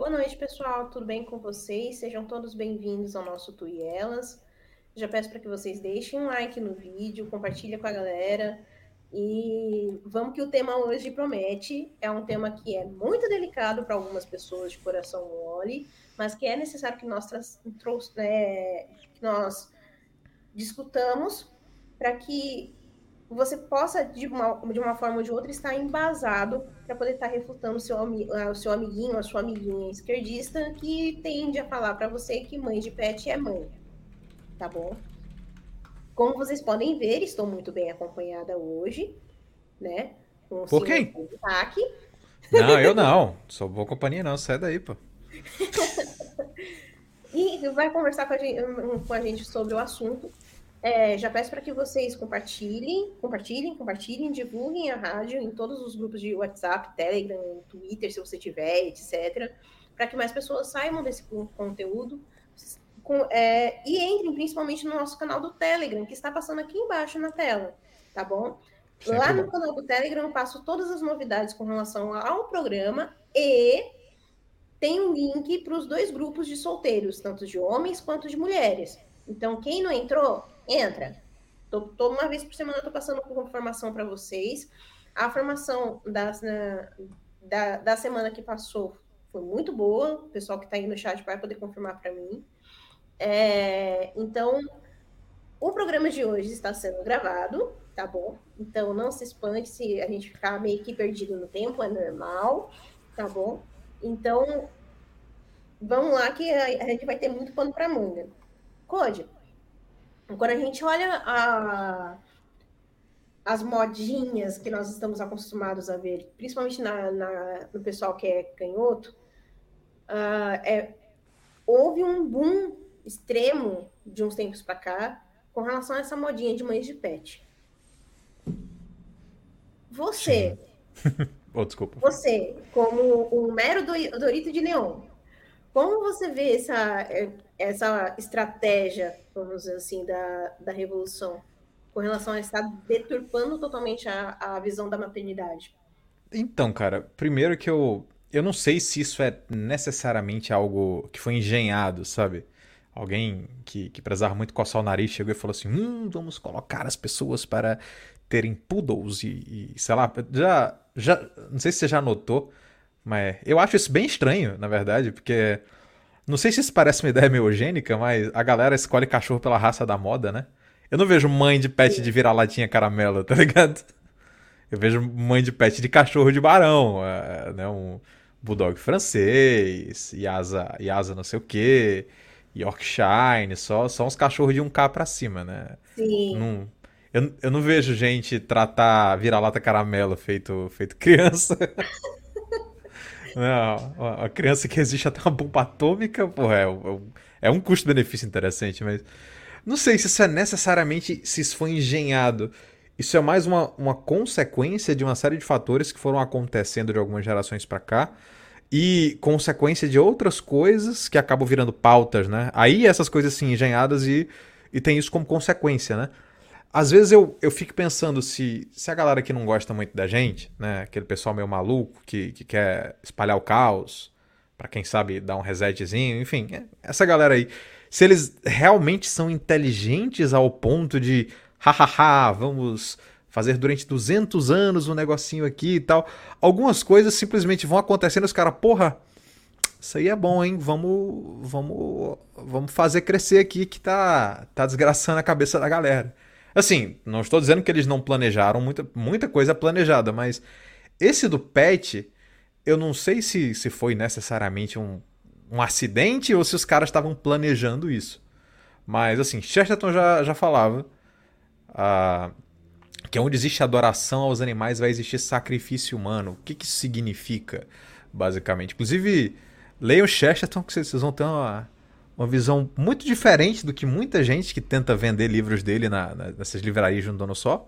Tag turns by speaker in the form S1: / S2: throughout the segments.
S1: Boa noite, pessoal. Tudo bem com vocês? Sejam todos bem-vindos ao nosso Tu e Elas. Já peço para que vocês deixem um like no vídeo, compartilhem com a galera. E vamos que o tema hoje promete. É um tema que é muito delicado para algumas pessoas de coração mole, mas que é necessário que nós, é, que nós discutamos para que você possa, de uma, de uma forma ou de outra, estar embasado para poder estar refutando o seu, o seu amiguinho, a sua amiguinha esquerdista, que tende a falar para você que mãe de pet é mãe. Tá bom? Como vocês podem ver, estou muito bem acompanhada hoje, né?
S2: Com Por quem?
S1: Destaque.
S2: Não, eu não. Sou boa companhia, não. Sai daí, pô.
S1: e vai conversar com a gente, com a gente sobre o assunto é, já peço para que vocês compartilhem, compartilhem, compartilhem, divulguem a rádio em todos os grupos de WhatsApp, Telegram, Twitter, se você tiver, etc., para que mais pessoas saibam desse conteúdo com, é, e entrem principalmente no nosso canal do Telegram, que está passando aqui embaixo na tela, tá bom? Sempre Lá no canal do Telegram eu passo todas as novidades com relação ao programa e tem um link para os dois grupos de solteiros, tanto de homens quanto de mulheres. Então, quem não entrou, entra. Tô, toda uma vez por semana eu tô passando com informação para vocês. A formação da, da, da semana que passou foi muito boa. O pessoal que está aí no chat vai poder confirmar para mim. É, então, o programa de hoje está sendo gravado, tá bom? Então, não se espante se a gente ficar meio que perdido no tempo, é normal, tá bom? Então, vamos lá que a, a gente vai ter muito pano para manga. Code, quando a gente olha a, as modinhas que nós estamos acostumados a ver, principalmente na, na no pessoal que é canhoto, uh, é, houve um boom extremo de uns tempos para cá com relação a essa modinha de mães de pet. Você.
S2: oh, desculpa.
S1: Você, como um mero Dorito de Neon, como você vê essa, essa estratégia, vamos dizer assim, da, da revolução com relação a estar deturpando totalmente a, a visão da maternidade?
S2: Então, cara, primeiro que eu. Eu não sei se isso é necessariamente algo que foi engenhado, sabe? Alguém que, que prezava muito coçar o nariz chegou e falou assim: hum, vamos colocar as pessoas para terem poodles e, e sei lá. Já, já. Não sei se você já notou, mas eu acho isso bem estranho, na verdade, porque. Não sei se isso parece uma ideia meio eugênica, mas a galera escolhe cachorro pela raça da moda, né? Eu não vejo mãe de pet de vira-latinha caramelo, tá ligado? Eu vejo mãe de pet de cachorro de barão, é, né? Um bulldog francês, Yasa, Yasa não sei o quê, Yorkshire, só, só uns cachorros de um k pra cima, né?
S1: Sim.
S2: Não, eu, eu não vejo gente tratar vira-lata caramelo feito, feito criança. Não, a criança que resiste até uma bomba atômica, porra, é, é, é um custo-benefício interessante, mas não sei se isso é necessariamente se isso foi engenhado. Isso é mais uma, uma consequência de uma série de fatores que foram acontecendo de algumas gerações para cá e consequência de outras coisas que acabam virando pautas, né? Aí essas coisas assim engenhadas e, e tem isso como consequência, né? Às vezes eu, eu fico pensando se, se a galera que não gosta muito da gente, né, aquele pessoal meio maluco que, que quer espalhar o caos, para quem sabe dar um resetzinho, enfim, é, essa galera aí, se eles realmente são inteligentes ao ponto de, hahaha, vamos fazer durante 200 anos um negocinho aqui e tal, algumas coisas simplesmente vão acontecendo, os caras, porra, isso aí é bom, hein? Vamos, vamos, vamos fazer crescer aqui que tá, tá desgraçando a cabeça da galera. Assim, não estou dizendo que eles não planejaram muita, muita coisa planejada, mas esse do Pet, eu não sei se, se foi necessariamente um, um acidente ou se os caras estavam planejando isso. Mas, assim, Chesterton já, já falava uh, que onde existe adoração aos animais vai existir sacrifício humano. O que, que isso significa, basicamente? Inclusive, leiam Chesterton que vocês vão ter uma uma visão muito diferente do que muita gente que tenta vender livros dele na, na, nessas livrarias de um dono só.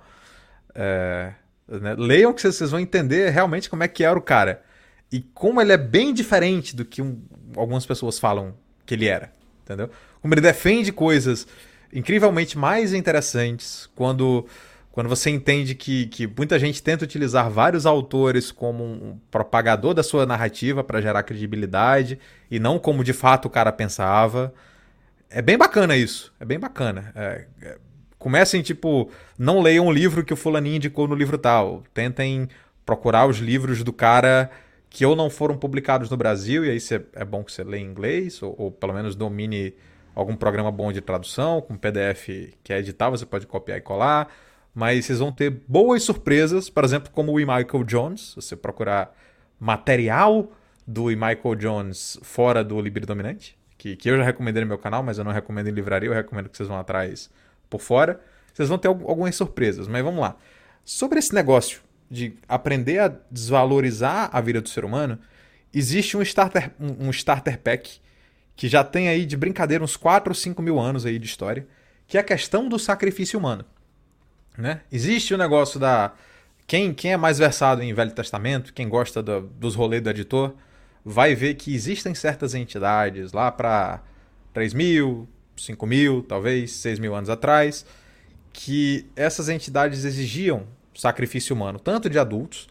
S2: É, né? Leiam que vocês vão entender realmente como é que era o cara. E como ele é bem diferente do que um, algumas pessoas falam que ele era. Entendeu? Como ele defende coisas incrivelmente mais interessantes quando quando você entende que, que muita gente tenta utilizar vários autores como um propagador da sua narrativa para gerar credibilidade e não como de fato o cara pensava. É bem bacana isso. É bem bacana. É, é, comecem, tipo, não leiam o livro que o fulaninho indicou no livro tal. Tentem procurar os livros do cara que ou não foram publicados no Brasil, e aí cê, é bom que você lê em inglês, ou, ou pelo menos domine algum programa bom de tradução, com PDF que é editável, você pode copiar e colar mas vocês vão ter boas surpresas, por exemplo, como o E. Michael Jones, você procurar material do E. Michael Jones fora do Libre Dominante, que, que eu já recomendei no meu canal, mas eu não recomendo em livraria, eu recomendo que vocês vão atrás por fora. Vocês vão ter algumas surpresas, mas vamos lá. Sobre esse negócio de aprender a desvalorizar a vida do ser humano, existe um starter, um starter pack que já tem aí de brincadeira uns 4 ou 5 mil anos aí de história, que é a questão do sacrifício humano. Né? Existe o negócio da. Quem, quem é mais versado em Velho Testamento, quem gosta do, dos rolês do editor, vai ver que existem certas entidades lá para 3 mil, 5 mil, talvez 6 mil anos atrás, que essas entidades exigiam sacrifício humano, tanto de adultos,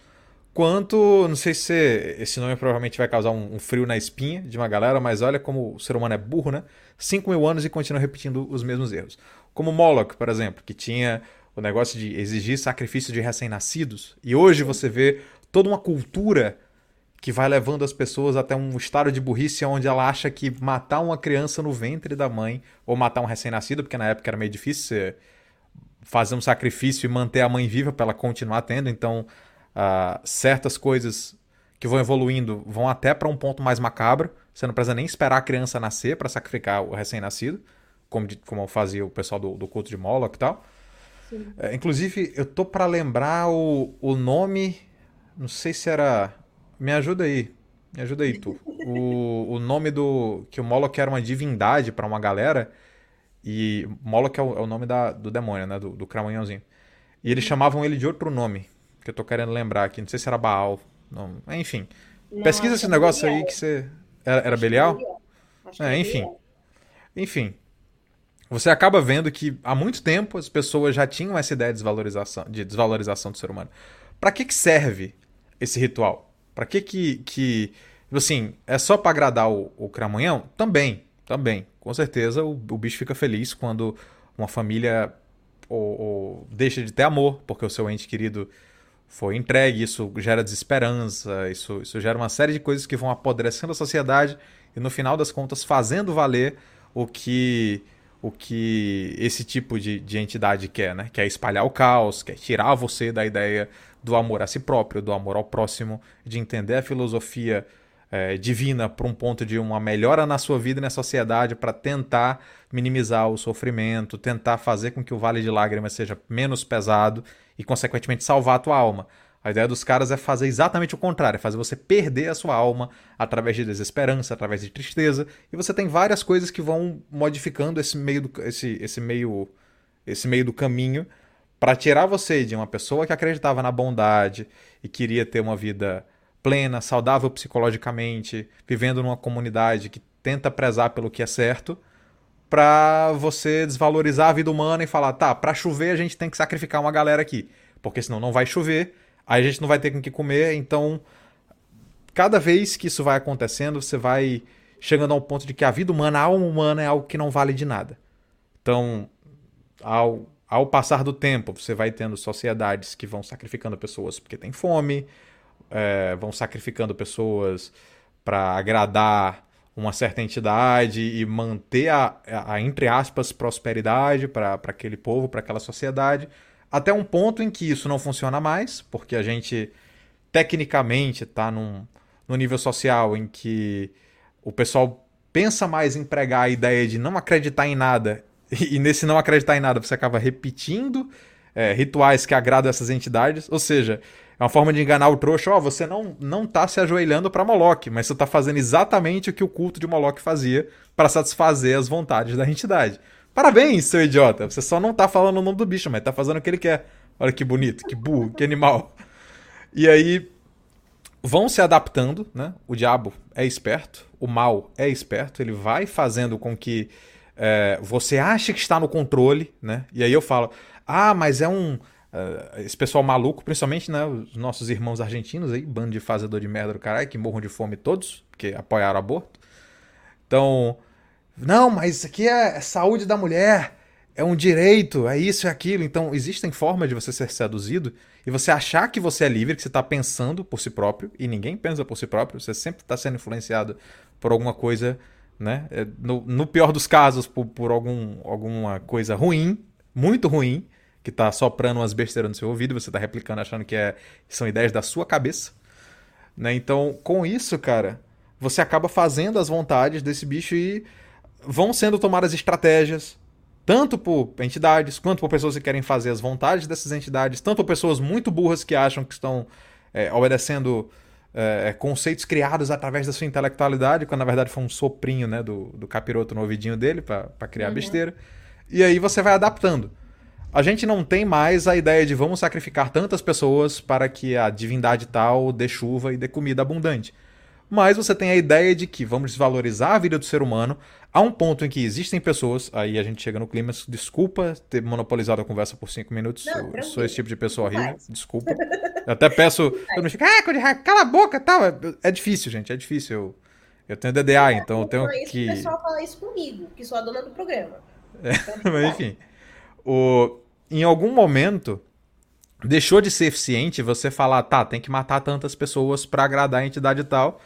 S2: quanto. Não sei se esse nome provavelmente vai causar um, um, frio na espinha de uma galera, mas olha como o ser humano é burro, né? 5 mil anos e continua repetindo os mesmos erros. Como Moloch, por exemplo, que tinha o negócio de exigir sacrifício de recém-nascidos. E hoje você vê toda uma cultura que vai levando as pessoas até um estado de burrice onde ela acha que matar uma criança no ventre da mãe ou matar um recém-nascido, porque na época era meio difícil fazer um sacrifício e manter a mãe viva para ela continuar tendo, então uh, certas coisas que vão evoluindo vão até para um ponto mais macabro. Você não precisa nem esperar a criança nascer para sacrificar o recém-nascido, como, como fazia o pessoal do, do culto de Moloch e tal. É, inclusive, eu tô para lembrar o, o nome. Não sei se era. Me ajuda aí. Me ajuda aí, tu. O, o nome do. Que o Moloch era uma divindade para uma galera. E Moloch é o, é o nome da, do demônio, né? Do, do cramunhãozinho. E eles chamavam ele de outro nome. Que eu tô querendo lembrar aqui. Não sei se era Baal. Não, enfim. Não, Pesquisa esse negócio aí que você. Era, era Belial? É, enfim. Enfim você acaba vendo que há muito tempo as pessoas já tinham essa ideia de desvalorização, de desvalorização do ser humano. Para que, que serve esse ritual? Para que que, que assim, é só para agradar o, o cramunhão? Também, também. Com certeza o, o bicho fica feliz quando uma família ou, ou deixa de ter amor, porque o seu ente querido foi entregue, isso gera desesperança, isso, isso gera uma série de coisas que vão apodrecendo a sociedade e no final das contas fazendo valer o que o que esse tipo de, de entidade quer, né? Quer espalhar o caos, quer tirar você da ideia do amor a si próprio, do amor ao próximo, de entender a filosofia é, divina para um ponto de uma melhora na sua vida e na sociedade para tentar minimizar o sofrimento, tentar fazer com que o vale de lágrimas seja menos pesado e, consequentemente, salvar a tua alma. A ideia dos caras é fazer exatamente o contrário, é fazer você perder a sua alma através de desesperança, através de tristeza, e você tem várias coisas que vão modificando esse meio do, esse, esse meio, esse meio do caminho para tirar você de uma pessoa que acreditava na bondade e queria ter uma vida plena, saudável psicologicamente, vivendo numa comunidade que tenta prezar pelo que é certo, para você desvalorizar a vida humana e falar, tá, para chover a gente tem que sacrificar uma galera aqui, porque senão não vai chover Aí a gente não vai ter com que comer, então cada vez que isso vai acontecendo, você vai chegando ao ponto de que a vida humana, a alma humana é algo que não vale de nada. Então, ao, ao passar do tempo, você vai tendo sociedades que vão sacrificando pessoas porque tem fome, é, vão sacrificando pessoas para agradar uma certa entidade e manter a, a, a entre aspas, prosperidade para aquele povo, para aquela sociedade. Até um ponto em que isso não funciona mais, porque a gente tecnicamente está num, num nível social em que o pessoal pensa mais em pregar a ideia de não acreditar em nada, e, nesse não acreditar em nada você acaba repetindo é, rituais que agradam essas entidades, ou seja, é uma forma de enganar o trouxa, ó, oh, você não não tá se ajoelhando para Moloch, mas você está fazendo exatamente o que o culto de Moloch fazia para satisfazer as vontades da entidade. Parabéns, seu idiota. Você só não tá falando o nome do bicho, mas tá fazendo o que ele quer. Olha que bonito, que burro, que animal. E aí vão se adaptando, né? O diabo é esperto, o mal é esperto, ele vai fazendo com que é, você ache que está no controle, né? E aí eu falo, ah, mas é um Uh, esse pessoal maluco, principalmente, né? Os nossos irmãos argentinos aí, bando de fazedor de merda do caralho, que morram de fome todos, porque apoiaram o aborto. Então, não, mas isso aqui é, é saúde da mulher, é um direito, é isso é aquilo. Então, existem formas de você ser seduzido e você achar que você é livre, que você está pensando por si próprio, e ninguém pensa por si próprio, você sempre está sendo influenciado por alguma coisa, né? É, no, no pior dos casos, por, por algum, alguma coisa ruim, muito ruim, que tá soprando umas besteiras no seu ouvido, você tá replicando achando que é, são ideias da sua cabeça. Né? Então, com isso, cara, você acaba fazendo as vontades desse bicho e vão sendo tomadas estratégias, tanto por entidades, quanto por pessoas que querem fazer as vontades dessas entidades, tanto por pessoas muito burras que acham que estão é, obedecendo é, conceitos criados através da sua intelectualidade, quando na verdade foi um soprinho né, do, do capiroto no ouvidinho dele para criar uhum. besteira. E aí você vai adaptando a gente não tem mais a ideia de vamos sacrificar tantas pessoas para que a divindade tal dê chuva e dê comida abundante. Mas você tem a ideia de que vamos desvalorizar a vida do ser humano a um ponto em que existem pessoas. Aí a gente chega no clima. Desculpa ter monopolizado a conversa por cinco minutos. Não, eu sou esse tipo de pessoa horrível. Desculpa. Eu até peço. Todo mundo fica, ah, cala a boca tal. É, é difícil, gente. É difícil. Eu, eu tenho DDA, então eu tenho que.
S1: O pessoal fala isso comigo, que sou a dona do programa.
S2: É, mas enfim. O, em algum momento deixou de ser eficiente você falar, tá, tem que matar tantas pessoas para agradar a entidade tal,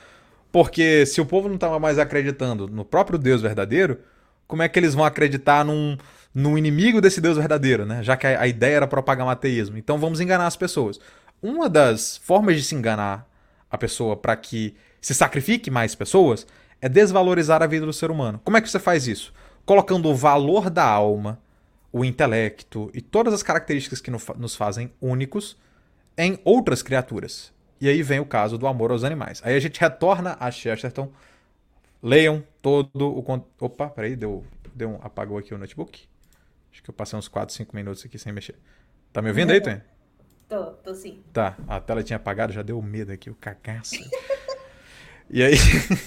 S2: porque se o povo não estava mais acreditando no próprio Deus verdadeiro, como é que eles vão acreditar num, num inimigo desse Deus verdadeiro, né? Já que a, a ideia era propagar o ateísmo. Então vamos enganar as pessoas. Uma das formas de se enganar a pessoa para que se sacrifique mais pessoas é desvalorizar a vida do ser humano. Como é que você faz isso? Colocando o valor da alma o intelecto e todas as características que nos fazem únicos em outras criaturas. E aí vem o caso do amor aos animais. Aí a gente retorna a Chesterton. Leiam todo o. Opa, peraí, deu, deu um, apagou aqui o notebook. Acho que eu passei uns 4, 5 minutos aqui sem mexer. Tá me ouvindo aí, Tony?
S1: Tô, tô sim.
S2: Tá, a tela tinha apagado, já deu medo aqui, o cagaço. e aí.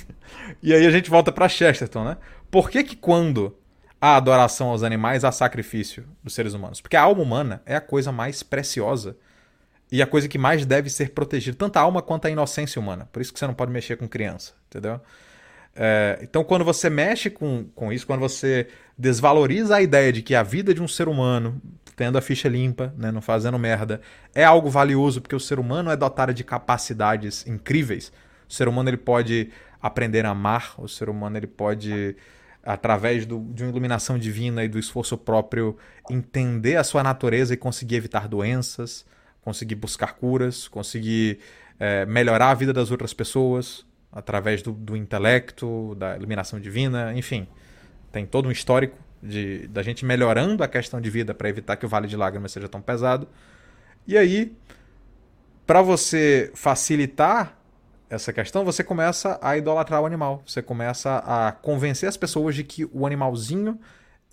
S2: e aí a gente volta pra Chesterton, né? Por que que quando a adoração aos animais a sacrifício dos seres humanos. Porque a alma humana é a coisa mais preciosa e a coisa que mais deve ser protegida, tanto a alma quanto a inocência humana. Por isso que você não pode mexer com criança, entendeu? É, então, quando você mexe com, com isso, quando você desvaloriza a ideia de que a vida de um ser humano, tendo a ficha limpa, né, não fazendo merda, é algo valioso, porque o ser humano é dotado de capacidades incríveis. O ser humano ele pode aprender a amar, o ser humano ele pode através do, de uma iluminação divina e do esforço próprio, entender a sua natureza e conseguir evitar doenças, conseguir buscar curas, conseguir é, melhorar a vida das outras pessoas através do, do intelecto, da iluminação divina, enfim. Tem todo um histórico de, da gente melhorando a questão de vida para evitar que o vale de lágrimas seja tão pesado. E aí, para você facilitar essa questão, você começa a idolatrar o animal. Você começa a convencer as pessoas de que o animalzinho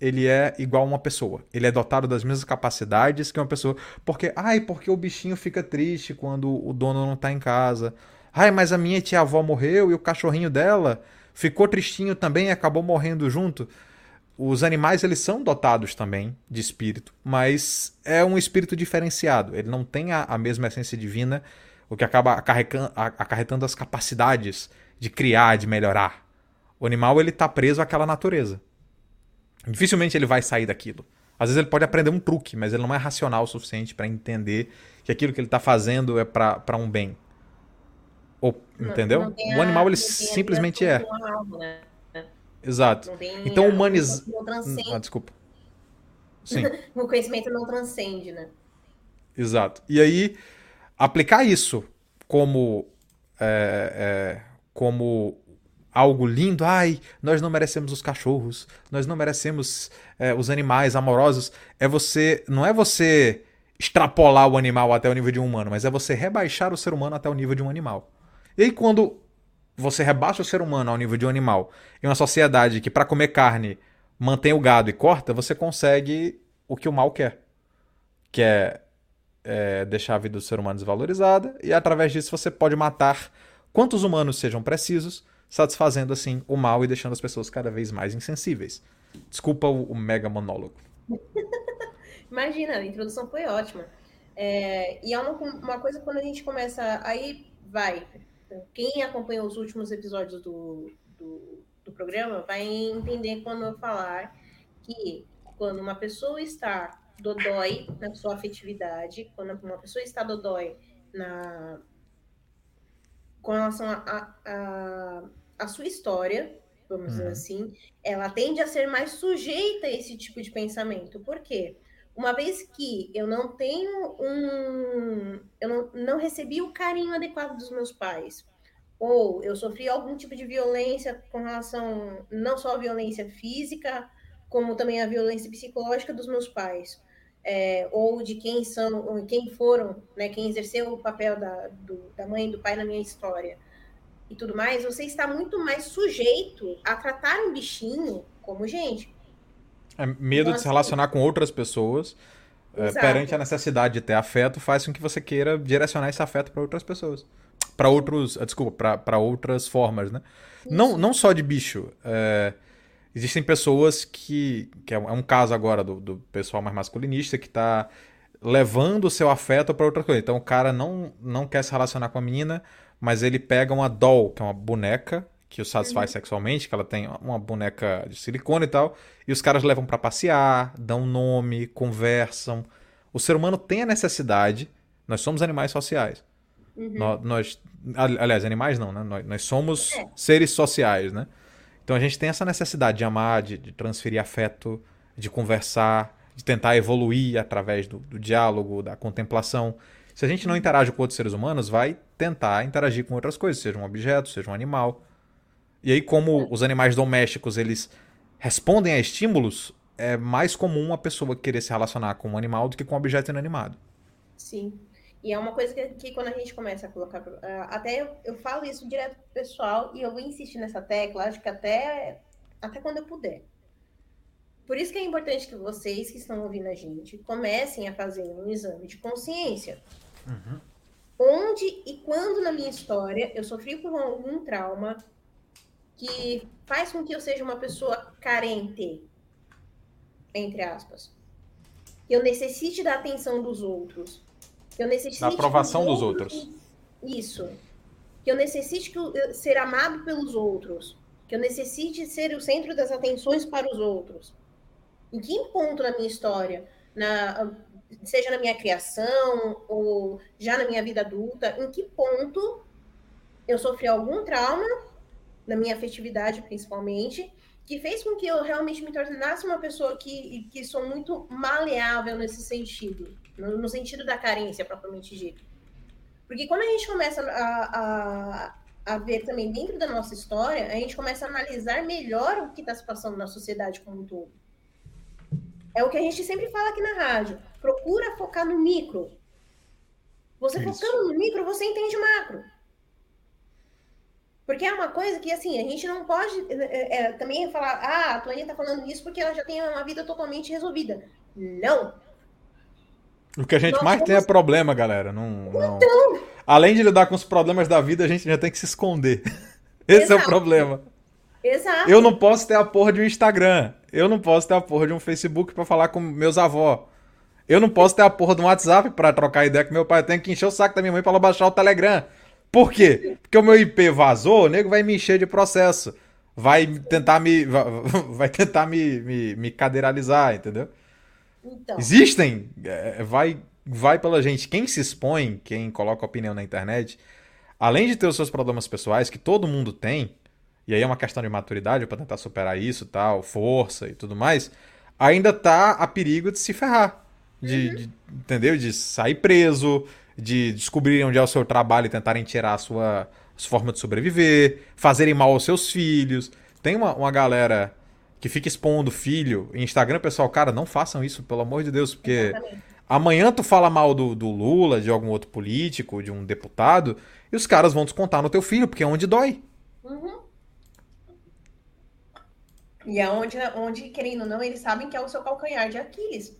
S2: ele é igual a uma pessoa. Ele é dotado das mesmas capacidades que uma pessoa. Porque, ai, porque o bichinho fica triste quando o dono não está em casa. Ai, mas a minha tia-avó morreu e o cachorrinho dela ficou tristinho também e acabou morrendo junto. Os animais, eles são dotados também de espírito, mas é um espírito diferenciado. Ele não tem a, a mesma essência divina o que acaba acarretando as capacidades de criar, de melhorar. O animal ele está preso àquela natureza. Dificilmente ele vai sair daquilo. Às vezes ele pode aprender um truque, mas ele não é racional o suficiente para entender que aquilo que ele está fazendo é para um bem. Ou, não, entendeu? Não o animal ele simplesmente é. Né? Exato. Então humanizar. Ah, desculpa.
S1: Sim. o conhecimento não transcende, né?
S2: Exato. E aí aplicar isso como é, é, como algo lindo, ai, nós não merecemos os cachorros, nós não merecemos é, os animais amorosos, é você, não é você extrapolar o animal até o nível de um humano, mas é você rebaixar o ser humano até o nível de um animal. E aí quando você rebaixa o ser humano ao nível de um animal, em uma sociedade que para comer carne mantém o gado e corta, você consegue o que o mal quer, que é é, deixar a vida do ser humano desvalorizada, e através disso você pode matar quantos humanos sejam precisos, satisfazendo assim o mal e deixando as pessoas cada vez mais insensíveis. Desculpa o, o mega monólogo.
S1: Imagina, a introdução foi ótima. É, e é uma, uma coisa quando a gente começa. Aí vai. Quem acompanhou os últimos episódios do, do, do programa vai entender quando eu falar que quando uma pessoa está dodói na sua afetividade, quando uma pessoa está dodói na, com relação a, a, a, sua história, vamos uhum. dizer assim, ela tende a ser mais sujeita a esse tipo de pensamento. Por quê? Uma vez que eu não tenho um. Eu não, não recebi o carinho adequado dos meus pais, ou eu sofri algum tipo de violência com relação não só a violência física, como também a violência psicológica dos meus pais, é, ou de quem são, quem foram, né, quem exerceu o papel da, do, da mãe e do pai na minha história e tudo mais, você está muito mais sujeito a tratar um bichinho como gente.
S2: É, medo de se relacionar com outras pessoas é, perante a necessidade de ter afeto faz com que você queira direcionar esse afeto para outras pessoas. Para outros. Desculpa, para outras formas, né? Não, não só de bicho. É, existem pessoas que. que é um é caso agora do, do pessoal mais masculinista que está levando o seu afeto para outra coisa. Então o cara não, não quer se relacionar com a menina, mas ele pega uma doll, que é uma boneca que o satisfaz uhum. sexualmente, que ela tem uma boneca de silicone e tal, e os caras levam para passear, dão nome, conversam. O ser humano tem a necessidade, nós somos animais sociais. Uhum. Nós, nós, aliás, animais não, né? Nós, nós somos é. seres sociais, né? Então a gente tem essa necessidade de amar, de, de transferir afeto, de conversar, de tentar evoluir através do, do, diálogo, da contemplação. Se a gente não interage com outros seres humanos, vai tentar interagir com outras coisas, seja um objeto, seja um animal. E aí, como os animais domésticos eles respondem a estímulos, é mais comum a pessoa querer se relacionar com um animal do que com um objeto inanimado.
S1: Sim. E é uma coisa que, que quando a gente começa a colocar. Até eu, eu, falo isso direto pro pessoal e eu vou insistir nessa tecla, acho que até, até quando eu puder. Por isso que é importante que vocês que estão ouvindo a gente comecem a fazer um exame de consciência. Uhum. Onde e quando na minha história eu sofri por algum trauma que faz com que eu seja uma pessoa carente, entre aspas. Que eu necessite da atenção dos outros eu necessite.
S2: Da aprovação dos outros. outros.
S1: Isso. Que eu necessite que, ser amado pelos outros. Que eu necessite ser o centro das atenções para os outros. Em que ponto na minha história, na, seja na minha criação ou já na minha vida adulta, em que ponto eu sofri algum trauma, na minha afetividade principalmente, que fez com que eu realmente me tornasse uma pessoa que, que sou muito maleável nesse sentido no, no sentido da carência propriamente dito. Porque quando a gente começa a, a, a, ver também dentro da nossa história, a gente começa a analisar melhor o que está se passando na sociedade como um todo. É o que a gente sempre fala aqui na rádio. Procura focar no micro. Você Isso. focando no micro, você entende o macro. Porque é uma coisa que, assim, a gente não pode é, é, também falar, ah, a Tuane está falando isso porque ela já tem uma vida totalmente resolvida. Não.
S2: O que a gente Nós mais tem é problema, galera. Não, não... Então... Além de lidar com os problemas da vida, a gente já tem que se esconder. Esse Exato. é o problema.
S1: Exato.
S2: Eu não posso ter a porra de um Instagram. Eu não posso ter a porra de um Facebook para falar com meus avós. Eu não posso ter a porra de um WhatsApp para trocar ideia com meu pai. Eu tenho que encher o saco da minha mãe para ela baixar o Telegram. Por quê? Porque o meu IP vazou, o nego vai me encher de processo. Vai tentar me. Vai tentar me, me, me cadeiralizar, entendeu? Então. Existem, é, vai, vai pela gente. Quem se expõe, quem coloca opinião na internet, além de ter os seus problemas pessoais, que todo mundo tem, e aí é uma questão de maturidade para tentar superar isso, tal, força e tudo mais, ainda tá a perigo de se ferrar. De, uhum. de, entendeu? De sair preso, de descobrirem onde é o seu trabalho e tentarem tirar a sua, sua forma de sobreviver, fazerem mal aos seus filhos. Tem uma, uma galera que fica expondo filho em Instagram, pessoal, cara, não façam isso, pelo amor de Deus, porque Exatamente. amanhã tu fala mal do, do, Lula, de algum outro político, de um deputado, e os caras vão descontar no teu filho, porque é onde dói.
S1: Uhum. E é onde, onde, querendo ou não, eles sabem que é o seu calcanhar de Aquiles.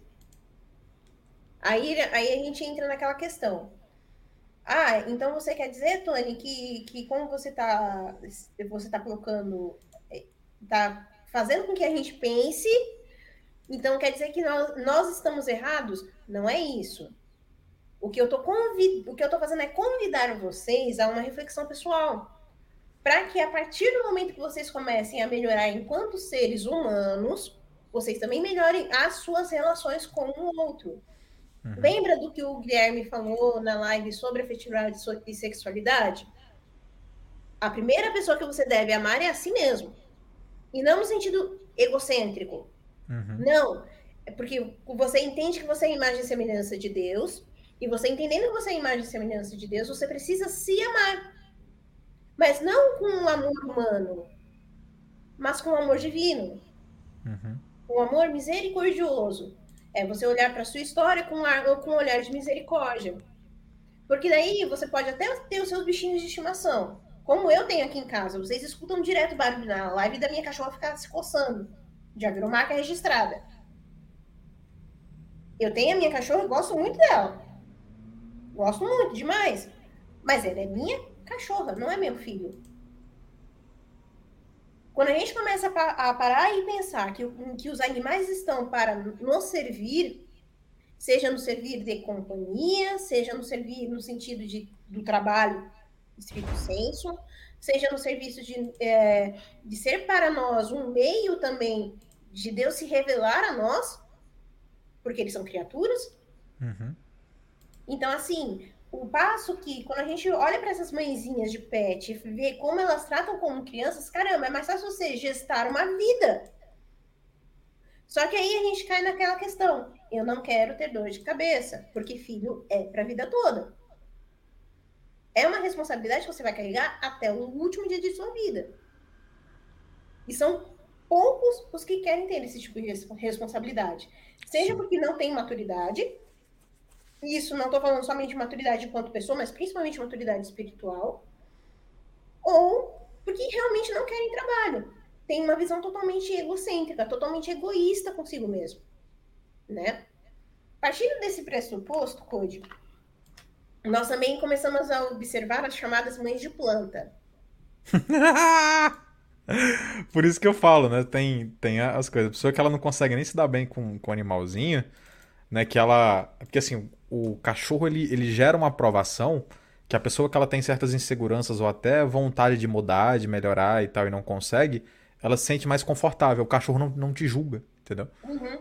S1: Aí, aí a gente entra naquela questão. Ah, então você quer dizer, Tony, que, que como você está você tá colocando, eh, tá fazendo com que a gente pense. Então, quer dizer que nós, nós estamos errados? Não é isso. O que eu tô convid... o que eu tô fazendo é convidar vocês a uma reflexão pessoal. Para que a partir do momento que vocês comecem a melhorar enquanto seres humanos, vocês também melhorem as suas relações com o outro. Uhum. Lembra do que o Guilherme falou na live sobre afetividade e sexualidade? A primeira pessoa que você deve amar é a si mesmo. E não no sentido egocêntrico. Uhum. Não. É porque você entende que você é a imagem e semelhança de Deus. E você entendendo que você é a imagem e semelhança de Deus, você precisa se amar. Mas não com um amor humano, mas com um amor divino. Uhum. Um amor misericordioso. É você olhar para a sua história com, com um olhar de misericórdia. Porque daí você pode até ter os seus bichinhos de estimação. Como eu tenho aqui em casa, vocês escutam direto o barulho na live da minha cachorra ficar se coçando. Já virou marca registrada. Eu tenho a minha cachorra, gosto muito dela. Gosto muito, demais. Mas ela é minha cachorra, não é meu filho. Quando a gente começa a parar e pensar que, que os animais estão para nos servir, seja no servir de companhia, seja no servir no sentido de, do trabalho estrito senso, seja no serviço de, é, de ser para nós um meio também de Deus se revelar a nós, porque eles são criaturas. Uhum. Então, assim, o passo que, quando a gente olha para essas mãezinhas de pet e vê como elas tratam como crianças, caramba, é mais fácil você gestar uma vida. Só que aí a gente cai naquela questão: eu não quero ter dor de cabeça, porque filho é para a vida toda. É uma responsabilidade que você vai carregar até o último dia de sua vida. E são poucos os que querem ter esse tipo de responsabilidade. Seja porque não tem maturidade, isso não estou falando somente de maturidade enquanto pessoa, mas principalmente maturidade espiritual, ou porque realmente não querem trabalho. Tem uma visão totalmente egocêntrica, totalmente egoísta consigo mesmo, né? Partindo desse pressuposto, Code, nós também começamos a observar as chamadas mães de planta.
S2: Por isso que eu falo, né? Tem, tem as coisas. A pessoa que ela não consegue nem se dar bem com, o animalzinho, né? Que ela. Porque assim, o cachorro ele, ele gera uma aprovação que a pessoa que ela tem certas inseguranças ou até vontade de mudar, de melhorar e tal, e não consegue, ela se sente mais confortável. O cachorro não, não te julga, entendeu? Uhum.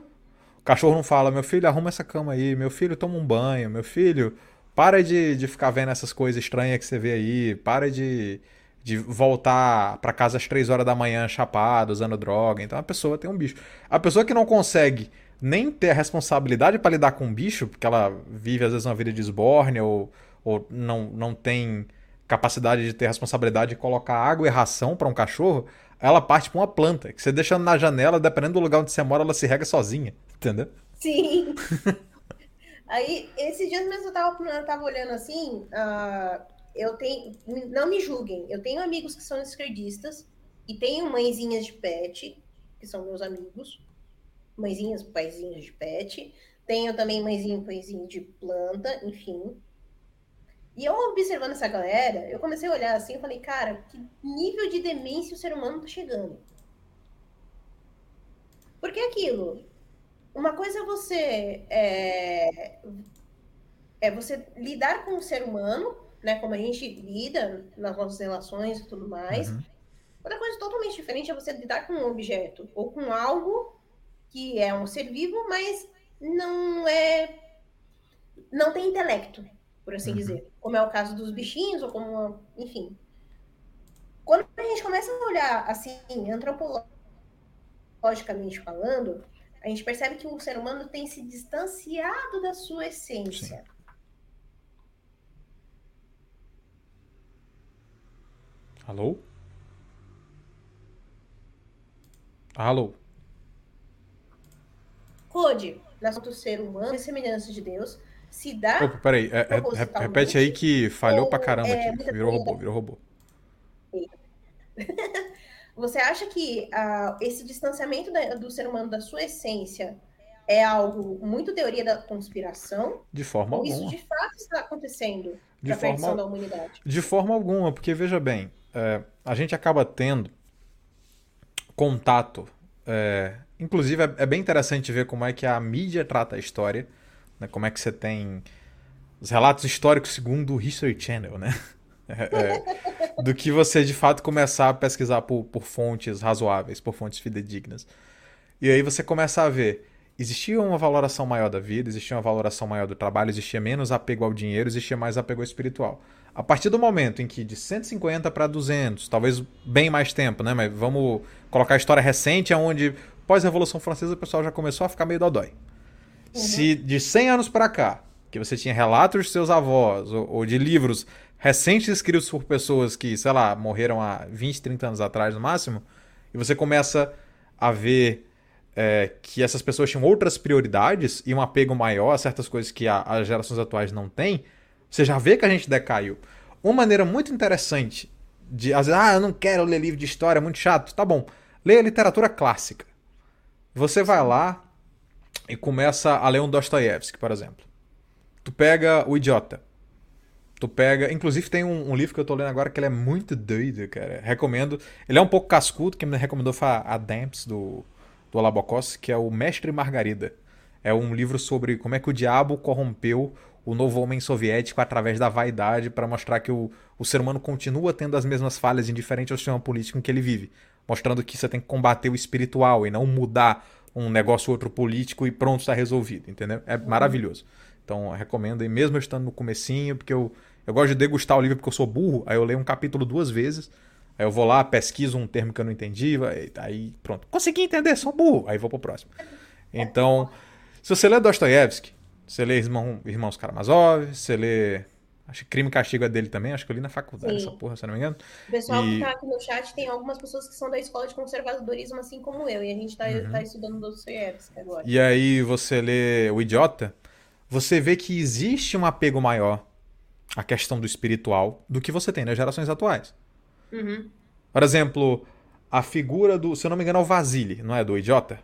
S2: O cachorro não fala, meu filho, arruma essa cama aí, meu filho, toma um banho, meu filho, para de, de ficar vendo essas coisas estranhas que você vê aí, para de de voltar para casa às três horas da manhã chapado, usando droga. Então a pessoa tem um bicho. A pessoa que não consegue nem ter a responsabilidade para lidar com um bicho, porque ela vive às vezes uma vida de esborne ou, ou não, não tem capacidade de ter responsabilidade de colocar água e ração para um cachorro, ela parte para uma planta, que você deixando na janela, dependendo do lugar onde você mora, ela se rega sozinha, entendeu?
S1: Sim. Aí, esses dias mesmo eu tava, eu tava olhando assim, uh, eu tenho, não me julguem, eu tenho amigos que são esquerdistas e tenho mãezinhas de pet, que são meus amigos, mãezinhas, paizinhos de pet, tenho também mãezinho, paizinho de planta, enfim. E eu observando essa galera, eu comecei a olhar assim e falei, cara, que nível de demência o ser humano tá chegando? Porque é aquilo, uma coisa é você é, é você lidar com o ser humano né? Como a gente lida nas nossas relações e tudo mais. Uhum. Outra coisa totalmente diferente é você lidar com um objeto ou com algo que é um ser vivo, mas não é não tem intelecto, por assim uhum. dizer, como é o caso dos bichinhos ou como, enfim. Quando a gente começa a olhar assim, antropologicamente falando, a gente percebe que o ser humano tem se distanciado da sua essência. Sim.
S2: Alô? Alô?
S1: Code, do ser humano semelhança de Deus, se dá.
S2: Opa, peraí, é, é, repete aí que falhou pra caramba é, aqui. Virou robô, virou robô.
S1: Você acha que uh, esse distanciamento da, do ser humano da sua essência é algo muito teoria da conspiração?
S2: De forma
S1: ou
S2: alguma.
S1: Isso de fato está acontecendo
S2: de forma, da humanidade? De forma alguma, porque veja bem, é, a gente acaba tendo contato. É, inclusive, é, é, bem interessante ver como é que a mídia trata a história. Né, como é que você tem os relatos históricos segundo o History Channel, né? É, é, do que você de fato começar a pesquisar por, por fontes razoáveis, por fontes fidedignas. E aí você começa a ver existia uma valoração maior da vida, existia uma valoração maior do trabalho, existia menos apego ao dinheiro, existia mais apego ao espiritual. A partir do momento em que de 150 para 200, talvez bem mais tempo, né? Mas vamos colocar a história recente, onde pós-revolução francesa o pessoal já começou a ficar meio dodói. Uhum. Se de 100 anos para cá, que você tinha relatos de seus avós ou, ou de livros recentes escritos por pessoas que, sei lá, morreram há 20, 30 anos atrás no máximo, e você começa a ver é, que essas pessoas tinham outras prioridades e um apego maior a certas coisas que a, as gerações atuais não têm, você já vê que a gente decaiu. Uma maneira muito interessante de, às vezes, ah, eu não quero ler livro de história, é muito chato. Tá bom, leia literatura clássica. Você vai lá e começa a ler um Dostoiévski, por exemplo. Tu pega O Idiota. Tu pega. Inclusive, tem um, um, livro que eu tô lendo agora que ele é muito doido, cara. Recomendo. Ele é um pouco cascudo, quem me recomendou foi a Damps do do Alabocos, que é o Mestre Margarida. É um livro sobre como é que o diabo corrompeu o novo homem soviético através da vaidade para mostrar que o, o ser humano continua tendo as mesmas falhas indiferente ao sistema político em que ele vive. Mostrando que você tem que combater o espiritual e não mudar um negócio ou outro político e pronto, está resolvido, entendeu? É uhum. maravilhoso. Então, eu recomendo, e mesmo estando no comecinho, porque eu, eu gosto de degustar o livro porque eu sou burro, aí eu leio um capítulo duas vezes, Aí eu vou lá, pesquiso um termo que eu não entendi, aí pronto. Consegui entender, sou burro. Aí vou pro próximo. Então, se você lê Dostoiévski, você lê Irmão, Irmãos Karamazov, você lê. Acho que Crime e Castigo é dele também, acho que eu li na faculdade Sim. essa porra, se não me engano.
S1: O pessoal e... que tá aqui no chat tem algumas pessoas que são da escola de conservadorismo, assim como eu, e a gente tá, uhum. tá estudando Dostoiévski agora.
S2: E aí você lê O Idiota, você vê que existe um apego maior à questão do espiritual do que você tem nas gerações atuais. Uhum. Por exemplo, a figura do. Se eu não me engano, é o Vasily, não é? Do idiota?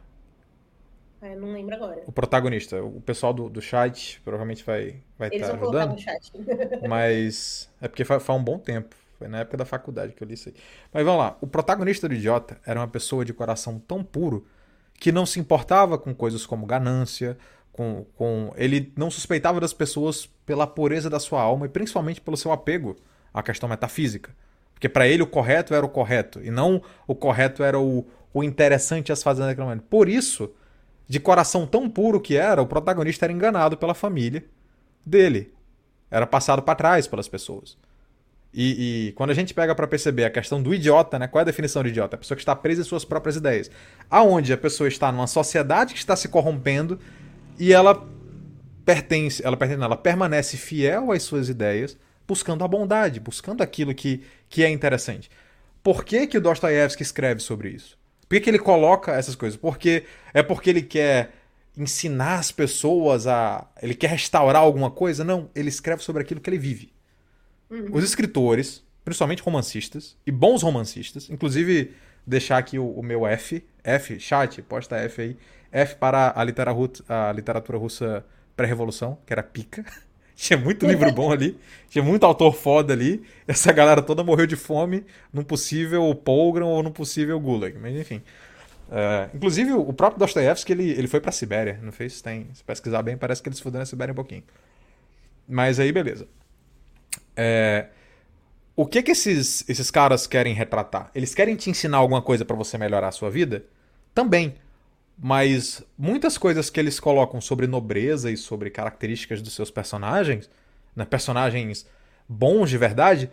S1: É, não lembro agora.
S2: O protagonista. O pessoal do, do chat provavelmente vai vai
S1: estar tá ajudando. No chat.
S2: mas é porque faz, faz um bom tempo. Foi na época da faculdade que eu li isso aí. Mas vamos lá. O protagonista do Idiota era uma pessoa de coração tão puro que não se importava com coisas como ganância, com, com ele não suspeitava das pessoas pela pureza da sua alma e principalmente pelo seu apego à questão metafísica. Porque para ele o correto era o correto, e não o correto era o, o interessante as fazer naquele momento. Por isso, de coração tão puro que era, o protagonista era enganado pela família dele. Era passado para trás pelas pessoas. E, e, quando a gente pega para perceber a questão do idiota, né? Qual é a definição de idiota? A pessoa que está presa em suas próprias ideias. Aonde a pessoa está numa sociedade que está se corrompendo e ela pertence, ela pertence, ela permanece fiel às suas ideias, buscando a bondade, buscando aquilo que, que é interessante. Por que, que o Dostoiévski escreve sobre isso? Por que, que ele coloca essas coisas? Porque é porque ele quer ensinar as pessoas a. Ele quer restaurar alguma coisa? Não, ele escreve sobre aquilo que ele vive. Uhum. Os escritores, principalmente romancistas, e bons romancistas, inclusive deixar aqui o, o, meu F, F, chat, posta F aí, F para a literatura, a literatura russa pré-revolução, que era pica. Tinha muito livro bom ali, tinha muito autor foda ali. Essa galera toda morreu de fome num possível Polgran ou num possível Gulag. Mas enfim. Uh, inclusive, o próprio Dostoiévski ele, ele foi pra Sibéria. Não fez? Tem. Se pesquisar bem, parece que ele se fudeu na Sibéria um pouquinho. Mas aí, beleza. É, o que que esses, esses caras querem retratar? Eles querem te ensinar alguma coisa para você melhorar a sua vida? Também. Mas muitas coisas que eles colocam sobre nobreza e sobre características dos seus personagens, né, personagens bons de verdade,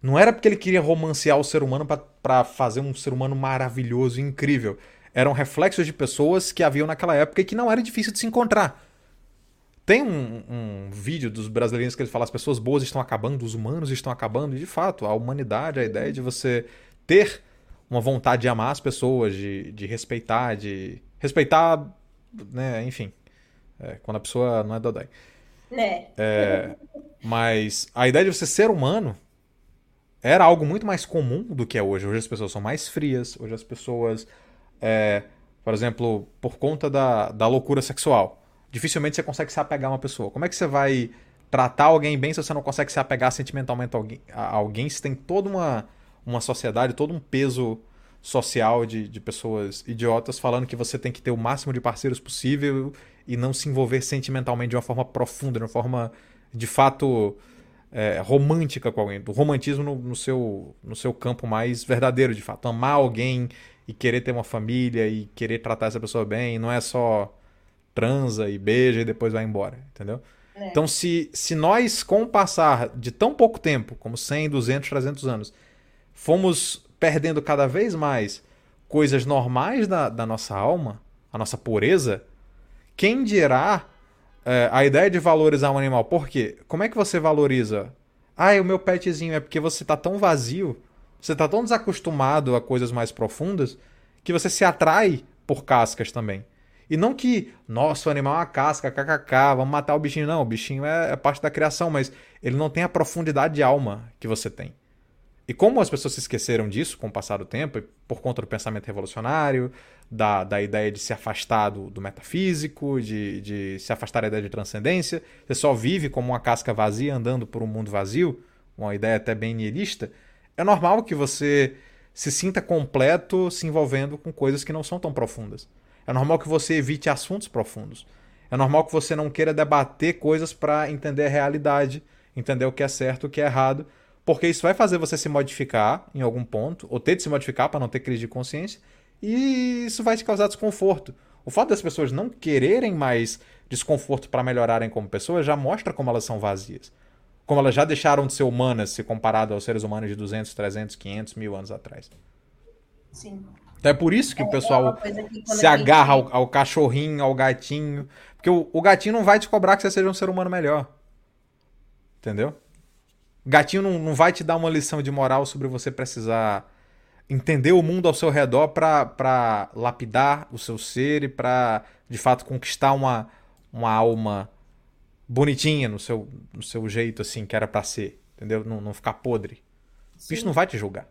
S2: não era porque ele queria romancear o ser humano para fazer um ser humano maravilhoso e incrível. Eram reflexos de pessoas que haviam naquela época e que não era difícil de se encontrar. Tem um, um, vídeo dos brasileiros que ele fala as pessoas boas estão acabando, os humanos estão acabando, e de fato, a humanidade, a ideia de você ter uma vontade de amar as pessoas, de, de respeitar, de respeitar, né, enfim, é, quando a pessoa não é dodói.
S1: Né.
S2: É, mas a ideia de você ser humano era algo muito mais comum do que é hoje. Hoje as pessoas são mais frias, hoje as pessoas, é, por exemplo, por conta da, da loucura sexual, dificilmente você consegue se apegar a uma pessoa. Como é que você vai tratar alguém bem se você não consegue se apegar sentimentalmente a alguém, a alguém se tem toda uma, uma sociedade, todo um peso social de, de pessoas idiotas falando que você tem que ter o máximo de parceiros possível e não se envolver sentimentalmente de uma forma profunda, de uma forma de fato é, romântica com alguém, do romantismo no, no, seu, no seu campo mais verdadeiro, de fato. Amar alguém e querer ter uma família e querer tratar essa pessoa bem, não é só transa e beija e depois vai embora, entendeu? É. Então, se, se nós, com o passar de tão pouco tempo, como 100, 200, 300 anos, fomos perdendo cada vez mais coisas normais da, da nossa alma, a nossa pureza, quem dirá é, a ideia de valorizar um animal. Por quê? Como é que você valoriza? Ah, o meu petzinho. É porque você tá tão vazio, você tá tão desacostumado a coisas mais profundas, que você se atrai por cascas também. E não que, nossa, o animal é uma casca, kkk, vamos matar o bichinho. Não, o bichinho é, é parte da criação, mas ele não tem a profundidade de alma que você tem. E como as pessoas se esqueceram disso com o passar do tempo, por conta do pensamento revolucionário, da, da ideia de se afastar do, do metafísico, de, de se afastar da ideia de transcendência, você só vive como uma casca vazia andando por um mundo vazio, uma ideia até bem nihilista, é normal que você se sinta completo se envolvendo com coisas que não são tão profundas. É normal que você evite assuntos profundos. É normal que você não queira debater coisas para entender a realidade, entender o que é certo, o que é errado, porque isso vai fazer você se modificar em algum ponto, ou ter de se modificar para não ter crise de consciência, e isso vai te causar desconforto. O fato das pessoas não quererem mais desconforto para melhorarem como pessoas já mostra como elas são vazias. Como elas já deixaram de ser humanas se comparado aos seres humanos de 200, 300, 500 mil anos atrás.
S1: Sim.
S2: Então é por isso que é, o pessoal é que se agarra ao, ao, cachorrinho, ao gatinho. Porque o, o gatinho não vai te cobrar que você seja um ser humano melhor. Entendeu? O gatinho não, não vai te dar uma lição de moral sobre você precisar entender o mundo ao seu redor para lapidar o seu ser e para, de fato, conquistar uma, uma alma bonitinha no seu, no seu jeito, assim, que era para ser. Entendeu? Não, não ficar podre. Sim. O bicho não vai te julgar.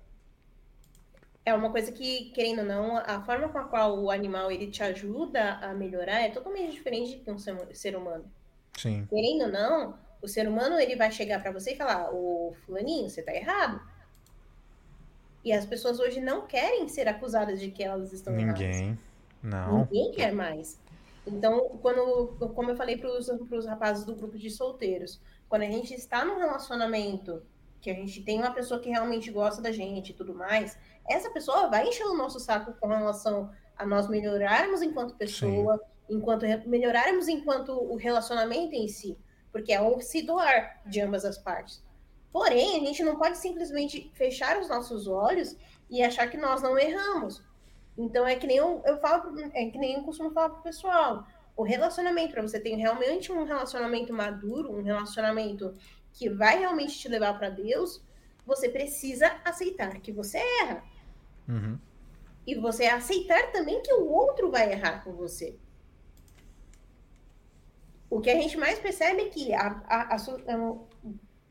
S1: É uma coisa que, querendo ou não, a forma com a qual o animal ele te ajuda a melhorar é totalmente diferente de um ser humano.
S2: Sim.
S1: Querendo ou não, o ser humano ele vai chegar para você e falar: "O fulaninho, você tá errado". E as pessoas hoje não querem ser acusadas de que elas estão
S2: Ninguém.
S1: erradas.
S2: Ninguém. Não.
S1: Ninguém quer mais. Então, quando, como eu falei para os rapazes do grupo de solteiros, quando a gente está num relacionamento que a gente tem uma pessoa que realmente gosta da gente e tudo mais, essa pessoa vai encher o nosso saco com relação a nós melhorarmos enquanto pessoa, Sim. enquanto melhorarmos enquanto o relacionamento em si, porque é o se doar de ambas as partes. Porém, a gente não pode simplesmente fechar os nossos olhos e achar que nós não erramos. Então é que nem eu, eu falo, é que nem eu costumo falar pro pessoal. O relacionamento, para você ter realmente um relacionamento maduro, um relacionamento que vai realmente te levar para Deus, você precisa aceitar que você erra.
S2: Uhum.
S1: E você aceitar também que o outro vai errar com você. O que a gente mais percebe é que a, a, a,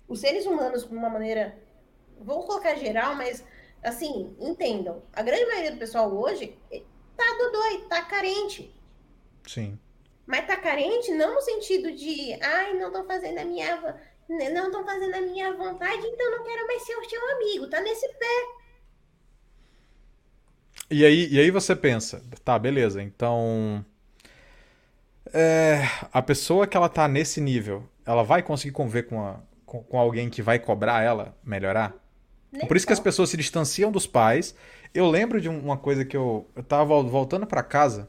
S1: os seres humanos, de uma maneira, vou colocar geral, mas assim, entendam, a grande maioria do pessoal hoje eh, tá dodói, tá carente.
S2: Sim.
S1: Mas tá carente não no sentido de, ai, não tô fazendo a minha, não estão fazendo a minha vontade, então não quero mais ser o seu amigo, tá nesse pé.
S2: E aí, e aí você pensa, tá, beleza, então é, a pessoa que ela tá nesse nível, ela vai conseguir conviver com a, com, com alguém que vai cobrar ela melhorar? Nem Por isso que as pessoas se distanciam dos pais. Eu lembro de uma coisa que eu, eu tava voltando para casa,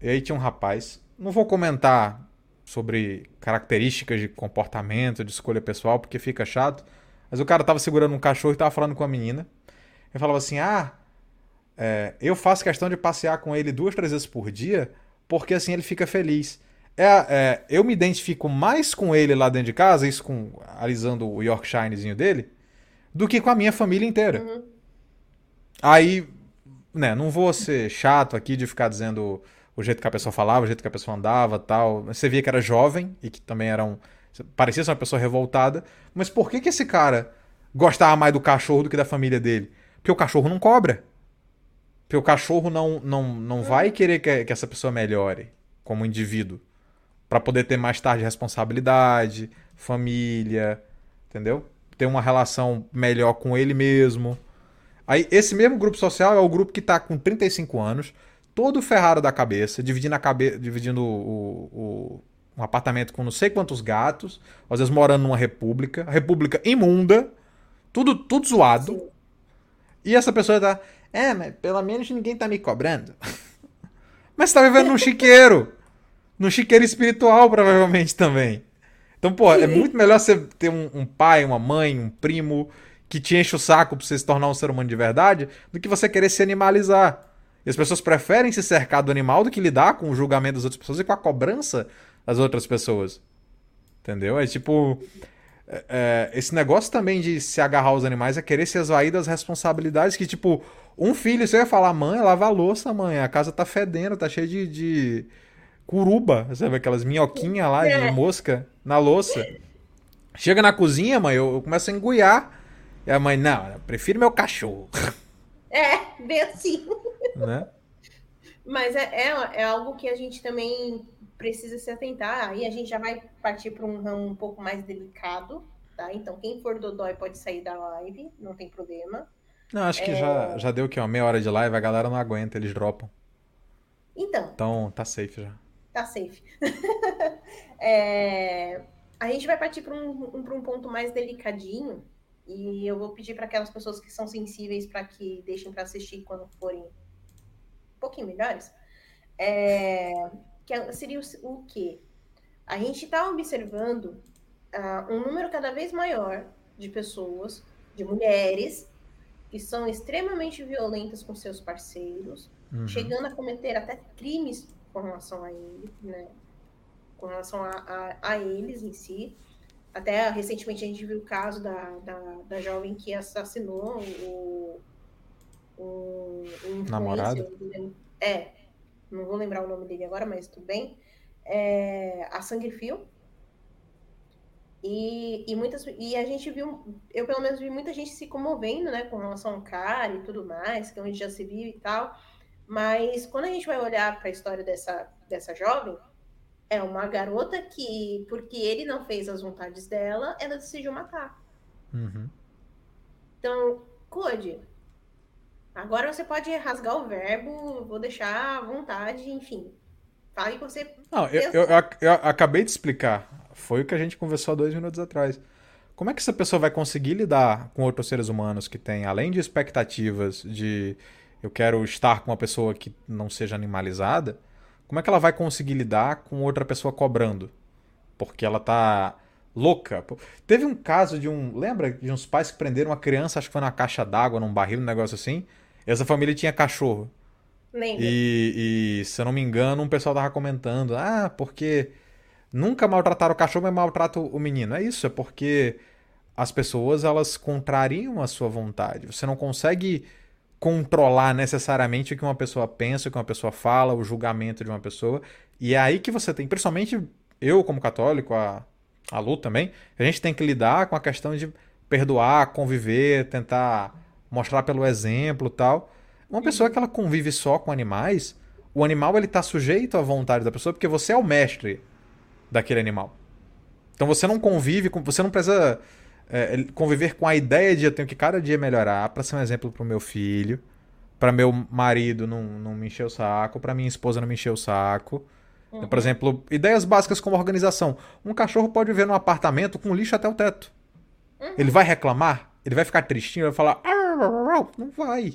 S2: e aí tinha um rapaz, não vou comentar sobre características de comportamento, de escolha pessoal, porque fica chato, mas o cara tava segurando um cachorro e tava falando com a menina. Ele falava assim: Ah, é, eu faço questão de passear com ele duas, três vezes por dia, porque assim ele fica feliz é, é, eu me identifico mais com ele lá dentro de casa, isso com alisando o Yorkshirezinho dele, do que com a minha família inteira. Uhum. Aí, né, não vou ser chato aqui de ficar dizendo o jeito que a pessoa falava, o jeito que a pessoa andava tal. Você via que era jovem e que também era um. Parecia ser uma pessoa revoltada. Mas por que, que esse cara gostava mais do cachorro do que da família dele? Porque o cachorro não cobra. Porque o cachorro não, não, não uhum. vai querer que, que essa pessoa melhore como indivíduo para poder ter mais tarde responsabilidade, família, entendeu? Ter uma relação melhor com ele mesmo. Aí esse mesmo grupo social é o grupo que está com 35 anos, todo ferrado da cabeça, dividindo a cabeça, dividindo o, o, um apartamento com não sei quantos gatos, às vezes morando numa república, república imunda, tudo, tudo zoado. E essa pessoa tá, é, mas pelo menos ninguém tá me cobrando. mas tá vivendo num chiqueiro. num chiqueiro espiritual, provavelmente também. Então, pô, é muito melhor você ter um, um, pai, uma mãe, um primo que te enche o saco pra você se tornar um ser humano de verdade, do que você querer se animalizar. E as pessoas preferem se cercar do animal do que lidar com o julgamento das outras pessoas e com a cobrança das outras pessoas. Entendeu? É tipo. É, é esse negócio também de se agarrar aos animais é querer se esvair das responsabilidades que, tipo, um filho, você ia falar, mãe, lava a louça, mãe, a casa tá fedendo, tá cheia de, de curuba, sabe? Aquelas minhoquinhas lá de é. mosca na louça. Chega na cozinha, mãe, eu, eu começo a enguiar. E a mãe, não, eu prefiro meu cachorro.
S1: É, bem assim. Né? Mas é, é, é, algo que a gente também precisa se atentar. Aí a gente já vai partir para um ramo um pouco mais delicado, tá? Então, quem for dodói pode sair da live, não tem problema.
S2: Não, acho que é... já, já deu que uma meia hora de live, a galera não aguenta, eles dropam.
S1: Então.
S2: Então, tá safe já.
S1: Tá safe. é... A gente vai partir para um, um, um ponto mais delicadinho, e eu vou pedir para aquelas pessoas que são sensíveis para que deixem para assistir quando forem um pouquinho melhores. É, que seria o, o quê? A gente está observando uh, um número cada vez maior de pessoas, de mulheres, que são extremamente violentas com seus parceiros, uhum. chegando a cometer até crimes com relação a ele, né? Com relação a, a, a eles em si. Até recentemente a gente viu o caso da, da, da jovem que assassinou o, o, o
S2: namorado.
S1: É, não vou lembrar o nome dele agora, mas tudo bem. É, a Sangue Fio. E, e, muitas, e a gente viu, eu pelo menos vi muita gente se comovendo, né, com relação ao cara e tudo mais, que é onde já se viu e tal. Mas quando a gente vai olhar para a história dessa, dessa jovem, é uma garota que, porque ele não fez as vontades dela, ela decidiu matar.
S2: Uhum.
S1: Então, Code, agora você pode rasgar o verbo, vou deixar à vontade, enfim. Fale que você.
S2: Não, eu, eu, eu, acabei de explicar. Foi o que a gente conversou há dois minutos atrás. Como é que essa pessoa vai conseguir lidar com outros seres humanos que têm, além de expectativas de eu quero estar com uma pessoa que não seja animalizada? como é que ela vai conseguir lidar com outra pessoa cobrando? Porque ela tá louca. Teve um caso de um. Lembra de uns pais que prenderam uma criança, acho que foi na caixa d'água, num barril, um negócio assim? Essa família tinha cachorro.
S1: Lembra.
S2: E, e, se eu não me engano, um pessoal tava comentando: ah, porque nunca maltrataram o cachorro, mas maltratam o menino. É isso, é porque as pessoas elas contrariam a sua vontade. Você não consegue controlar necessariamente o que uma pessoa pensa, o que uma pessoa fala, o julgamento de uma pessoa. E é aí que você tem, principalmente eu como católico, a, a Lu também, a gente tem que lidar com a questão de perdoar, conviver, tentar mostrar pelo exemplo tal. Uma pessoa que ela convive só com animais, o animal ele tá sujeito à vontade da pessoa porque você é o mestre daquele animal. Então você não convive com, você não precisa é, conviver com a ideia de eu tenho que cada dia melhorar para ser um exemplo para o meu filho, para meu marido não, não me encher o saco, para minha esposa não me encher o saco. Uhum. Por exemplo, ideias básicas como organização. Um cachorro pode viver num apartamento com lixo até o teto. Uhum. Ele vai reclamar? Ele vai ficar tristinho? Vai falar. Não vai.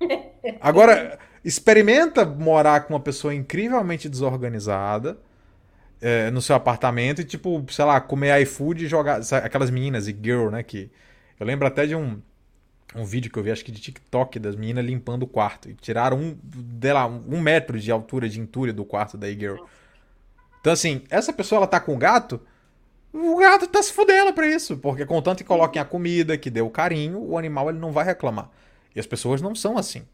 S2: Agora, experimenta morar com uma pessoa incrivelmente desorganizada é, no seu apartamento e, tipo, sei lá, comer iFood e jogar. Aquelas meninas e girl, né? Que. Eu lembro até de um, um vídeo que eu vi, acho que de TikTok, das meninas limpando o quarto. E tiraram um, sei lá, um metro de altura de entulho do quarto da girl. Então, assim, essa pessoa ela tá com o gato. O gato tá se fudendo pra isso. Porque contanto que coloquem a comida, que dê o carinho, o animal ele não vai reclamar. E as pessoas não são assim.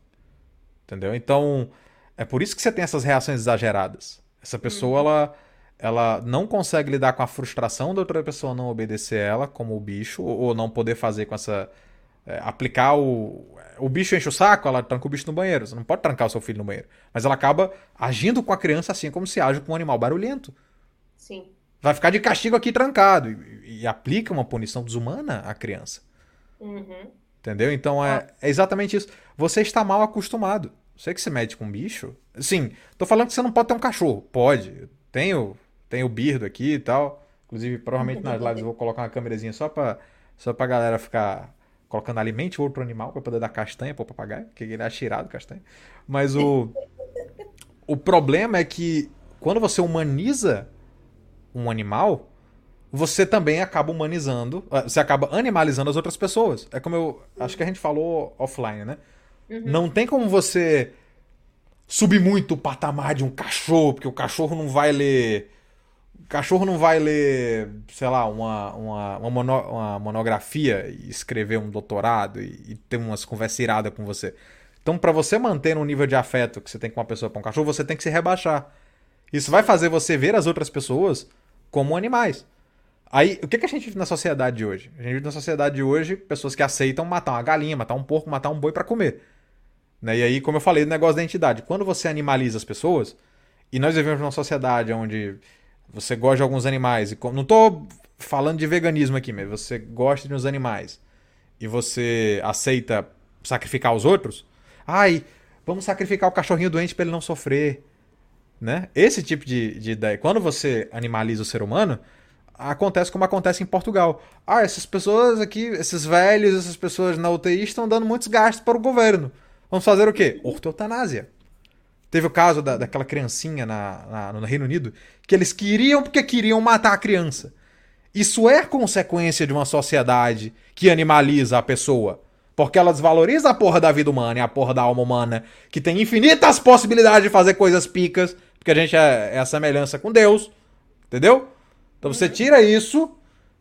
S2: Entendeu? Então, é por isso que você tem essas reações exageradas. Essa pessoa, uhum. ela ela não consegue lidar com a frustração da outra pessoa não obedecer ela, como o bicho, ou não poder fazer com essa. É, aplicar o. O bicho enche o saco, ela tranca o bicho no banheiro. Você não pode trancar o seu filho no banheiro. Mas ela acaba agindo com a criança assim como se age com um animal barulhento.
S1: Sim.
S2: Vai ficar de castigo aqui trancado. E, e aplica uma punição desumana à criança.
S1: Uhum.
S2: Entendeu? Então é, é exatamente isso. Você está mal acostumado. Você que se mete com um bicho. Sim, tô falando que você não pode ter um cachorro. Pode. Tenho tem o Birdo aqui e tal. Inclusive, provavelmente nas lives eu vou colocar uma câmerazinha só pra, só pra galera ficar colocando alimente outro animal pra poder dar castanha pro papagaio, que ele é tirado castanha. Mas o, o problema é que quando você humaniza um animal, você também acaba humanizando, ah, você acaba animalizando as outras pessoas. É como eu acho que a gente falou offline, né? Uhum. Não tem como você subir muito o patamar de um cachorro, porque o cachorro não vai ler. O cachorro não vai ler, sei lá, uma, uma, uma, mono, uma monografia e escrever um doutorado e, e ter umas conversas iradas com você. Então, para você manter um nível de afeto que você tem com uma pessoa para um cachorro, você tem que se rebaixar. Isso vai fazer você ver as outras pessoas como animais. Aí, o que, que a gente vive na sociedade de hoje? A gente vive na sociedade de hoje pessoas que aceitam matar uma galinha, matar um porco, matar um boi para comer. Né? E aí, como eu falei, o negócio da entidade. Quando você animaliza as pessoas, e nós vivemos numa sociedade onde você gosta de alguns animais, e não estou falando de veganismo aqui, mas você gosta de uns animais, e você aceita sacrificar os outros, ai, vamos sacrificar o cachorrinho doente para ele não sofrer. Né? Esse tipo de, de ideia. Quando você animaliza o ser humano, acontece como acontece em Portugal. Ah, essas pessoas aqui, esses velhos, essas pessoas na UTI estão dando muitos gastos para o governo. Vamos fazer o quê? Ortotanásia. Teve o caso da, daquela criancinha na, na, no Reino Unido que eles queriam porque queriam matar a criança. Isso é consequência de uma sociedade que animaliza a pessoa. Porque ela desvaloriza a porra da vida humana e a porra da alma humana, que tem infinitas possibilidades de fazer coisas picas, porque a gente é, é a semelhança com Deus. Entendeu? Então você tira isso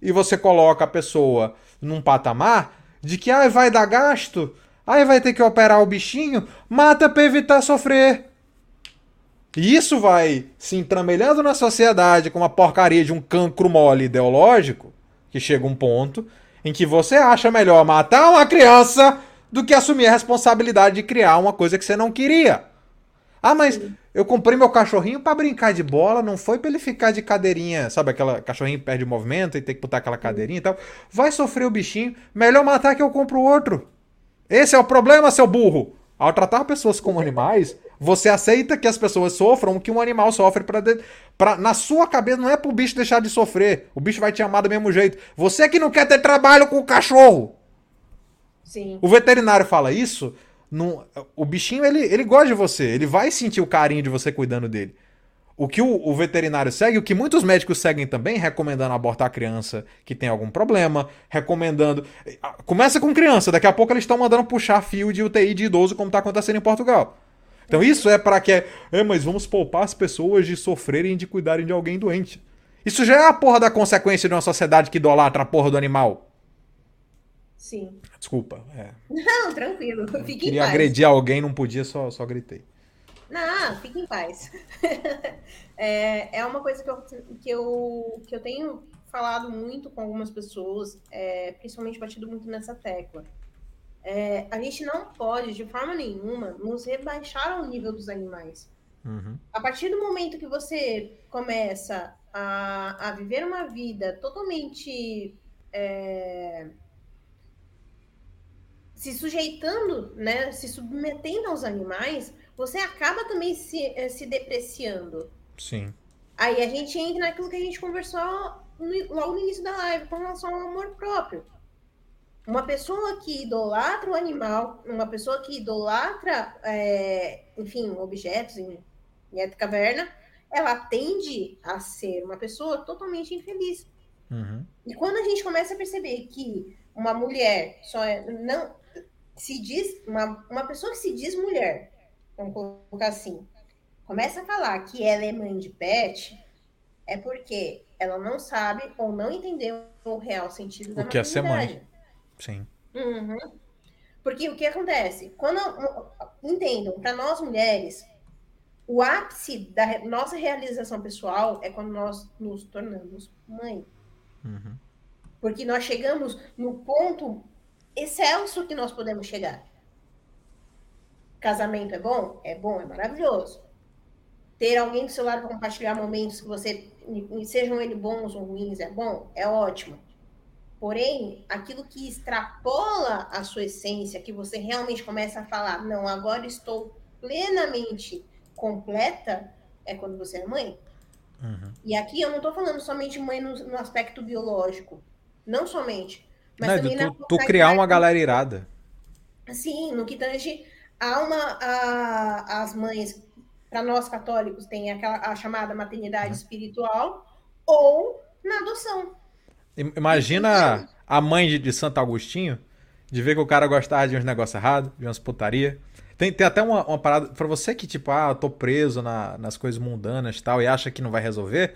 S2: e você coloca a pessoa num patamar de que ah, vai dar gasto, Aí vai ter que operar o bichinho, mata para evitar sofrer. E isso vai se entramelhando na sociedade com uma porcaria de um cancro mole ideológico, que chega um ponto em que você acha melhor matar uma criança do que assumir a responsabilidade de criar uma coisa que você não queria. Ah, mas eu comprei meu cachorrinho para brincar de bola, não foi para ele ficar de cadeirinha, sabe aquela cachorrinho perde movimento e tem que botar aquela cadeirinha e tal. Vai sofrer o bichinho, melhor matar que eu compro outro. Esse é o problema, seu burro. Ao tratar pessoas como animais, você aceita que as pessoas sofram o que um animal sofre para de... Pra... na sua cabeça não é pro bicho deixar de sofrer. O bicho vai te amar do mesmo jeito. Você que não quer ter trabalho com o cachorro.
S1: Sim.
S2: O veterinário fala isso, não... o bichinho ele, ele gosta de você, ele vai sentir o carinho de você cuidando dele. O que o, o, veterinário segue, o que muitos médicos seguem também, recomendando abortar a criança que tem algum problema, recomendando. Começa com criança, daqui a pouco eles estão mandando puxar fio de UTI de idoso, como está acontecendo em Portugal. Então isso é para que. É, mas vamos poupar as pessoas de sofrerem de cuidarem de alguém doente. Isso já é a porra da consequência de uma sociedade que idolatra a porra do animal.
S1: Sim.
S2: Desculpa. É.
S1: Não, tranquilo. Fique
S2: Queria agredir alguém, não podia, só, só gritei.
S1: Não, fique em paz. é, é uma coisa que eu, que, eu, que eu tenho falado muito com algumas pessoas, é, principalmente batido muito nessa tecla. É, a gente não pode, de forma nenhuma, nos rebaixar ao nível dos animais.
S2: Uhum.
S1: A partir do momento que você começa a, a viver uma vida totalmente é, se sujeitando, né, se submetendo aos animais, você acaba também se, eh, se depreciando.
S2: Sim.
S1: Aí a gente entra naquilo que a gente conversou no, logo no início da live, com relação ao amor próprio. Uma pessoa que idolatra o animal, uma pessoa que idolatra, é, enfim, objetos em, em caverna, ela tende a ser uma pessoa totalmente infeliz.
S2: Uhum.
S1: E quando a gente começa a perceber que uma mulher só é, não se diz uma, uma pessoa que se diz mulher vamos colocar assim, começa a falar que ela é mãe de pet, é porque ela não sabe ou não entendeu o real sentido da
S2: O que é ser mãe. Sim.
S1: Uhum. Porque o que acontece? Quando. Entendam, para nós mulheres, o ápice da nossa realização pessoal é quando nós nos tornamos mãe.
S2: Uhum.
S1: Porque nós chegamos no ponto excelso que nós podemos chegar. Casamento é bom? É bom, é maravilhoso. Ter alguém do seu lado para compartilhar momentos que você, sejam eles bons ou ruins, é bom? É ótimo. Porém, aquilo que extrapola a sua essência, que você realmente começa a falar, não, agora estou plenamente completa, é quando você é mãe. Uhum. E aqui eu não estou falando somente mãe no, no, aspecto biológico. Não somente. Mas
S2: não,
S1: também
S2: tu, tu criar uma galera irada.
S1: Sim, no que tange a uma, a, as mães, para nós católicos, tem aquela, a chamada maternidade uhum. espiritual, ou na adoção.
S2: Imagina a mãe de, de Santo Agostinho, de ver que o cara gostava de uns negócios errados, de umas putaria. Tem, tem até uma, uma parada, pra você que, tipo, ah, tô preso na, nas coisas mundanas e tal, e acha que não vai resolver.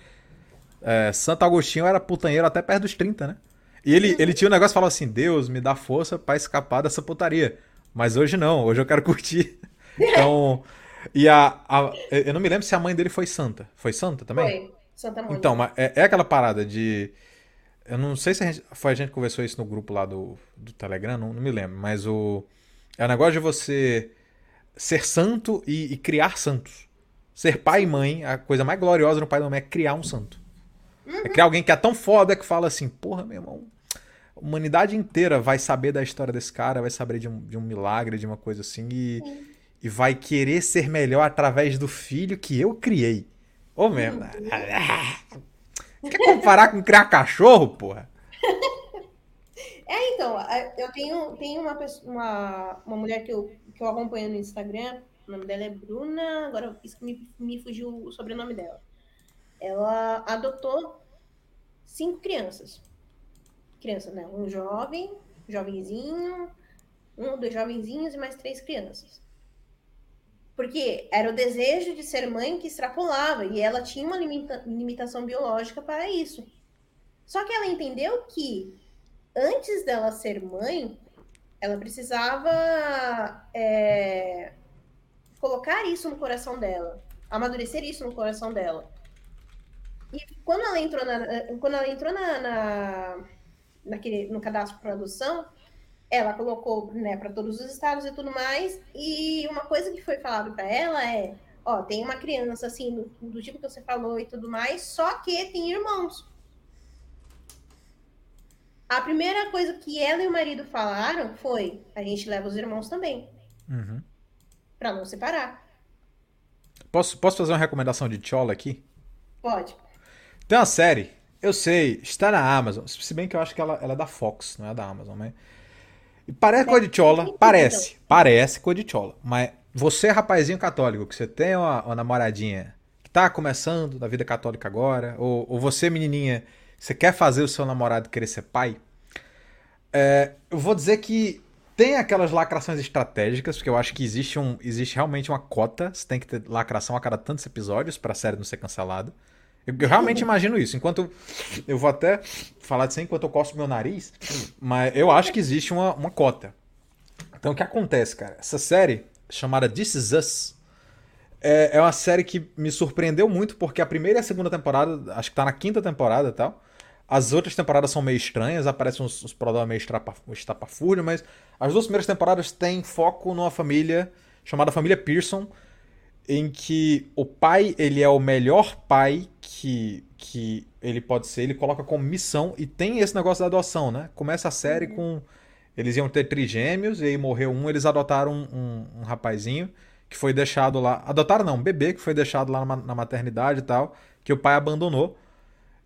S2: É, Santo Agostinho era putanheiro até perto dos 30, né? E ele, ele tinha um negócio que falava assim: Deus, me dá força para escapar dessa putaria. Mas hoje não, hoje eu quero curtir. Então. E a, a, Eu não me lembro se a mãe dele foi santa. Foi santa também?
S1: Foi, Santa Mônica.
S2: Então, é, é aquela parada de. Eu não sei se a gente, foi a gente que conversou isso no grupo lá do, do Telegram, não, não me lembro. Mas o. É o negócio de você ser santo e, e, criar santos. Ser pai e mãe, a coisa mais gloriosa no pai e na mãe é criar um santo. Uhum. É criar alguém que é tão foda que fala assim, porra, meu irmão, a humanidade inteira vai saber da história desse cara, vai saber de um, de um milagre, de uma coisa assim, e, e vai querer ser melhor através do filho que eu criei. Ô, mesmo. Quer comparar com criar cachorro, porra?
S1: É, então, eu tenho, tenho uma, uma, uma mulher que eu, que eu acompanho no Instagram, o nome dela é Bruna, agora me, me fugiu o sobrenome dela. Ela adotou cinco crianças crianças, né? Um jovem, jovenzinho, um ou dois jovenzinhos e mais três crianças. Porque era o desejo de ser mãe que extrapolava e ela tinha uma limita limitação biológica para isso. Só que ela entendeu que antes dela ser mãe, ela precisava é, colocar isso no coração dela, amadurecer isso no coração dela. E quando ela entrou na, quando ela entrou na, na naquele, no cadastro de produção, ela colocou né, para todos os estados e tudo mais. E uma coisa que foi falado para ela é: ó, tem uma criança assim, do, do, tipo que você falou e tudo mais, só que tem irmãos. A primeira coisa que ela e o marido falaram foi: a gente leva os irmãos também.
S2: Uhum.
S1: Para não separar.
S2: Posso, posso fazer uma recomendação de Chola aqui?
S1: Pode.
S2: Tem uma série eu sei, está na Amazon. Se bem que eu acho que ela, ela é da Fox, não é da Amazon, mas. E parece coisa de chola, parece, parece coisa de chola. Mas você, rapazinho católico, que você tem uma, uma namoradinha que tá começando na vida católica agora, ou, ou você, menininha, você quer fazer o seu namorado querer ser pai, é, eu vou dizer que tem aquelas lacrações estratégicas, porque eu acho que existe, um, existe realmente uma cota, você tem que ter lacração a cada tantos episódios para a série não ser cancelada. Eu, eu realmente imagino isso. Enquanto. Eu vou até falar disso enquanto eu coço meu nariz, mas eu acho que existe uma, uma cota. Então o que acontece, cara? Essa série, chamada This Is Us, é, é uma série que me surpreendeu muito, porque a primeira e a segunda temporada, acho que tá na quinta temporada e tal. As outras temporadas são meio estranhas, aparecem uns, uns problemas meio estapafúrdio, mas as duas primeiras temporadas têm foco numa família chamada Família Pearson, em que o pai ele é o melhor pai que, que ele pode ser, ele coloca como missão e tem esse negócio da adoção, né? Começa a série uhum. com eles iam ter trigêmeos e aí morreu um, eles adotaram um, um, um, rapazinho que foi deixado lá, adotaram não, um bebê que foi deixado lá na, na maternidade e tal, que o pai abandonou.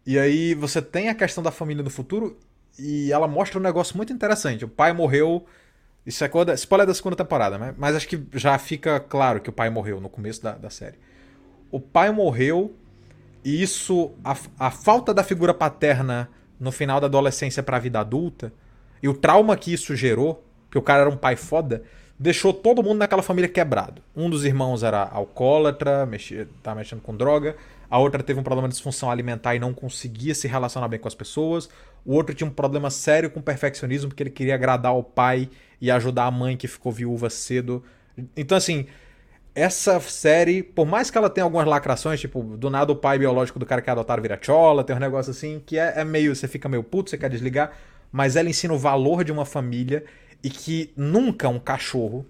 S2: E aí você tem a questão da família no futuro e ela mostra um negócio muito interessante. O pai morreu isso é coisa, spoiler da segunda temporada, né? mas acho que já fica claro que o pai morreu no começo da, da série. O pai morreu e isso, a, a falta da figura paterna no final da adolescência para a vida adulta e o trauma que isso gerou, que o cara era um pai foda, deixou todo mundo naquela família quebrado. Um dos irmãos era alcoólatra, mexia, tava mexendo com droga. A outra teve um problema de disfunção alimentar e não conseguia se relacionar bem com as pessoas. O outro tinha um problema sério com perfeccionismo, porque ele queria agradar o pai e ajudar a mãe que ficou viúva cedo. Então, assim, essa série, por mais que ela tenha algumas lacrações, tipo, do nada o pai biológico do cara que adotado vira chola, tem um negócio assim, que é, é meio. Você fica meio puto, você quer desligar, mas ela ensina o valor de uma família e que nunca um cachorro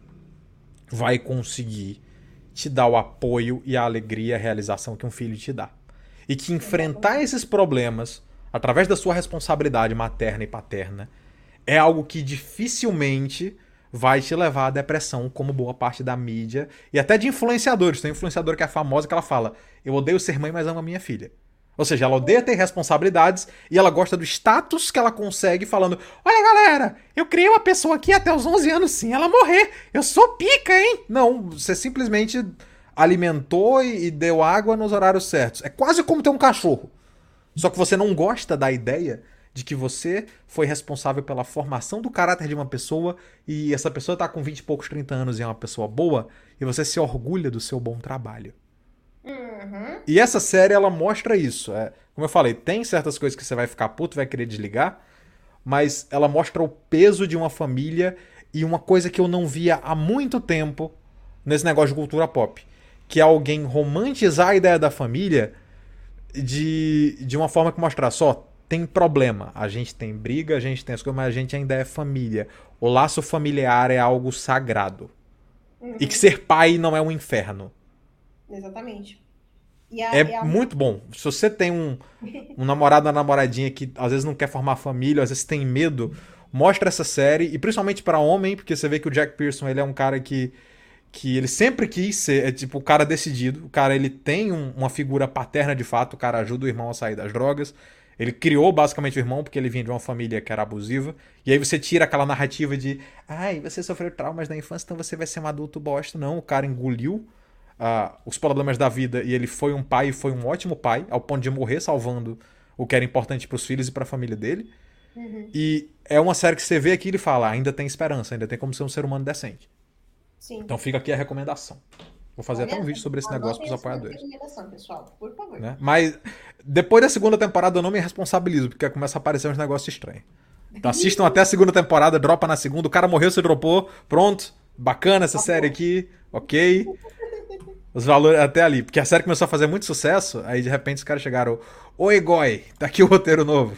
S2: vai conseguir te dar o apoio e a alegria, a realização que um filho te dá. E que enfrentar esses problemas através da sua responsabilidade materna e paterna é algo que dificilmente vai te levar à depressão, como boa parte da mídia e até de influenciadores. Tem um influenciador que é famosa que ela fala: Eu odeio ser mãe, mas amo a minha filha. Ou seja, ela odeia ter responsabilidades e ela gosta do status que ela consegue falando: Olha, galera, eu criei uma pessoa aqui até os 11 anos sim ela morrer. Eu sou pica, hein? Não, você simplesmente alimentou e deu água nos horários certos. É quase como ter um cachorro. Só que você não gosta da ideia de que você foi responsável pela formação do caráter de uma pessoa e essa pessoa está com 20 e poucos, 30 anos e é uma pessoa boa e você se orgulha do seu bom trabalho. Uhum. E essa série ela mostra isso. É, como eu falei, tem certas coisas que você vai ficar puto, vai querer desligar, mas ela mostra o peso de uma família e uma coisa que eu não via há muito tempo nesse negócio de cultura pop, que é alguém romantizar a ideia da família de, de uma forma que mostrar só tem problema, a gente tem briga, a gente tem as coisas, mas a gente ainda é família. O laço familiar é algo sagrado. Uhum. E que ser pai não é um inferno.
S1: Exatamente.
S2: A, é a... muito bom. Se você tem um, um namorado ou namoradinha que às vezes não quer formar família, às vezes tem medo, mostra essa série. E principalmente para homem, porque você vê que o Jack Pearson ele é um cara que, que ele sempre quis ser, é tipo o cara decidido. O cara ele tem um, uma figura paterna de fato, o cara ajuda o irmão a sair das drogas. Ele criou basicamente o irmão porque ele vinha de uma família que era abusiva. E aí você tira aquela narrativa de, ai, você sofreu traumas na infância, então você vai ser um adulto bosta. Não, o cara engoliu os problemas da vida e ele foi um pai e foi um ótimo pai, ao ponto de morrer salvando o que era importante para os filhos e para a família dele. Uhum. E é uma série que você vê aqui e ele fala, ainda tem esperança, ainda tem como ser um ser humano decente. Sim. Então fica aqui a recomendação. Vou fazer Olha, até um vídeo sobre esse negócio para os apoiadores.
S1: Pessoal, por favor.
S2: Né? Mas depois da segunda temporada eu não me responsabilizo, porque começa a aparecer uns negócios estranhos. Então assistam até a segunda temporada, dropa na segunda, o cara morreu, você dropou, pronto, bacana essa série aqui, ok. Os valores até ali, porque a série começou a fazer muito sucesso, aí de repente os caras chegaram, oi Goi, tá aqui o roteiro novo.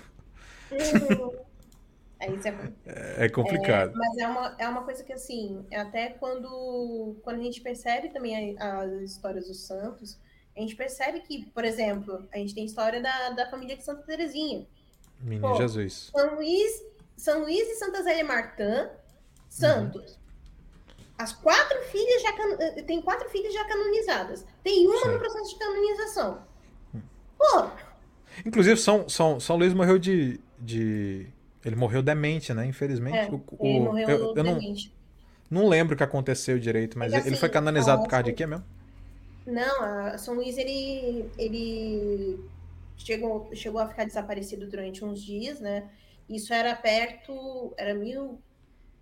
S1: É, isso é,
S2: é complicado.
S1: É, mas é uma, é uma coisa que, assim, é até quando, quando a gente percebe também as histórias dos santos, a gente percebe que, por exemplo, a gente tem a história da, da família de Santa Terezinha.
S2: Menino Pô, Jesus.
S1: São Luís, São Luís e Santa Zélia Martã, santos. Uhum. As quatro filhas já can... Eh, tem quatro filhas já canonizadas. Tem uma Sim. no processo de canonização. Pô.
S2: Inclusive, São, São, São Luís morreu de, de ele morreu demente, né? Infelizmente.
S1: É, o, ele morreu eu, eu demente.
S2: Não, não lembro o que aconteceu direito, mas assim, ele foi canonizado por causa de quê mesmo?
S1: Não, São Luís, ele, ele chegou, chegou a ficar desaparecido durante uns dias, né? Isso era perto, era mil...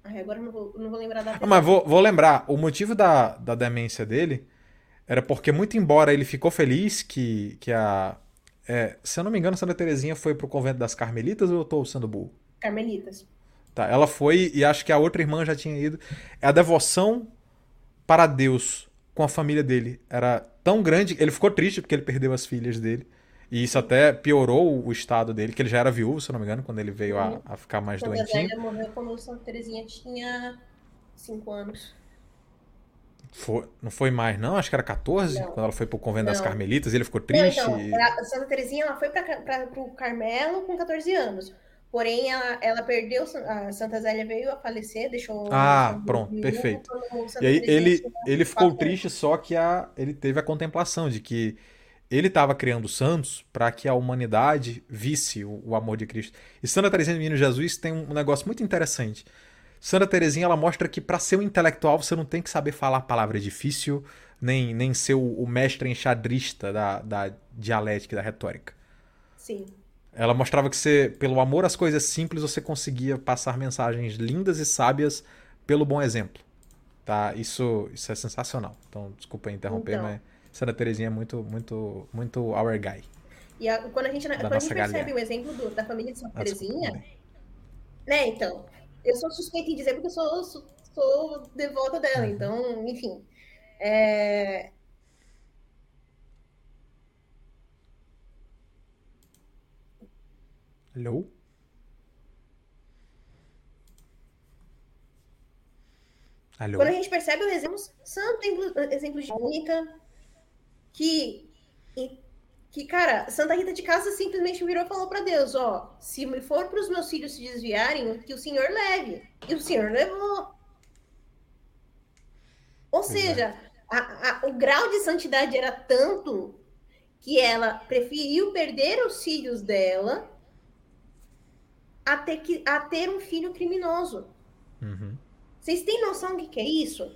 S1: Ai, agora não vou, não vou lembrar da...
S2: Ah, mas vou, vou lembrar, o motivo da, da demência dele era porque, muito embora ele ficou feliz que, que a... É, se eu não me engano, Santa Terezinha foi pro convento das Carmelitas ou eu tô sendo burro?
S1: Carmelitas.
S2: Tá, ela foi e acho que a outra irmã já tinha ido. É a devoção para Deus com a família dele era tão grande, ele ficou triste porque ele perdeu as filhas dele. E isso até piorou o estado dele, que ele já era viúvo, se não me engano, quando ele veio a, a ficar mais
S1: quando
S2: doentinho.
S1: Ele morreu quando Santa Terezinha tinha 5 anos.
S2: Foi, não foi mais, não? Acho que era 14, não. quando ela foi pro convento não. das Carmelitas, e ele ficou triste. Não,
S1: então, Santa Terezinha ela foi para o Carmelo com 14 anos. Porém, ela, ela perdeu, a Santa Zélia veio a falecer, deixou.
S2: Ah, pronto, perfeito. E aí ele, ele ficou triste, só que a, ele teve a contemplação de que ele estava criando santos para que a humanidade visse o, o, amor de Cristo. E Santa Teresinha do Menino Jesus tem um negócio muito interessante. Santa Teresinha ela mostra que para ser um intelectual você não tem que saber falar palavra difícil, nem, nem ser o, o mestre enxadrista da, da dialética e da retórica.
S1: Sim.
S2: Ela mostrava que você, pelo amor às coisas simples, você conseguia passar mensagens lindas e sábias pelo bom exemplo. Tá? Isso, isso é sensacional. Então, desculpa interromper, então, mas Santa Terezinha é muito, muito, muito our guy.
S1: E a, quando a gente, quando a gente percebe o exemplo do, da família de Santa ah, Terezinha, né, então, eu sou suspeita em dizer porque eu sou, sou, sou devota dela, uhum. então, enfim. É,
S2: Hello?
S1: Alô? Quando a gente percebe o exemplo, santo exemplo de Mônica, que, que, cara, Santa Rita de Casa simplesmente virou e falou para Deus, ó, se for para os meus filhos se desviarem, que o Senhor leve. E o Senhor levou. Ou seja, a, a, o grau de santidade era tanto que ela preferiu perder os filhos dela a ter, que, a ter um filho criminoso.
S2: Uhum.
S1: Vocês têm noção do que é isso?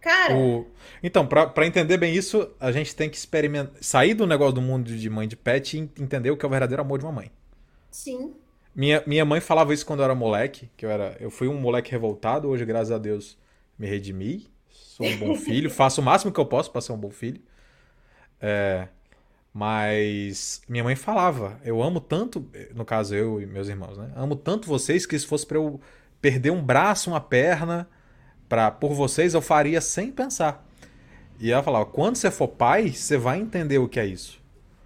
S1: Cara.
S2: O... Então, para entender bem isso, a gente tem que experimentar. Sair do negócio do mundo de mãe de pet e entender o que é o verdadeiro amor de uma mãe.
S1: Sim.
S2: Minha, minha mãe falava isso quando eu era moleque, que eu era. Eu fui um moleque revoltado, hoje, graças a Deus, me redimi. Sou um bom filho, faço o máximo que eu posso para ser um bom filho. É, mas minha mãe falava, eu amo tanto, no caso eu e meus irmãos, né? Amo tanto vocês que se fosse para eu perder um braço, uma perna, para por vocês eu faria sem pensar. E ela falava: quando você for pai, você vai entender o que é isso.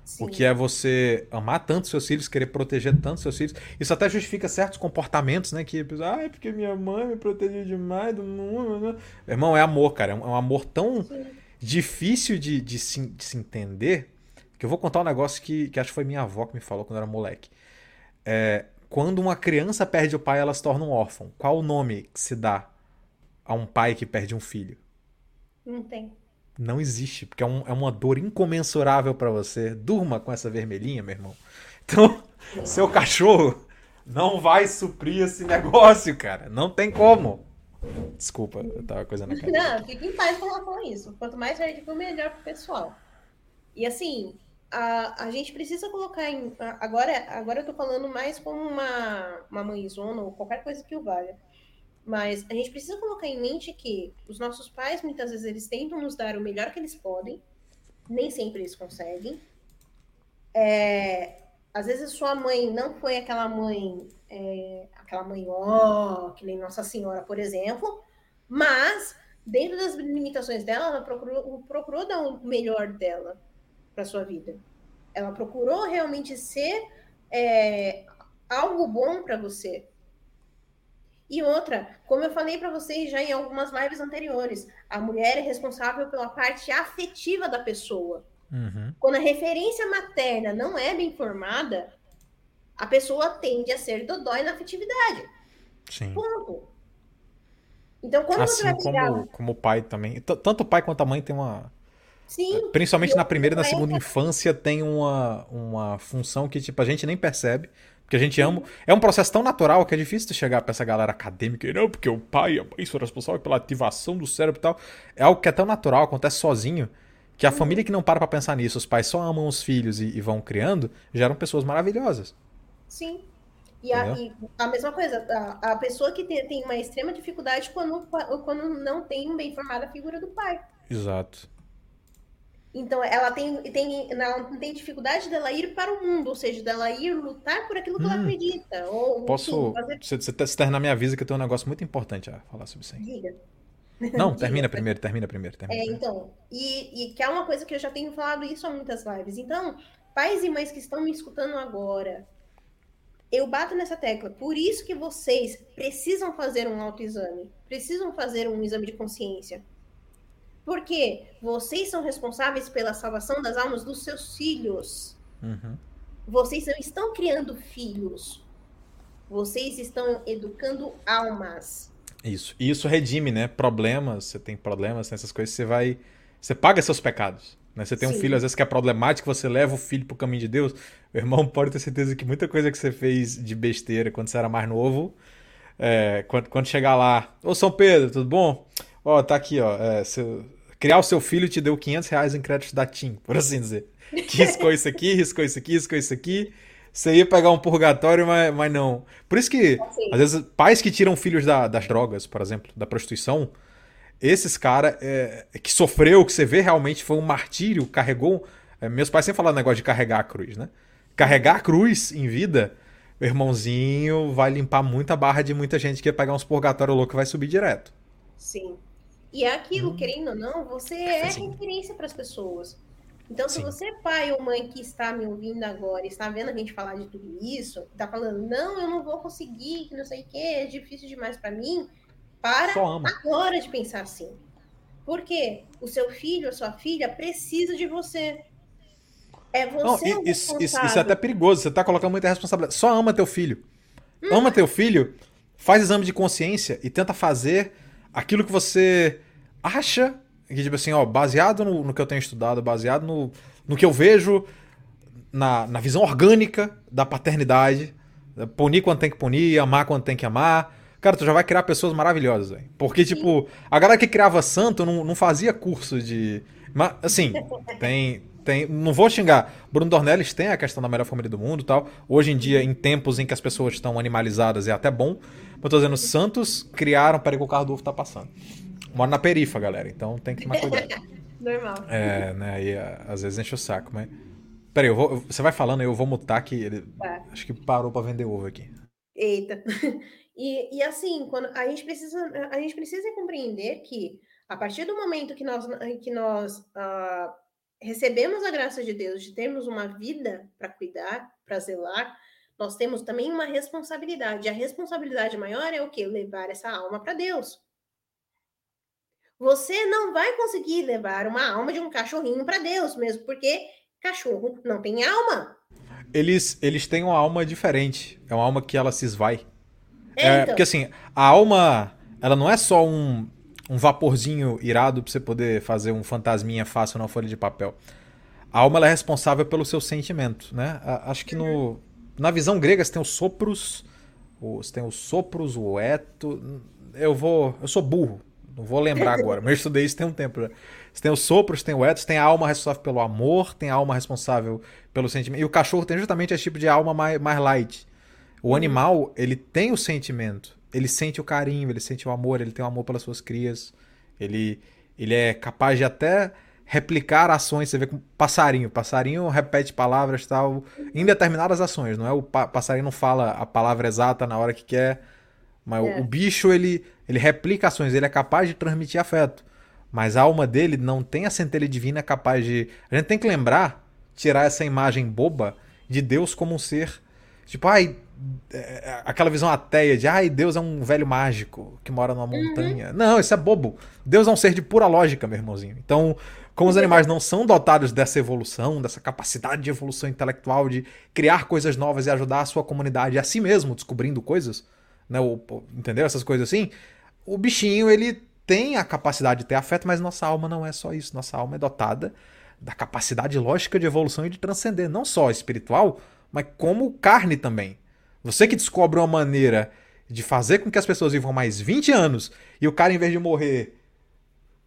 S2: Sim. O que é você amar tanto seus filhos, querer proteger tanto seus filhos. Isso até justifica certos comportamentos, né? Que, ah, é porque minha mãe me protegeu demais do mundo. Né? Irmão, é amor, cara. É um, é amor tão Sim. difícil de, de, se, de se entender que eu vou contar um negócio que, que acho que foi minha avó que me falou quando eu era moleque. É, quando uma criança perde o pai, ela se torna um órfão. Qual o nome que se dá a um pai que perde um filho?
S1: Não tem.
S2: Não existe, porque é, um, é uma dor incomensurável para você. Durma com essa vermelhinha, meu irmão. Então, seu cachorro não vai suprir esse negócio, cara. Não tem como. Desculpa, eu tava coisa na cara.
S1: Não, fica em paz com isso. Quanto mais ridículo, melhor pro pessoal. E assim, a, a gente precisa colocar em. Agora, agora eu tô falando mais como uma, uma mãezona ou qualquer coisa que o valha. Mas a gente precisa colocar em mente que os nossos pais, muitas vezes, eles tentam nos dar o melhor que eles podem, nem sempre eles conseguem. É, às vezes sua mãe não foi aquela mãe, é, aquela mãe, ó, oh, que nem Nossa Senhora, por exemplo, mas dentro das limitações dela, ela procurou, procurou dar o melhor dela para sua vida. Ela procurou realmente ser é, algo bom para você. E outra, como eu falei para vocês já em algumas lives anteriores, a mulher é responsável pela parte afetiva da pessoa.
S2: Uhum.
S1: Quando a referência materna não é bem formada, a pessoa tende a ser dodói na afetividade.
S2: Sim.
S1: Ponto. Então, quando
S2: assim
S1: você vai
S2: como, pegar... como o pai também. Tanto o pai quanto a mãe tem uma.
S1: Sim.
S2: Principalmente na primeira e na segunda infância tem uma, uma função que, tipo, a gente nem percebe. Porque a gente ama. É um processo tão natural que é difícil de chegar pra essa galera acadêmica e não, porque o pai e a mãe são responsáveis pela ativação do cérebro e tal. É algo que é tão natural, acontece sozinho, que a uhum. família que não para pra pensar nisso, os pais só amam os filhos e, e vão criando, geram pessoas maravilhosas.
S1: Sim. E a, e a, mesma coisa, a, a pessoa que tem, tem, uma extrema dificuldade quando, quando não tem bem formada a figura do pai.
S2: Exato.
S1: Então, ela tem, tem, ela tem dificuldade dela ir para o mundo, ou seja, dela ir lutar por aquilo que hum, ela acredita. Ou,
S2: posso. Enfim, fazer... Você, você tá terminar minha avisa que eu tenho um negócio muito importante a falar sobre isso aí.
S1: Diga.
S2: Não, Diga. termina primeiro, termina primeiro. Termina
S1: é,
S2: primeiro.
S1: então. E, e que é uma coisa que eu já tenho falado isso há muitas lives. Então, pais e mães que estão me escutando agora, eu bato nessa tecla. Por isso que vocês precisam fazer um autoexame, precisam fazer um exame de consciência. Porque vocês são responsáveis pela salvação das almas dos seus filhos.
S2: Uhum.
S1: Vocês não estão criando filhos. Vocês estão educando almas.
S2: Isso. E isso redime, né? Problemas, você tem problemas, nessas coisas, você vai. Você paga seus pecados. Né? Você tem Sim. um filho, às vezes, que é problemático, você leva o filho pro caminho de Deus. O irmão pode ter certeza que muita coisa que você fez de besteira quando você era mais novo, é, quando, quando chegar lá. Ô São Pedro, tudo bom? Ó, tá aqui, ó. É, seu, criar o seu filho te deu 500 reais em crédito da TIM, por assim dizer. Que riscou isso aqui, riscou isso aqui, riscou isso aqui. Você ia pegar um purgatório, mas, mas não. Por isso que, assim. às vezes, pais que tiram filhos da, das drogas, por exemplo, da prostituição, esses caras é, que sofreu, que você vê realmente foi um martírio, carregou. É, meus pais sempre falaram negócio de carregar a cruz, né? Carregar a cruz em vida, o irmãozinho vai limpar muita barra de muita gente que ia pegar uns purgatórios louco e vai subir direto.
S1: Sim. E é aquilo, hum. querendo ou não, você é Sim. referência para as pessoas. Então, se Sim. você é pai ou mãe que está me ouvindo agora, está vendo a gente falar de tudo isso, está falando, não, eu não vou conseguir, que não sei o que, é difícil demais para mim, para agora de pensar assim. Porque o seu filho, a sua filha precisa de você. É você
S2: não, isso, isso, isso, é até perigoso, você está colocando muita responsabilidade. Só ama teu filho. Hum. Ama teu filho, faz exame de consciência e tenta fazer aquilo que você acha que, tipo assim, ó, baseado no, no que eu tenho estudado, baseado no, no que eu vejo na, na visão orgânica da paternidade, punir quando tem que punir, amar quando tem que amar. Cara, tu já vai criar pessoas maravilhosas, velho. Porque, tipo, a galera que criava santo não, não fazia curso de. Mas, assim, tem, tem, não vou xingar. Bruno Dornelles tem a questão da melhor família do mundo e tal. Hoje em dia, em tempos em que as pessoas estão animalizadas, é até bom. Mas tô dizendo, Santos criaram. Peraí que o carro do ovo tá passando. Moro na perifa, galera. Então tem que tomar cuidado.
S1: Normal.
S2: É, né? Aí às vezes enche o saco, mas. Peraí, eu vou, você vai falando aí, eu vou mutar que ele. Tá. Acho que parou pra vender ovo aqui.
S1: Eita. E, e assim, quando a gente precisa, a gente precisa compreender que a partir do momento que nós, que nós uh, recebemos a graça de Deus de termos uma vida para cuidar, para zelar, nós temos também uma responsabilidade. A responsabilidade maior é o que? Levar essa alma para Deus. Você não vai conseguir levar uma alma de um cachorrinho para Deus, mesmo porque cachorro não tem alma.
S2: Eles, eles têm uma alma diferente. É uma alma que ela se esvai. É, é então. Porque assim, a alma, ela não é só um, um vaporzinho irado pra você poder fazer um fantasminha fácil na folha de papel. A alma ela é responsável pelo seu sentimento, né? Acho que no, na visão grega você tem os sopros, você tem os sopros, o eto. Eu vou, eu sou burro, não vou lembrar agora, mas eu estudei isso tem um tempo já. Você tem os sopros, tem o etos, tem a alma responsável pelo amor, tem a alma responsável pelo sentimento. E o cachorro tem justamente esse tipo de alma mais, mais light. O animal, ele tem o sentimento ele sente o carinho, ele sente o amor, ele tem o amor pelas suas crias. Ele, ele é capaz de até replicar ações. Você vê com passarinho. Passarinho repete palavras tal em determinadas ações. Não é o pa passarinho não fala a palavra exata na hora que quer. Mas é. o, o, bicho ele, ele replica ações. Ele é capaz de transmitir afeto. Mas a alma dele não tem a centelha divina capaz de. A gente tem que lembrar, tirar essa imagem boba de Deus como um ser. Tipo, ai, aquela visão ateia de ai, Deus é um velho mágico que mora numa uhum. montanha. Uhum. Não, isso é bobo. Deus é um ser de pura lógica, meu irmãozinho. Então, como os animais não são dotados dessa evolução, dessa capacidade de evolução intelectual, de criar coisas novas e ajudar a sua comunidade a si mesmo descobrindo coisas, né? Ou, entendeu? Essas coisas assim. O bichinho, ele tem a capacidade de ter afeto, mas nossa alma não é só isso. Nossa alma é dotada da capacidade lógica de evolução e de transcender, não só espiritual, mas como carne também. Você que descobre uma maneira de fazer com que as pessoas vivam mais 20 anos e o cara, em vez de morrer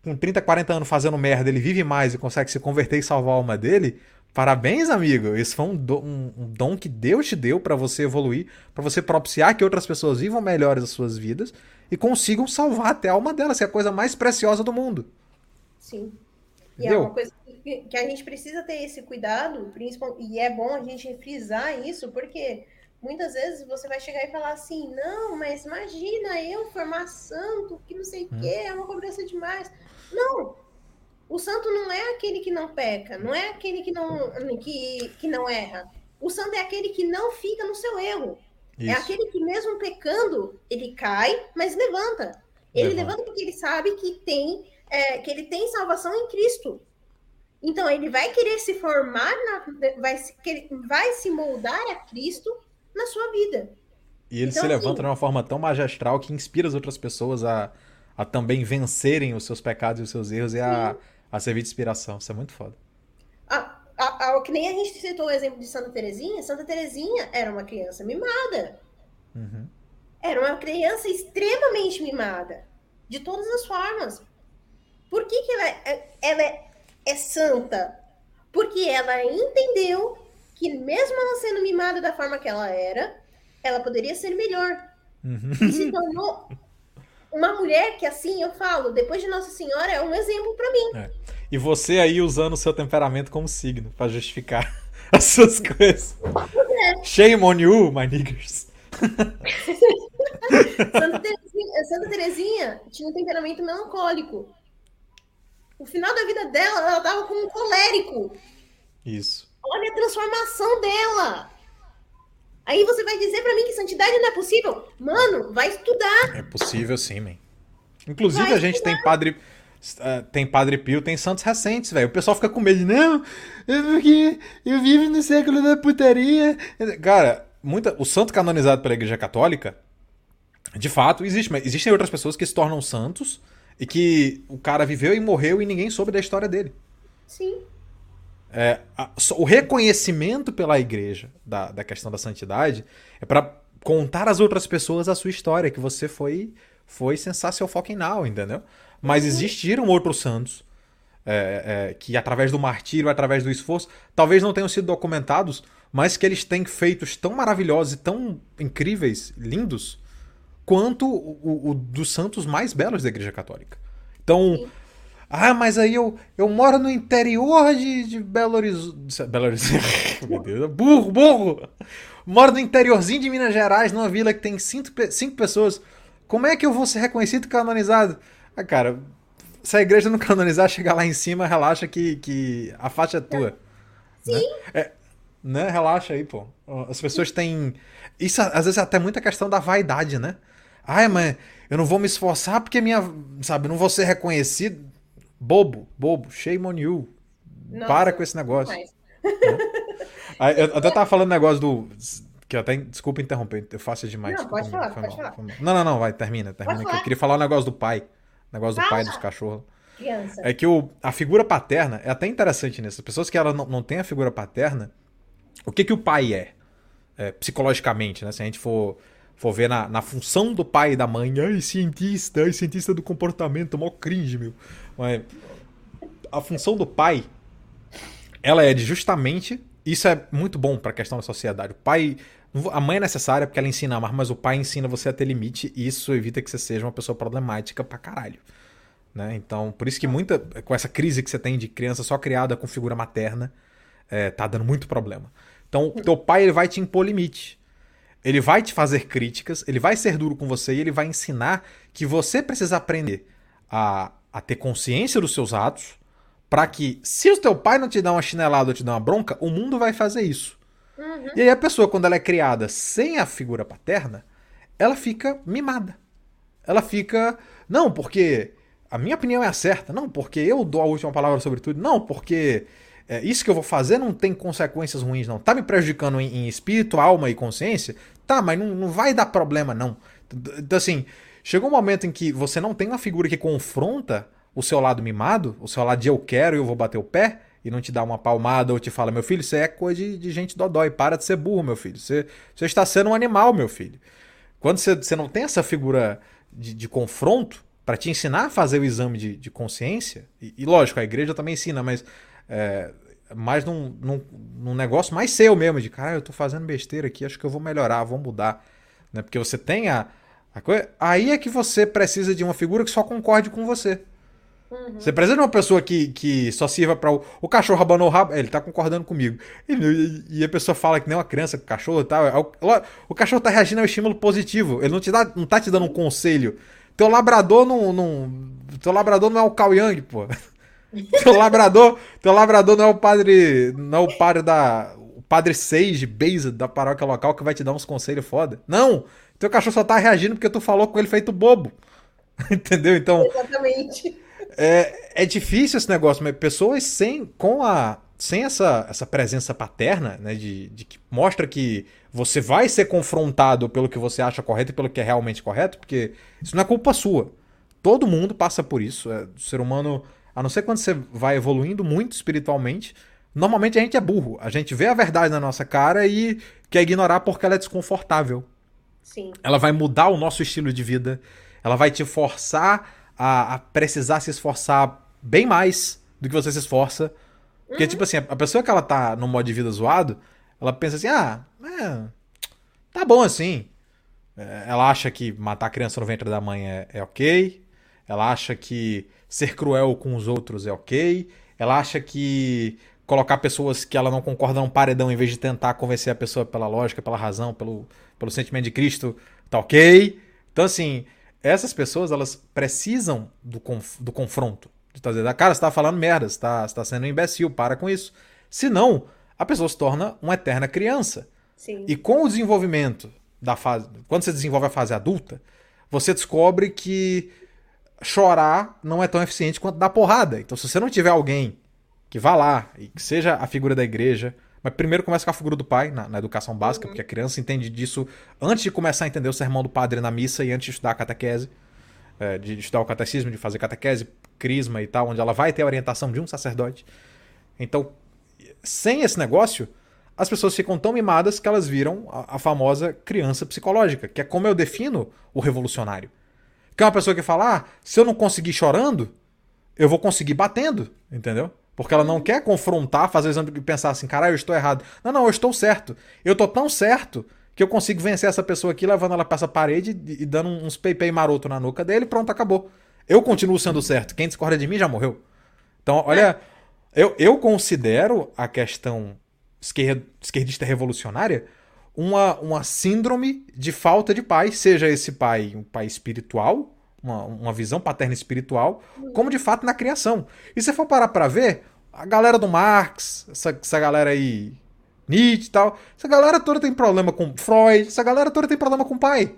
S2: com 30, 40 anos fazendo merda, ele vive mais e consegue se converter e salvar a alma dele. Parabéns, amigo. Isso foi um, do, um, um dom que Deus te deu para você evoluir, para você propiciar que outras pessoas vivam melhores as suas vidas e consigam salvar até a alma delas, que é a coisa mais preciosa do mundo.
S1: Sim. E Entendeu? é uma coisa que a gente precisa ter esse cuidado, principal, e é bom a gente frisar isso, porque muitas vezes você vai chegar e falar assim, não, mas imagina eu formar santo, que não sei o hum. é uma cobrança demais. Não, o santo não é aquele que não peca, não é aquele que não, que, que não erra. O santo é aquele que não fica no seu erro. É Isso. É aquele que mesmo pecando, ele cai, mas levanta. Ele levanta, levanta porque ele sabe que tem, é, que ele tem salvação em Cristo. Então ele vai querer se formar, na, vai, vai se moldar a Cristo na sua vida.
S2: E ele então, se levanta assim, de uma forma tão magistral que inspira as outras pessoas a, a também vencerem os seus pecados e os seus erros e a, a servir de inspiração. Isso é muito foda.
S1: A, a, a, que nem a gente citou o exemplo de Santa Terezinha. Santa Terezinha era uma criança mimada. Uhum. Era uma criança extremamente mimada. De todas as formas. Por que, que ela, é, ela é, é santa? Porque ela entendeu que mesmo ela sendo mimada da forma que ela era, ela poderia ser melhor. Uhum. E se tornou uma mulher que, assim, eu falo, depois de Nossa Senhora, é um exemplo para mim. É.
S2: E você aí usando o seu temperamento como signo para justificar as suas coisas. É. Shame on you, my niggers.
S1: Santa, Terezinha, Santa Terezinha tinha um temperamento melancólico. O final da vida dela, ela tava com um colérico.
S2: Isso.
S1: Olha a transformação dela. Aí você vai dizer para mim que santidade não é possível? Mano, vai estudar.
S2: É possível sim, man. Inclusive vai a gente estudar. tem padre uh, tem Padre Pio, tem santos recentes, velho. O pessoal fica com medo de, não, é porque eu vivo no século da putaria. Cara, muita, o santo canonizado pela Igreja Católica, de fato, existe, mas existem outras pessoas que se tornam santos E que o cara viveu e morreu e ninguém soube da história dele.
S1: Sim.
S2: É, a, o reconhecimento pela igreja da, da questão da santidade é para contar às outras pessoas a sua história, que você foi foi sensacional fucking now, entendeu? Mas uhum. existiram outros santos é, é, que através do martírio, através do esforço, talvez não tenham sido documentados, mas que eles têm feitos tão maravilhosos e tão incríveis, lindos, quanto o, o, o dos santos mais belos da Igreja Católica. Então, Sim. Ah, mas aí eu, eu moro no interior de, de Belo Horizonte. Belo Horizonte. Meu Deus, burro, burro! Moro no interiorzinho de Minas Gerais, numa vila que tem cinco, cinco pessoas. Como é que eu vou ser reconhecido e canonizado? Ah, cara, se a igreja não canonizar, chegar lá em cima, relaxa que, que a faixa é tua.
S1: Sim.
S2: Né? É, né? Relaxa aí, pô. As pessoas têm. Isso às vezes é até muita questão da vaidade, né? Ai, mas eu não vou me esforçar porque minha. Sabe, não vou ser reconhecido. Bobo, bobo, shame on you. Nossa, Para com esse negócio. Eu até tava falando negócio do. Que até. Desculpa interromper, eu faço demais.
S1: Não, pode falar, pode falar.
S2: Não, não, não, vai, termina, termina. Eu queria falar o negócio do pai. Negócio do pai dos cachorros.
S1: Criança.
S2: É que o, a figura paterna é até interessante nisso. As pessoas que ela não, não têm a figura paterna, o que, que o pai é? é psicologicamente, né? Se a gente for, for ver na, na função do pai e da mãe, ai, cientista, ai, cientista do comportamento, mó cringe, meu. Mas a função do pai, ela é de justamente. Isso é muito bom para a questão da sociedade. O pai. A mãe é necessária porque ela ensina a amar, mas o pai ensina você a ter limite e isso evita que você seja uma pessoa problemática pra caralho. Né? Então, por isso que muita. Com essa crise que você tem de criança só criada com figura materna, é, tá dando muito problema. Então, teu pai ele vai te impor limite. Ele vai te fazer críticas, ele vai ser duro com você e ele vai ensinar que você precisa aprender a, a ter consciência dos seus atos, para que, se o teu pai não te dá uma chinelada ou te dá uma bronca, o mundo vai fazer isso. Uhum. E aí a pessoa, quando ela é criada sem a figura paterna, ela fica mimada. Ela fica. Não, porque a minha opinião é a certa. Não, porque eu dou a última palavra sobre tudo. Não, porque é, isso que eu vou fazer não tem consequências ruins, não. Tá me prejudicando em, em espírito, alma e consciência? Tá, mas não, não vai dar problema, não. Então, assim, chegou um momento em que você não tem uma figura que confronta o seu lado mimado, o seu lado de eu quero e eu vou bater o pé, e não te dá uma palmada ou te fala, meu filho, isso é coisa de, de gente dodói, para de ser burro, meu filho. Você, você está sendo um animal, meu filho. Quando você, você não tem essa figura de, de confronto para te ensinar a fazer o exame de, de consciência, e, e, lógico, a igreja também ensina, mas é, num, num, num, negócio mais seu mesmo, de cara, eu tô fazendo besteira aqui, acho que eu vou melhorar, vou mudar. Né? Porque você tem a. Aí é que você precisa de uma figura que só concorde com você. Uhum. Você precisa de uma pessoa que, que só sirva para o, o cachorro abanou o rabo. Ele tá concordando comigo. E, e, a pessoa fala que nem uma criança o cachorro tal. É o, o, cachorro tá reagindo ao estímulo positivo. Ele não, te dá, não tá te dando um conselho. Teu labrador não. não teu labrador não é o Cao Yang, pô. teu labrador, teu labrador não é o padre. Não é o padre da. O padre Sage, base da paróquia local que vai te dar uns conselhos foda. Não! Teu cachorro só tá reagindo porque tu falou com ele feito bobo. Entendeu? Então.
S1: Exatamente.
S2: É, é difícil esse negócio, mas pessoas sem, com a, sem essa, essa presença paterna, né, de, de que mostra que você vai ser confrontado pelo que você acha correto e pelo que é realmente correto, porque isso não é culpa sua. Todo mundo passa por isso. É, o ser humano, a não ser quando você vai evoluindo muito espiritualmente, normalmente a gente é burro. A gente vê a verdade na nossa cara e quer ignorar porque ela é desconfortável.
S1: Sim.
S2: Ela vai mudar o nosso estilo de vida. Ela vai te forçar a, a precisar se esforçar bem mais do que você se esforça. Porque, uhum. tipo assim, a pessoa que ela tá no modo de vida zoado, ela pensa assim, ah, é, tá bom assim. É, ela acha que matar a criança no ventre da mãe é, é ok. Ela acha que ser cruel com os outros é ok. Ela acha que colocar pessoas que ela não concorda num paredão em vez de tentar convencer a pessoa pela lógica, pela razão, pelo, pelo sentimento de Cristo, tá ok. Então, assim, essas pessoas elas precisam do, conf, do confronto. De tá dizendo, cara, você tá falando merda, você tá, você tá sendo um imbecil, para com isso. Senão, a pessoa se torna uma eterna criança.
S1: Sim.
S2: E com o desenvolvimento da fase. Quando você desenvolve a fase adulta, você descobre que chorar não é tão eficiente quanto dar porrada. Então, se você não tiver alguém que vá lá e que seja a figura da igreja, mas primeiro começa com a figura do pai, na, na educação básica, uhum. porque a criança entende disso antes de começar a entender o sermão do padre na missa e antes de estudar a catequese. é, de estudar o catecismo, de fazer catequese, crisma e tal, onde ela vai ter a orientação de um sacerdote. Então, sem esse negócio, as pessoas ficam tão mimadas que elas viram a, a, famosa criança psicológica, que é como eu defino o revolucionário. Que é uma pessoa que fala: ah, se eu não conseguir chorando, eu vou conseguir batendo, entendeu? Porque ela não quer confrontar, fazer o exame e pensar assim, caralho, eu estou errado. Não, não, eu estou certo. Eu estou tão certo que eu consigo vencer essa pessoa aqui, levando ela pra essa parede e, dando uns pei-pei maroto na nuca dele, pronto, acabou. Eu continuo sendo certo. Quem discorda de mim já morreu. Então, olha, eu, eu considero a questão esquerdista revolucionária uma, uma síndrome de falta de pai, seja esse pai um pai espiritual, uma, uma visão paterna espiritual, como de fato na criação. E se for parar para ver, a galera do Marx, essa, essa galera aí, Nietzsche e tal, essa galera toda tem problema com Freud, essa galera toda tem problema com o pai.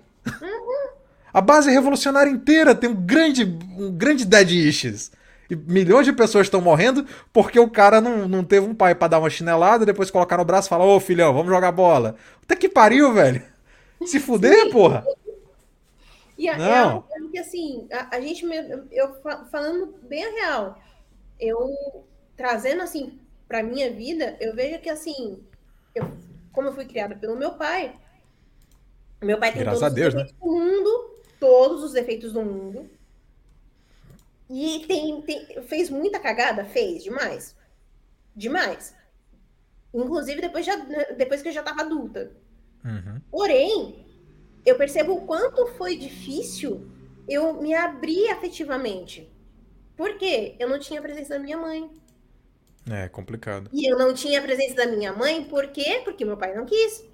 S2: A base revolucionária inteira tem um grande, um grande dead issues. E milhões de pessoas estão morrendo porque o cara não, não teve um pai para dar uma chinelada, depois colocar no braço e falar: Ô filhão, vamos jogar bola. Até que pariu, velho. Se fuder, Sim. porra.
S1: E a, é não. É que assim, a, a, gente, eu falando bem a real, eu trazendo assim para minha vida, eu vejo que assim, eu, como eu fui criada pelo meu pai, meu pai tem
S2: Graças todos Deus,
S1: os
S2: defeitos
S1: né? do mundo, todos os defeitos do mundo. E tem, tem, fez muita cagada? Fez, demais. Demais. Inclusive depois, já, depois que eu já estava adulta.
S2: Uhum.
S1: Porém, eu percebo o quanto foi difícil eu me abrir afetivamente. Por quê? Eu não tinha a presença da minha mãe.
S2: É complicado.
S1: E eu não tinha a presença da minha mãe, por quê? Porque meu pai não quis.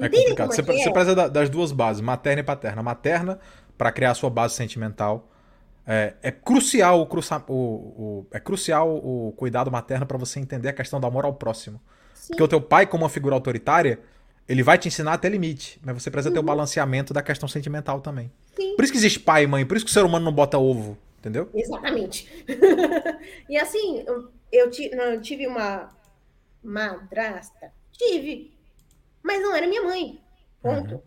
S2: É complicado. Você, é? você precisa das duas bases, materna e paterna. Materna, para criar a sua base sentimental. É, é crucial o, cruça, o, o, é crucial o cuidado materno para você entender a questão do amor ao próximo. Sim. Porque o teu pai, como uma figura autoritária, ele vai te ensinar até limite, mas você precisa uhum. ter o balanceamento da questão sentimental também. Sim. Por isso que existe pai e mãe, por isso que o ser humano não bota ovo, entendeu?
S1: Exatamente. e assim, eu, eu tive uma madrasta, tive, mas não era minha mãe, ponto. Uhum.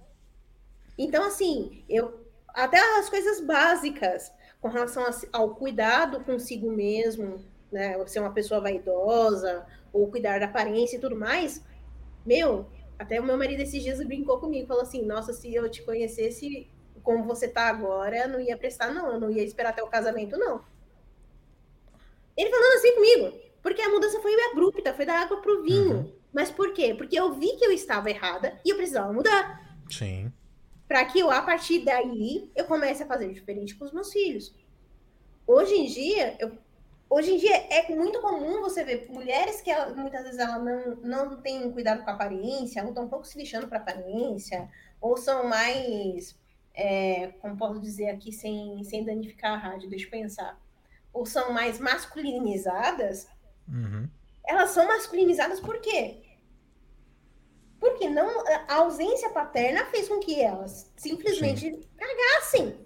S1: Então, assim, eu até as coisas básicas com relação ao cuidado consigo mesmo, né? Ser uma pessoa vaidosa, ou cuidar da aparência e tudo mais. Meu, até o meu marido esses dias brincou comigo, falou assim: Nossa, se eu te conhecesse como você tá agora, não ia prestar, não, eu não ia esperar até o casamento, não. Ele falando assim comigo, porque a mudança foi abrupta, foi da água pro vinho. Uhum. Mas por quê? Porque eu vi que eu estava errada e eu precisava mudar.
S2: Sim
S1: para que eu, a partir daí, eu comece a fazer diferente com os meus filhos. Hoje em dia, eu, hoje em dia é muito comum você ver mulheres que ela, muitas vezes ela não, não tem cuidado com a aparência, ou estão um pouco se lixando para aparência, ou são mais, é, como posso dizer aqui sem, sem danificar a rádio, deixa eu pensar, ou são mais masculinizadas,
S2: uhum.
S1: elas são masculinizadas por quê? Porque não, a ausência paterna fez com que elas simplesmente Sim. cagassem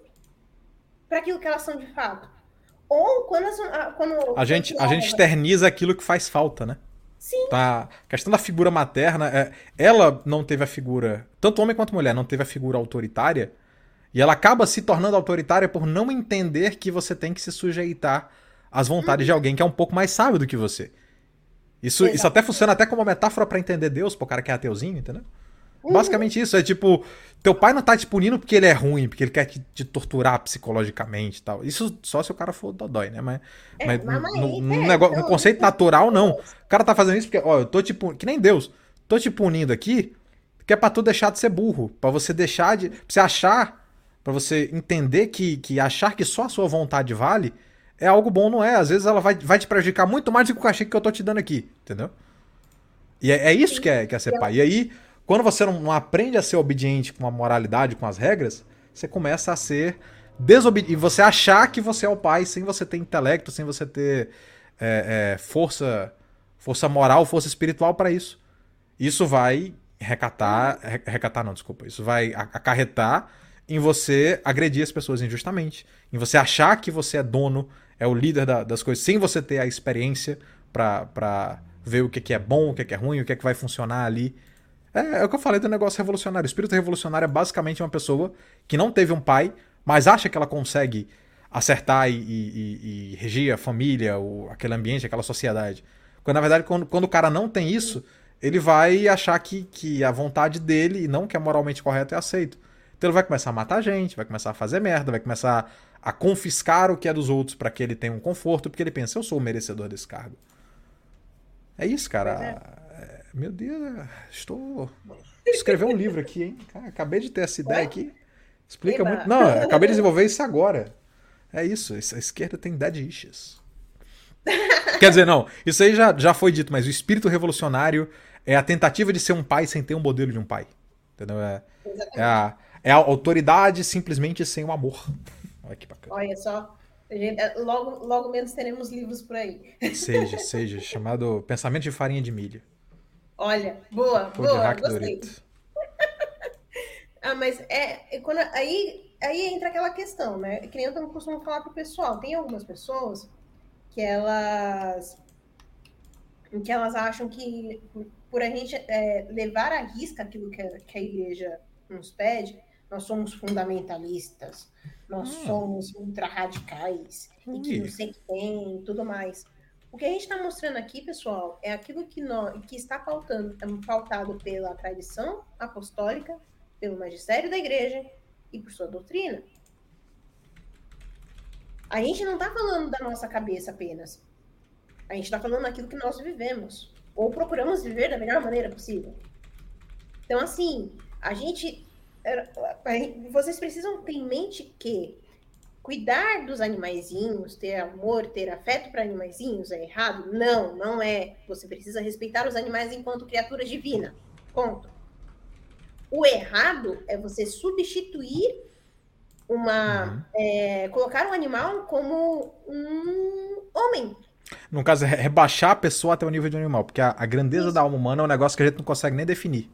S1: para aquilo que elas são de fato. Ou quando, as, quando
S2: a gente a gente externiza aquilo que faz falta, né?
S1: Sim.
S2: Tá, a questão da figura materna, é, ela não teve a figura, tanto homem quanto mulher, não teve a figura autoritária, e ela acaba se tornando autoritária por não entender que você tem que se sujeitar às vontades uhum. de alguém que é um pouco mais sábio do que você. Isso, isso até funciona até como metáfora para entender Deus, pro cara que é ateuzinho, entendeu? Uhum. Basicamente isso, é tipo, teu pai não tá te punindo porque ele é ruim, porque ele quer te, te torturar psicologicamente e tal. Isso só se o cara for dodói, né? Mas, é, mas, no, no, é, negócio, no então, conceito natural, não. O cara tá fazendo isso porque, ó, eu tô tipo, que nem Deus, tô te punindo aqui, que é pra tu deixar de ser burro, para você deixar de, pra você achar, para você entender que, que achar que só a sua vontade vale é algo bom, não é? Às vezes ela vai, vai te prejudicar muito mais do que o cachê que eu tô te dando aqui, entendeu? E é, é isso que é, que é ser pai. E aí, quando você não, aprende a ser obediente com a moralidade, com as regras, você começa a ser desobediente. E você achar que você é o pai sem você ter intelecto, sem você ter é, é, força, força moral, força espiritual para isso. Isso vai recatar. Recatar, não, desculpa. Isso vai acarretar em você agredir as pessoas injustamente. Em você achar que você é dono é o líder da, das coisas, sem você ter a experiência para ver o que, que é bom, o que, que é ruim, o que, que vai funcionar ali. É, é o que eu falei do negócio revolucionário. O espírito revolucionário é basicamente uma pessoa que não teve um pai, mas acha que ela consegue acertar e, e, e regir a família, aquele ambiente, aquela sociedade. Quando, na verdade, quando, quando o cara não tem isso, ele vai achar que, que a vontade dele, e não que é moralmente correto, é aceito. Então ele vai começar a matar gente, vai começar a fazer merda, vai começar a confiscar o que é dos outros para que ele tenha um conforto, porque ele pensa, eu sou o merecedor desse cargo. É isso, cara. É. Meu Deus, estou. Escrever um livro aqui, hein? acabei de ter essa ideia aqui. Explica Eba. muito. Não, acabei de desenvolver isso agora. É isso, a esquerda tem dead issues. Quer dizer, não, isso aí já, já foi dito, mas o espírito revolucionário é a tentativa de ser um pai sem ter um modelo de um pai. Entendeu? É, é, a, é a autoridade simplesmente sem o amor.
S1: Olha que bacana. Olha só. Gente, é, logo, logo menos teremos livros por aí.
S2: Seja, seja. Chamado Pensamento de Farinha de Milho.
S1: Olha, boa, Foi boa, gostei. ah, mas é, é, quando, aí, aí entra aquela questão, né? Que nem eu costumo falar pro pessoal. Tem algumas pessoas que elas que elas acham que por a gente é, levar à risca aquilo que a, que a igreja nos pede, nós somos fundamentalistas, nós hum. somos ultra-radicais, e que não sei o que tem, tudo mais. O que a gente está mostrando aqui, pessoal, é aquilo que, nós, que está pautando, é pautado pela tradição apostólica, pelo magistério da igreja e por sua doutrina. A gente não está falando da nossa cabeça apenas. A gente está falando daquilo que nós vivemos. Ou procuramos viver da melhor maneira possível. Então, assim, a gente. Vocês precisam ter em mente que cuidar dos animaizinhos, ter amor, ter afeto para animaizinhos é errado? Não, não é. Você precisa respeitar os animais enquanto criatura divina. Ponto. O errado é você substituir uma. Uhum. É, colocar um animal como um homem.
S2: No caso, é rebaixar a pessoa até o nível de um animal. Porque a, a grandeza Isso. da alma humana é um negócio que a gente não consegue nem definir.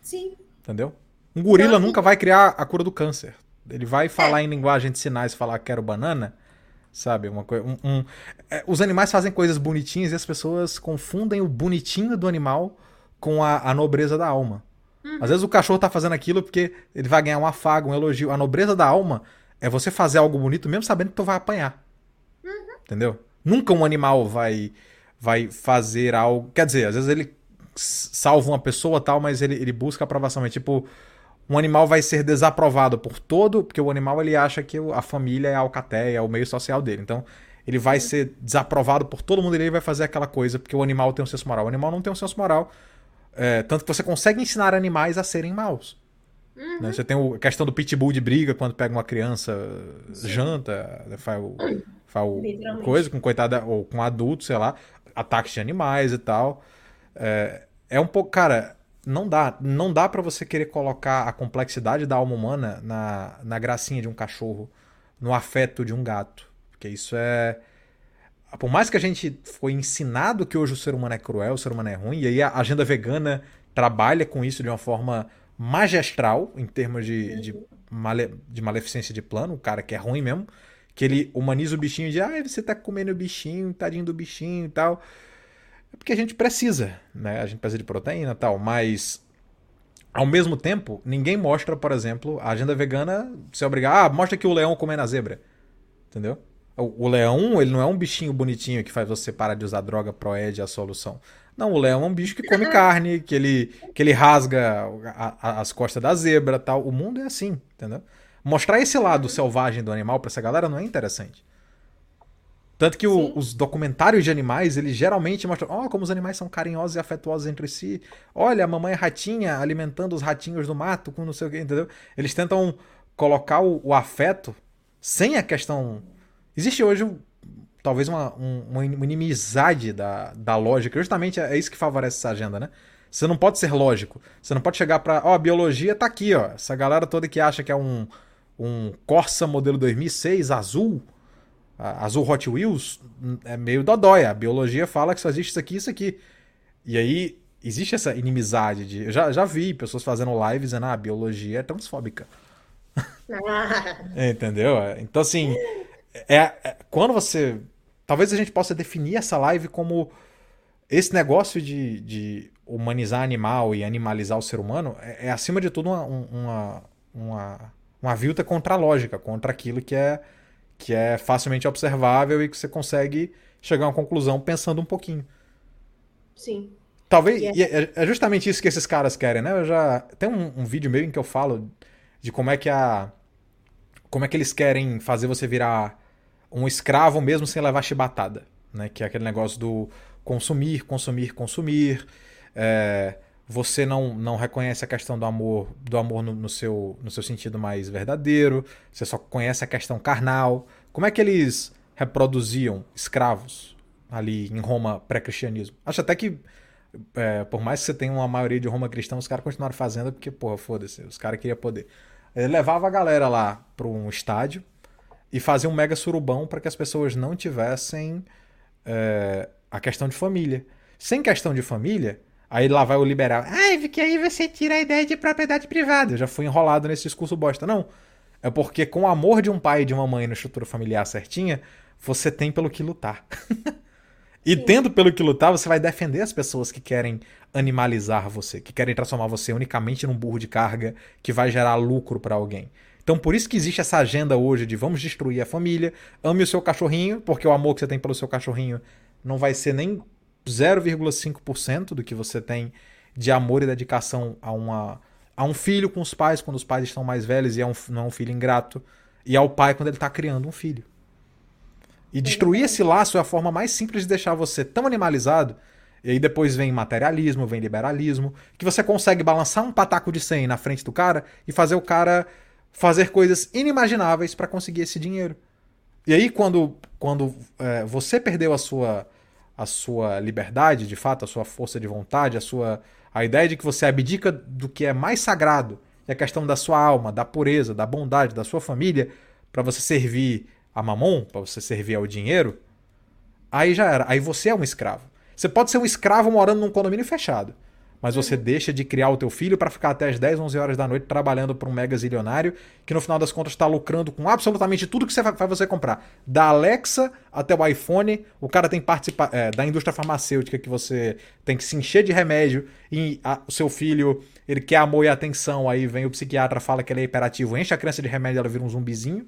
S1: Sim.
S2: Entendeu? Um gorila então, nunca vai criar a cura do câncer. Ele vai falar é. em linguagem de sinais, falar quero banana, sabe? Uma coisa, um, um... É, os animais fazem coisas bonitinhas e as pessoas confundem o bonitinho do animal com a, a nobreza da alma. Uhum. Às vezes o cachorro tá fazendo aquilo porque ele vai ganhar um afago, um elogio. A nobreza da alma é você fazer algo bonito mesmo sabendo que tu vai apanhar. Uhum. Entendeu? Nunca um animal vai vai fazer algo. Quer dizer, às vezes ele salva uma pessoa tal, mas ele, ele busca aprovação. É tipo, um animal vai ser desaprovado por todo, porque o animal ele acha que a família é a alcateia, é o meio social dele. Então, ele vai ser desaprovado por todo mundo e ele vai fazer aquela coisa, porque o animal tem um senso moral. O animal não tem um senso moral. É, tanto que você consegue ensinar animais a serem maus. Uhum. Né? Você tem a questão do pitbull de briga quando pega uma criança, Sim. janta, faz o, faz o coisa com coitada, ou com adulto, sei lá, ataques de animais e tal. É, é um pouco, cara, não dá, não dá para você querer colocar a complexidade da alma humana na, na gracinha de um cachorro, no afeto de um gato, porque isso é por mais que a gente foi ensinado que hoje o ser humano é cruel, o ser humano é ruim, e aí a agenda vegana trabalha com isso de uma forma magistral, em termos de, de, male, de maleficência de plano, o cara que é ruim mesmo, que ele humaniza o bichinho de, ah, você tá comendo o bichinho, tadinho do bichinho e tal. Porque a gente precisa, né? A gente precisa de proteína e tal, mas ao mesmo tempo, ninguém mostra, por exemplo, a agenda vegana se obrigar, ah, mostra que o leão comendo a zebra. Entendeu? O, leão, ele não é um bichinho bonitinho que faz você parar de usar droga proed a solução. Não, o leão é um bicho que come carne, que ele, que ele rasga a, a, as costas da zebra tal. O mundo é assim, entendeu? Mostrar esse lado selvagem do animal pra essa galera não é interessante. Tanto que o, os documentários de animais, eles geralmente mostram, ó, oh, como os animais são carinhosos e afetuosos entre si. Olha, a mamãe ratinha alimentando os ratinhos do mato com não sei o que, entendeu? Eles tentam colocar o, o afeto sem a questão Existe hoje talvez uma, um, uma inimizade da, da lógica. Justamente é isso que favorece essa agenda, né? Você não pode ser lógico. Você não pode chegar para, ó, oh, a biologia tá aqui, ó. Essa galera toda que acha que é um, um Corsa modelo 2006 azul, azul Hot Wheels, é meio dodóia. A biologia fala que só existe isso aqui e isso aqui. E aí existe essa inimizade de, eu já, já vi pessoas fazendo lives dizendo, ah, a biologia é transfóbica. Entendeu? Então assim, é, é, quando você. Talvez a gente possa definir essa live como esse negócio de, de humanizar animal e animalizar o ser humano é, é acima de tudo uma, uma, uma, uma vilta contra a lógica, contra aquilo que é, que é facilmente observável e que você consegue chegar a uma conclusão pensando um pouquinho.
S1: Sim.
S2: Talvez. É... é, é, justamente isso que esses caras querem, né? Eu já. Tem um, um vídeo meio em que eu falo de como é que a. Como é que eles querem fazer você virar um escravo mesmo sem levar chibatada, né? Que é aquele negócio do consumir, consumir, consumir. É, você não, não reconhece a questão do amor, do amor no, no, seu, no seu sentido mais verdadeiro. Você só conhece a questão carnal. Como é que eles reproduziam escravos ali em Roma pré-cristianismo? Acho até que é, por mais que você tenha uma maioria de Roma cristã, os caras continuaram fazendo porque, porra, foda-se, os caras queriam poder. Ele levava a galera lá para um estádio e fazia um mega surubão para que as pessoas não tivessem é, a questão de família. Sem questão de família, aí lá vai o liberal. Ai, porque aí você tira a ideia de propriedade privada. Eu já fui enrolado nesse discurso bosta. Não. É porque com o amor de um pai e de uma mãe na estrutura familiar certinha, você tem pelo que lutar. E Sim. tendo pelo que lutar, você vai defender as pessoas que querem animalizar você, que querem transformar você unicamente num burro de carga que vai gerar lucro para alguém. Então por isso que existe essa agenda hoje de vamos destruir a família, ame o seu cachorrinho, porque o amor que você tem pelo seu cachorrinho não vai ser nem 0,5% do que você tem de amor e dedicação a, uma, a um filho com os pais quando os pais estão mais velhos e é um, não é um filho ingrato, e ao pai quando ele está criando um filho. E destruir esse laço é a forma mais simples de deixar você tão animalizado. E aí depois vem materialismo, vem liberalismo, que você consegue balançar um pataco de 100 na frente do cara e fazer o cara fazer coisas inimagináveis para conseguir esse dinheiro. E aí quando, quando é, você perdeu a sua, a sua liberdade, de fato, a sua força de vontade, a sua a ideia de que você abdica do que é mais sagrado, que é a questão da sua alma, da pureza, da bondade, da sua família, para você servir a mamon, para você servir ao dinheiro, aí já era. Aí você é um escravo. Você pode ser um escravo morando num condomínio fechado, mas você deixa de criar o teu filho para ficar até as 10, 11 horas da noite trabalhando para um mega zilionário que no final das contas está lucrando com absolutamente tudo que você vai, você comprar. Da Alexa até o iPhone, o cara tem participa é, da indústria farmacêutica que você tem que se encher de remédio e a, o seu filho ele quer amor e atenção, aí vem o psiquiatra fala que ele é hiperativo, enche a criança de remédio ela vira um zumbizinho.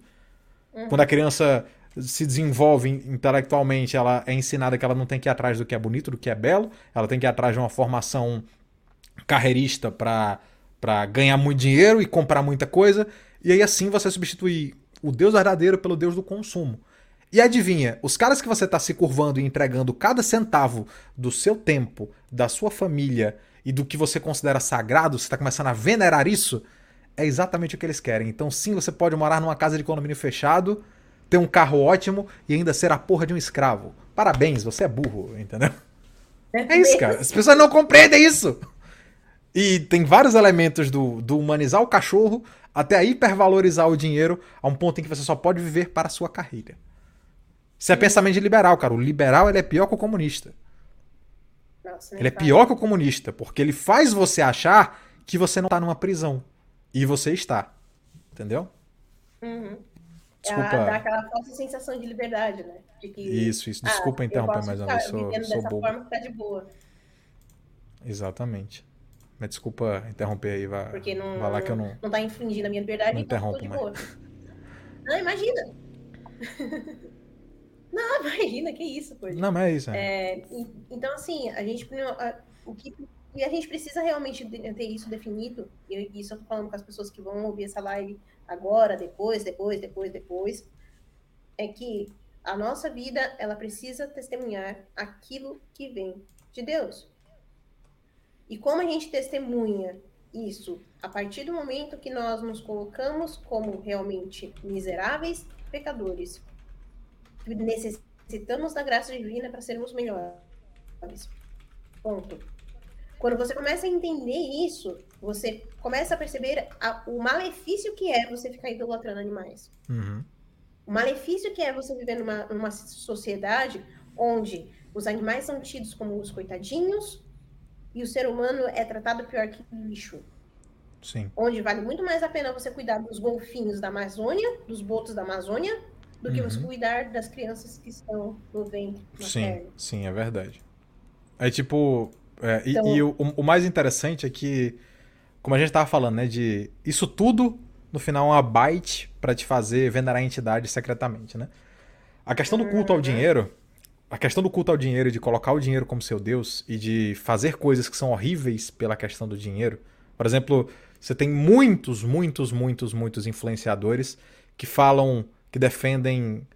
S2: Uhum. Quando a criança se desenvolve intelectualmente, ela é ensinada que ela não tem que ir atrás do que é bonito, do que é belo, ela tem que ir atrás de uma formação carreirista para ganhar muito dinheiro e comprar muita coisa, e aí assim você substitui o Deus verdadeiro pelo Deus do consumo. E adivinha, os caras que você está se curvando e entregando cada centavo do seu tempo, da sua família e do que você considera sagrado, você está começando a venerar isso, é exatamente o que eles querem. Então, sim, você pode morar numa casa de condomínio fechado, ter um carro ótimo e ainda ser a porra de um escravo. Parabéns, você é burro, entendeu? É isso, cara. As pessoas não compreendem isso. E tem vários elementos do, do humanizar o cachorro até a hipervalorizar o dinheiro a um ponto em que você só pode viver para a sua carreira. Isso é pensamento de liberal, cara. O liberal ele é pior que o comunista. Nossa, ele é pior que o comunista, porque ele faz você achar que você não está numa prisão. E você está. Entendeu?
S1: Uhum. Desculpa. É, dá aquela falsa sensação de liberdade, né? De
S2: que, isso, isso. Mas desculpa interromper aí, vai,
S1: Porque não,
S2: vai lá
S1: que
S2: eu não.
S1: Não tá infringindo a minha liberdade,
S2: não então interrompo
S1: mais. Não, imagina. não, imagina, que isso, pô.
S2: Não, mas é isso.
S1: É. É, então, assim, a gente. O que e a gente precisa realmente ter isso definido, e isso eu tô falando com as pessoas que vão ouvir essa live agora, depois, depois, depois, depois, é que a nossa vida, ela precisa testemunhar aquilo que vem de Deus. E como a gente testemunha isso? A partir do momento que nós nos colocamos como realmente miseráveis pecadores. Necessitamos da graça divina para sermos melhores. Ponto. Quando você começa a entender isso, você começa a perceber a, o malefício que é você ficar idolatrando animais.
S2: Uhum.
S1: O malefício que é você viver numa, numa sociedade onde os animais são tidos como os coitadinhos e o ser humano é tratado pior que lixo.
S2: Sim.
S1: Onde vale muito mais a pena você cuidar dos golfinhos da Amazônia, dos botos da Amazônia, do uhum. que você uhum. cuidar das crianças que estão no ventre.
S2: Sim, sim, é verdade. É tipo, É, então... E, e o, o, mais interessante é que, como a gente tava falando, né, de isso tudo no final é uma byte para te fazer venerar a entidade secretamente, né? A questão do culto ao uhum. dinheiro, a questão do culto ao dinheiro, de colocar o dinheiro como seu Deus e de fazer coisas que são horríveis pela questão do dinheiro. Por exemplo, você tem muitos, muitos, muitos, muitos influenciadores que falam, que defendem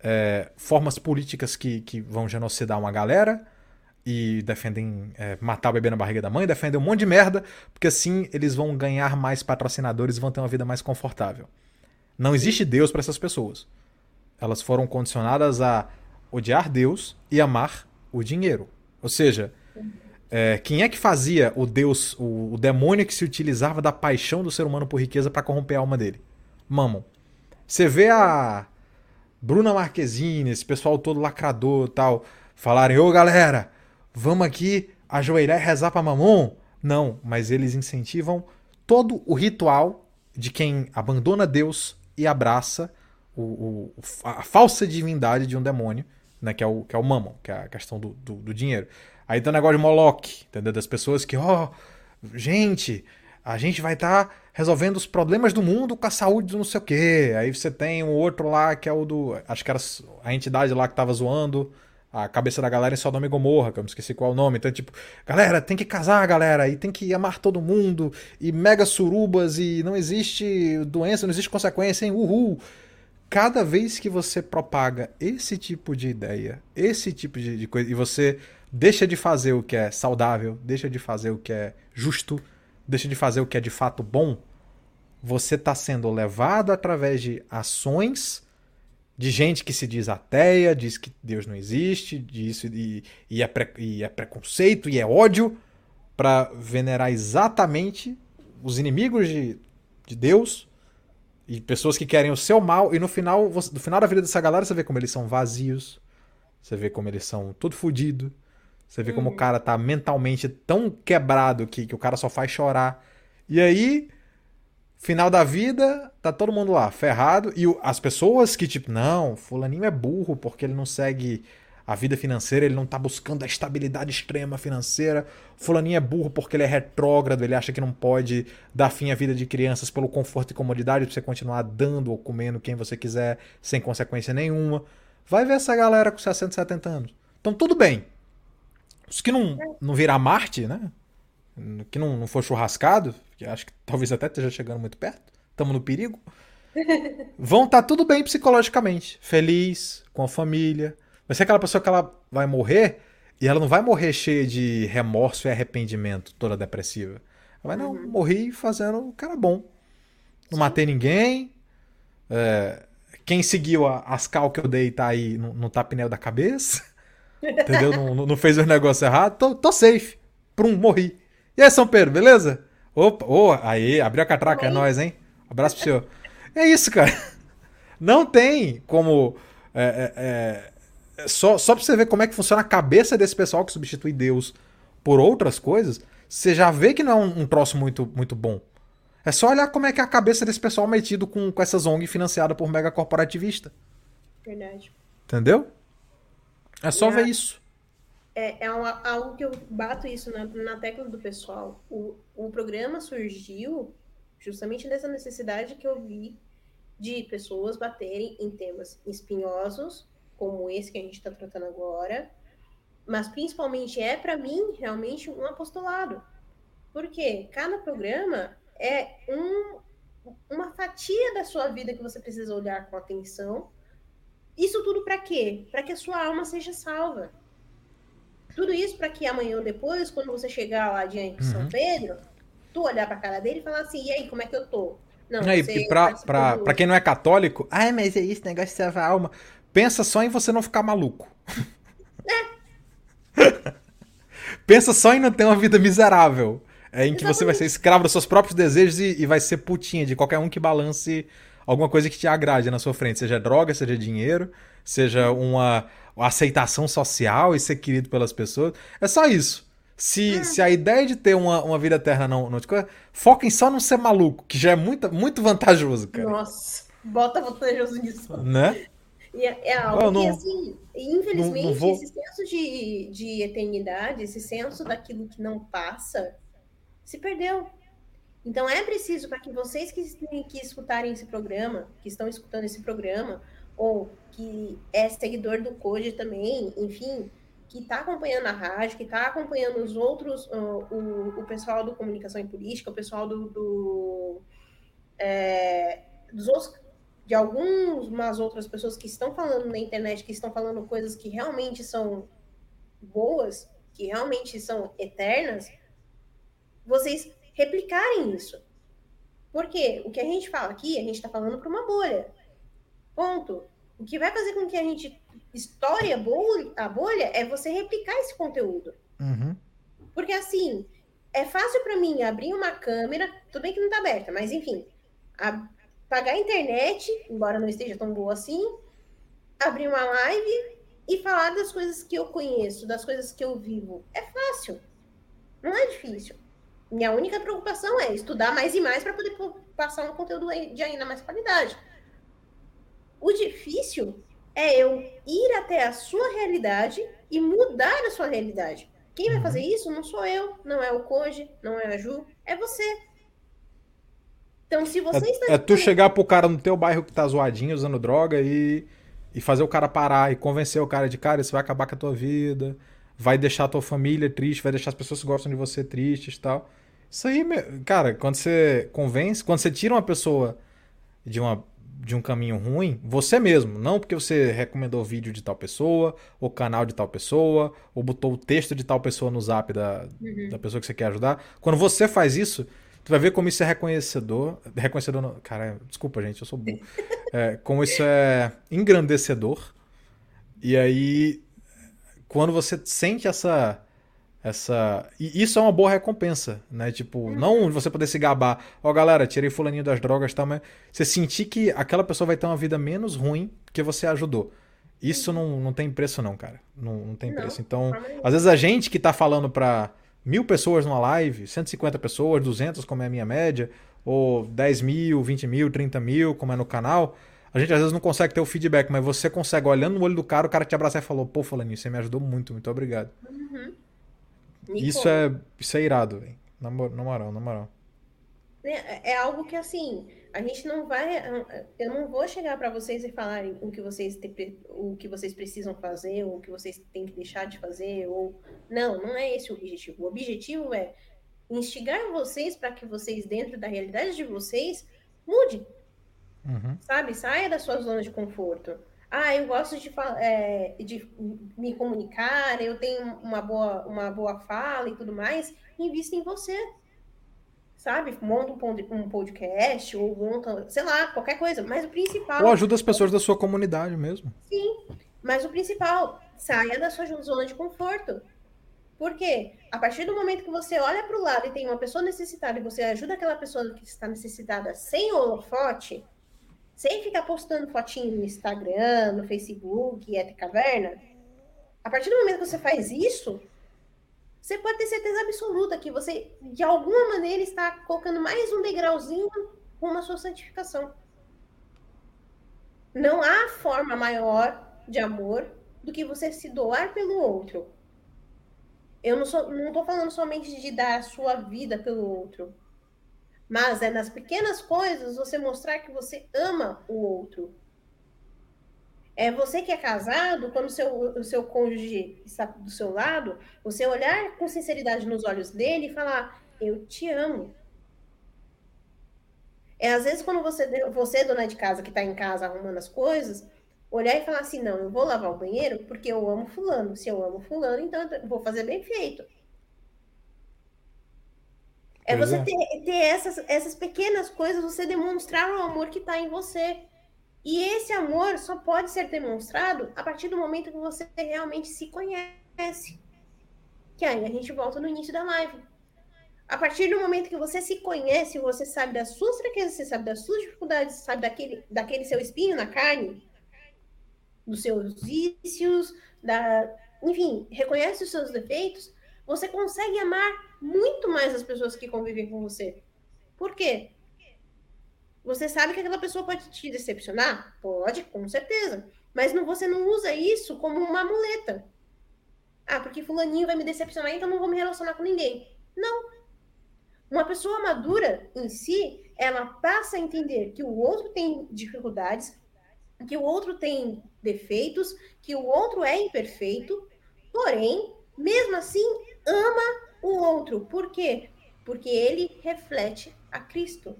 S2: é, formas políticas que, que vão genocidar uma galera e defendem é, matar o bebê na barriga da mãe, defendem um monte de merda, porque assim eles vão ganhar mais patrocinadores e vão ter uma vida mais confortável. Não existe Deus para essas pessoas. Elas foram condicionadas a odiar Deus e amar o dinheiro. Ou seja, é, quem é que fazia o Deus, o, o, demônio que se utilizava da paixão do ser humano por riqueza para corromper a alma dele? Mamon. Você vê a Bruna Marquezine, esse pessoal todo lacrador tal, falarem: Ô galera, vamos aqui ajoelhar e rezar para Mamon? Não, mas eles incentivam todo o ritual de quem abandona Deus e abraça o, o, a falsa divindade de um demônio, né, que é o, que é o Mammon, que é a questão do, do, do dinheiro. Aí tem o negócio de Moloch, entendeu? Das pessoas que, ó, oh, gente, a gente vai estar tá resolvendo os problemas do mundo com a saúde do não sei o quê. Aí você tem um outro lá que é o do. Acho que era a entidade lá que tava zoando a cabeça da galera em Sodoma e Gomorra, que eu me esqueci qual é o nome. Então, tipo, galera, tem que casar, galera, e tem que amar todo mundo, e mega surubas, e não existe doença, não existe consequência, hein? Uhul! Cada vez que você propaga esse tipo de ideia, esse tipo de, de coisa, e você deixa de fazer o que é saudável, deixa de fazer o que é justo, deixa de fazer o que é de fato bom, você está sendo levado através de ações de gente que se diz ateia, diz que Deus não existe, diz, e, e, é, pre, e é preconceito e é ódio, para venerar exatamente os inimigos de, de Deus e pessoas que querem o seu mal, e no final, no final da vida dessa galera, você vê como eles são vazios, você vê como eles são tudo fodido, você vê como o uhum. cara tá mentalmente tão quebrado que, que o cara só faz chorar. E aí, Final da vida, tá todo mundo lá, ferrado. E as pessoas que, tipo, não, fulaninho é burro porque ele não segue a vida financeira, ele não tá buscando a estabilidade extrema financeira. Fulaninho é burro porque ele é retrógrado, ele acha que não pode dar fim à vida de crianças pelo conforto e comodidade pra você continuar dando ou comendo quem você quiser sem consequência nenhuma. Vai ver essa galera com 60, 70 anos. Então tudo bem. Os que não, não virar Marte, né? Que não, não for churrascado, que acho que talvez até esteja chegando muito perto, estamos no perigo, vão estar tá tudo bem psicologicamente, feliz, com a família. Vai ser aquela pessoa que ela vai morrer e ela não vai morrer cheia de remorso e arrependimento, toda depressiva. Ela vai, não, uhum. morri fazendo um cara bom. Não Sim. matei ninguém. É, quem seguiu a, as cal que eu dei tá aí, não, não tá pneu da cabeça. Entendeu? não, não fez os negócios errados. Tô, tô safe. Prum, morri. E aí, São Pedro, beleza? Opa, oh, aí, abriu a catraca, é nóis, hein? Abraço pro senhor. É isso, cara. Não tem como. É, é, é, só, só pra você ver como é que funciona a cabeça desse pessoal que substitui Deus por outras coisas, você já vê que não é um, um troço muito, muito bom. É só olhar como é que é a cabeça desse pessoal metido com, com essas ONG financiada por mega corporativista.
S1: Verdade.
S2: Entendeu? É só ver isso
S1: é, é uma, algo que eu bato isso na, na tecla do pessoal. O, o programa surgiu justamente nessa necessidade que eu vi de pessoas baterem em temas espinhosos, como esse que a gente está tratando agora, mas principalmente é para mim realmente um apostolado. Porque cada programa é um, uma fatia da sua vida que você precisa olhar com atenção. Isso tudo para quê? Para que a sua alma seja salva. Tudo isso para que amanhã ou depois, quando você chegar lá diante de São uhum. Pedro, tu olhar para a cara dele e falar assim: e aí, como é que eu tô?
S2: Não, e, e pra, pra, pra quem não é católico, ai, mas é isso, negócio de salvar a alma. Pensa só em você não ficar maluco. É. Pensa só em não ter uma vida miserável. É, em que Exatamente. você vai ser escravo dos seus próprios desejos e, e, vai ser putinha de qualquer um que balance alguma coisa que te agrade na sua frente. Seja droga, seja dinheiro, seja uma, aceitação social e ser querido pelas pessoas. É só isso. Se, hum. se a ideia de ter uma, uma vida eterna não, não te coisa, foquem só não ser maluco, que já é muito, muito vantajoso, cara.
S1: Nossa, bota vantajoso nisso.
S2: Né?
S1: E é, é algo não, que, assim, infelizmente, não, não vou... esse senso de, de eternidade, esse senso daquilo que não passa, se perdeu. Então é preciso para que vocês que, que escutarem esse programa, que estão escutando esse programa, ou que é seguidor do Code também, enfim, que está acompanhando a rádio, que está acompanhando os outros, uh, o, o pessoal do Comunicação e Política, o pessoal do, do é, dos outros, de algumas outras pessoas que estão falando na internet, que estão falando coisas que realmente são boas, que realmente são eternas, vocês replicarem isso. Porque o que a gente fala aqui, a gente está falando para uma bolha. Ponto. O que vai fazer com que a gente estoure a bolha, a bolha é você replicar esse conteúdo.
S2: Uhum.
S1: Porque assim, é fácil para mim abrir uma câmera, tudo bem que não está aberta, mas enfim, a, pagar a internet, embora não esteja tão boa assim, abrir uma live e falar das coisas que eu conheço, das coisas que eu vivo. É fácil. Não é difícil. Minha única preocupação é estudar mais e mais para poder passar um conteúdo de ainda mais qualidade. O difícil é eu ir até a sua realidade e mudar a sua realidade. Quem vai uhum. fazer isso não sou eu, não é o Koji, não é a Ju, é você. Então, se você
S2: é, está. É tu chegar pro cara no teu bairro que tá zoadinho, usando droga e, e fazer o cara parar e convencer o cara de, cara, isso vai acabar com a tua vida, vai deixar a tua família triste, vai deixar as pessoas que gostam de você tristes e tal. Isso aí, cara, quando você convence, quando você tira uma pessoa de uma de um caminho ruim, você mesmo, não porque você recomendou o vídeo de tal pessoa, o canal de tal pessoa, ou botou o texto de tal pessoa no zap da, uhum. da pessoa que você quer ajudar. Quando você faz isso, Tu vai ver como isso é reconhecedor. Reconhecedor. No, cara, desculpa, gente, eu sou burro. É, como isso é engrandecedor. E aí, quando você sente essa. essa e isso é uma boa recompensa, né? Tipo, não você poder se gabar. Ó, oh, galera, tirei fulaninho das drogas e tal, mas você sentir que aquela pessoa vai ter uma vida menos ruim porque você ajudou. Isso não, não tem preço, não, cara. Não, não tem preço. Então, às vezes a gente que tá falando pra mil pessoas numa live, 150 pessoas, 200 como é a minha média, ou 10 mil, 20 mil, 30 mil, como é no canal, a gente às vezes não consegue ter o feedback, mas você consegue, olhando no olho do cara, o cara te abraçar e falou, pô, Fulaninho, você me ajudou muito, muito obrigado. Uhum. Isso, é, isso é irado, velho. Na, na moral, na moral.
S1: É, é algo que, assim, a gente não vai. Eu não vou chegar para vocês e falar o que vocês te, o que vocês precisam fazer, ou o que vocês têm que deixar de fazer, ou não, não é esse o objetivo. O objetivo é instigar vocês para que vocês dentro da realidade de vocês mude, uhum. sabe? Saia da sua zona de conforto. Ah, eu gosto de, é, de me comunicar, eu tenho uma boa, uma boa fala e tudo mais. Invista em você sabe? Monta um podcast ou monta, sei lá, qualquer coisa. Mas o principal.
S2: Ou ajuda as pessoas da sua comunidade mesmo.
S1: Sim, mas o principal, saia da sua zona de conforto. Por quê? A partir do momento que você olha para o lado e tem uma pessoa necessitada e você ajuda aquela pessoa que está necessitada sem holofote, sem ficar postando fotinho no Instagram, no Facebook, e caverna, a partir do momento que você faz isso, você pode ter certeza absoluta que você, de alguma maneira, está colocando mais um degrauzinho rumo à sua santificação. Não há forma maior de amor do que você se doar pelo outro. Eu não estou não falando somente de dar a sua vida pelo outro, mas é nas pequenas coisas você mostrar que você ama o outro, é você que é casado, quando o seu, o seu cônjuge está do seu lado, você olhar com sinceridade nos olhos dele e falar: Eu te amo. É às vezes quando você, você dona de casa, que está em casa arrumando as coisas, olhar e falar assim: Não, eu vou lavar o banheiro porque eu amo Fulano. Se eu amo Fulano, então eu vou fazer bem feito. É você é. ter, ter essas, essas pequenas coisas, você demonstrar o amor que está em você. E esse amor só pode ser demonstrado a partir do momento que você realmente se conhece. Que aí a gente volta no início da live. A partir do momento que você se conhece, você sabe das suas fraquezas, você sabe das suas dificuldades, sabe daquele, daquele seu espinho na carne, dos seus vícios, da, enfim, reconhece os seus defeitos, você consegue amar muito mais as pessoas que convivem com você. Por quê? Você sabe que aquela pessoa pode te decepcionar? Pode, com certeza. Mas não, você não usa isso como uma muleta. Ah, porque fulaninho vai me decepcionar, então não vou me relacionar com ninguém. Não. Uma pessoa madura em si, ela passa a entender que o outro tem dificuldades, que o outro tem defeitos, que o outro é imperfeito, porém, mesmo assim, ama o outro. Por quê? Porque ele reflete a Cristo.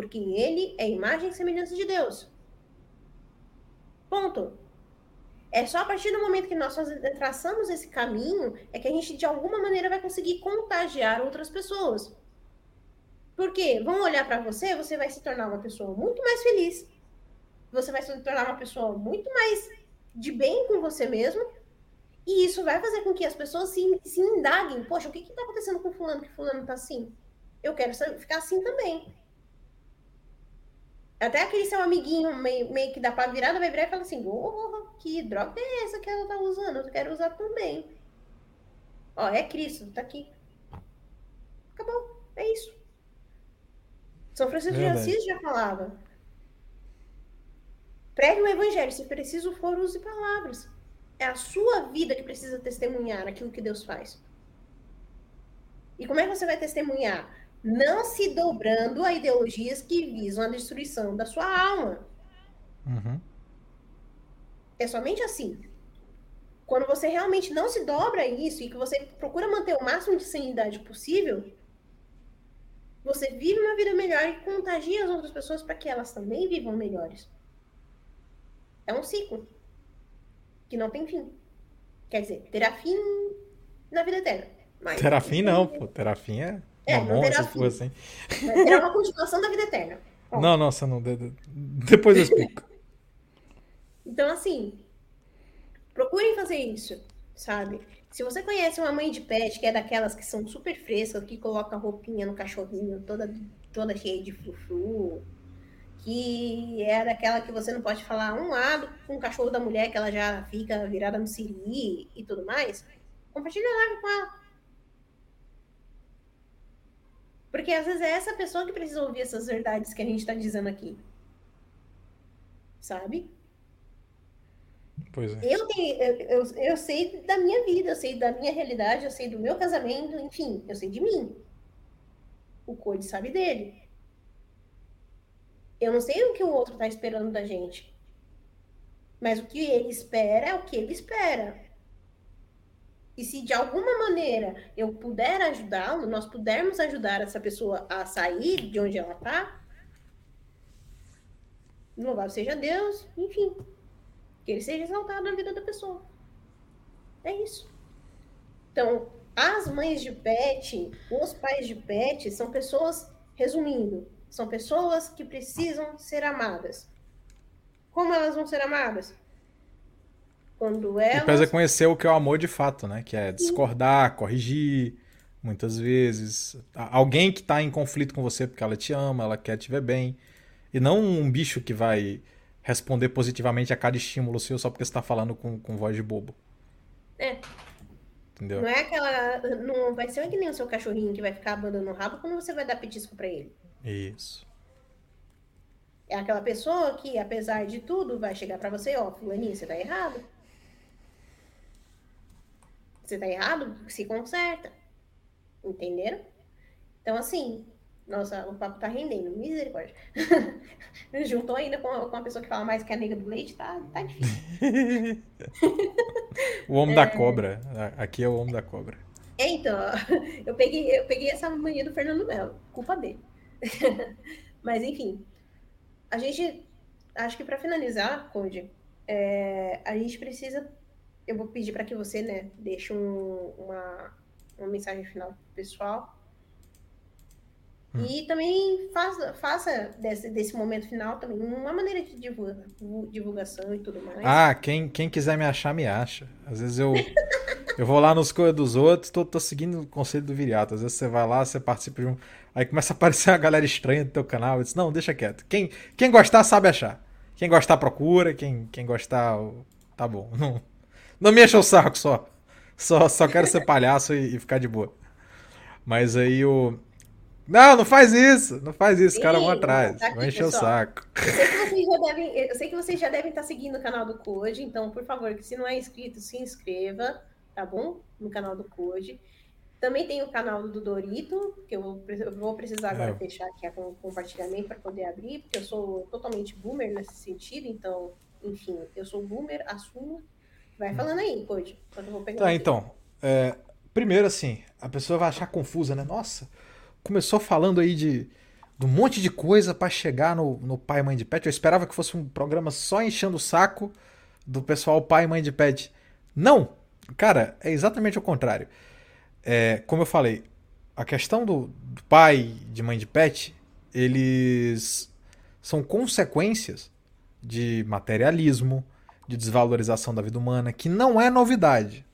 S1: Porque ele é imagem e semelhança de Deus. Ponto. É só a partir do momento que nós traçamos esse caminho é que a gente, de alguma maneira, vai conseguir contagiar outras pessoas. Porque vão olhar para você, você vai se tornar uma pessoa muito mais feliz. Você vai se tornar uma pessoa muito mais de bem com você mesmo. E isso vai fazer com que as pessoas se, se indaguem. Poxa, o que está acontecendo com fulano que fulano está assim? Eu quero ficar assim também. Até aquele seu amiguinho meio, meio que dá pra virada vai virar e fala assim: oh, que droga é essa que ela tá usando? Eu quero usar também. Ó, é Cristo, tá aqui. Acabou. É isso. São Francisco de Assis já falava. Pregue o evangelho, se preciso for, use palavras. É a sua vida que precisa testemunhar aquilo que Deus faz. E como é que você vai testemunhar? Não se dobrando a ideologias que visam a destruição da sua alma.
S2: Uhum.
S1: É somente assim. Quando você realmente não se dobra a isso e que você procura manter o máximo de sanidade possível, você vive uma vida melhor e contagia as outras pessoas para que elas também vivam melhores. É um ciclo que não tem fim. Quer dizer, terá fim na vida eterna.
S2: Mas terá fim não, pô. Terá fim é
S1: é, não terá fim. Assim. Terá uma continuação da vida eterna.
S2: Bom. Não, nossa, não. Depois eu explico.
S1: então, assim, procurem fazer isso, sabe? Se você conhece uma mãe de pet, que é daquelas que são super frescas, que coloca roupinha no cachorrinho toda, toda cheia de frufru, que é daquela que você não pode falar um lado com o cachorro da mulher, que ela já fica virada no siri e tudo mais, compartilha lá com ela. Porque às vezes é essa pessoa que precisa ouvir essas verdades que a gente está dizendo aqui. Sabe?
S2: Pois é.
S1: Eu, tenho, eu, eu, eu, sei da minha vida, eu sei da minha realidade, eu sei do meu casamento, enfim, eu sei de mim. O Code sabe dele. Eu não sei o que o outro está esperando da gente. Mas o que ele espera é o que ele espera. E se de alguma maneira eu puder ajudá-lo, nós pudermos ajudar essa pessoa a sair de onde ela está, louvado seja Deus, enfim, que ele seja exaltado na vida da pessoa. É isso. Então, as mães de pet, os pais de pet, são pessoas, resumindo, são pessoas que precisam ser amadas. Como elas vão ser amadas? Quando elas... E
S2: precisa conhecer o que é o amor de fato, né? Que é discordar, corrigir, muitas vezes. Alguém que está em conflito com você porque ela te ama, ela quer te ver bem. E não um bicho que vai responder positivamente a cada estímulo seu só porque você está falando com, com voz de bobo.
S1: É. Entendeu? Não é aquela. Não vai ser que nem o seu cachorrinho que vai ficar abandonando o rabo quando você vai dar petisco para ele.
S2: Isso.
S1: É aquela pessoa que, apesar de tudo, vai chegar para você, ó, oh, fulaninho, você tá errado. Você tá errado, se conserta. Entenderam? Então, assim, nossa, o papo tá rendendo, misericórdia. Juntou ainda com, com uma pessoa que fala mais que a nega do leite, tá, tá difícil.
S2: o homem é... da cobra. Aqui é o homem da cobra.
S1: É, então, eu peguei, eu peguei essa mania do Fernando Melo, culpa dele. Mas, enfim, a gente, acho que para finalizar, Code, é, a gente precisa eu vou pedir para que você, né, deixe um, uma, uma mensagem final pessoal. Hum. E também faça, faça desse, desse momento final também uma maneira de divulga, divulgação e tudo mais.
S2: Ah, quem, quem quiser me achar, me acha. Às vezes eu, eu vou lá nos coisas dos outros, tô, tô seguindo o conselho do Viriato. Às vezes você vai lá, você participa de um. Aí começa a aparecer uma galera estranha do teu canal. Eu disse, não, deixa quieto. Quem, quem gostar sabe achar. Quem gostar, procura. Quem, quem gostar, tá bom. Não, não me encha o saco só. Só, só quero ser palhaço e, e ficar de boa. Mas aí o. Não, não faz isso! Não faz isso, os caras vão atrás. Tá vão encher pessoal. o saco.
S1: Eu sei, que vocês já devem, eu sei que vocês já devem estar seguindo o canal do Code, então, por favor, que se não é inscrito, se inscreva, tá bom? No canal do Code. Também tem o canal do Dorito, que eu vou, precisar agora é. fechar aqui o compartilhamento para poder abrir, porque eu sou totalmente boomer nesse sentido, então, enfim, eu sou boomer, assumo. Vai falando aí, Code, quando eu vou pegar.
S2: Tá, então. É, primeiro, assim, a pessoa vai achar confusa, né? Nossa, começou falando aí de, de um monte de coisa para chegar no, no Pai e Mãe de Pet. Eu esperava que fosse um programa só enchendo o saco do pessoal Pai e Mãe de Pet. Não! Cara, é exatamente o contrário é, como eu falei, a questão do, do pai de mãe de pet, eles são consequências de materialismo, de desvalorização da vida humana, que não é novidade.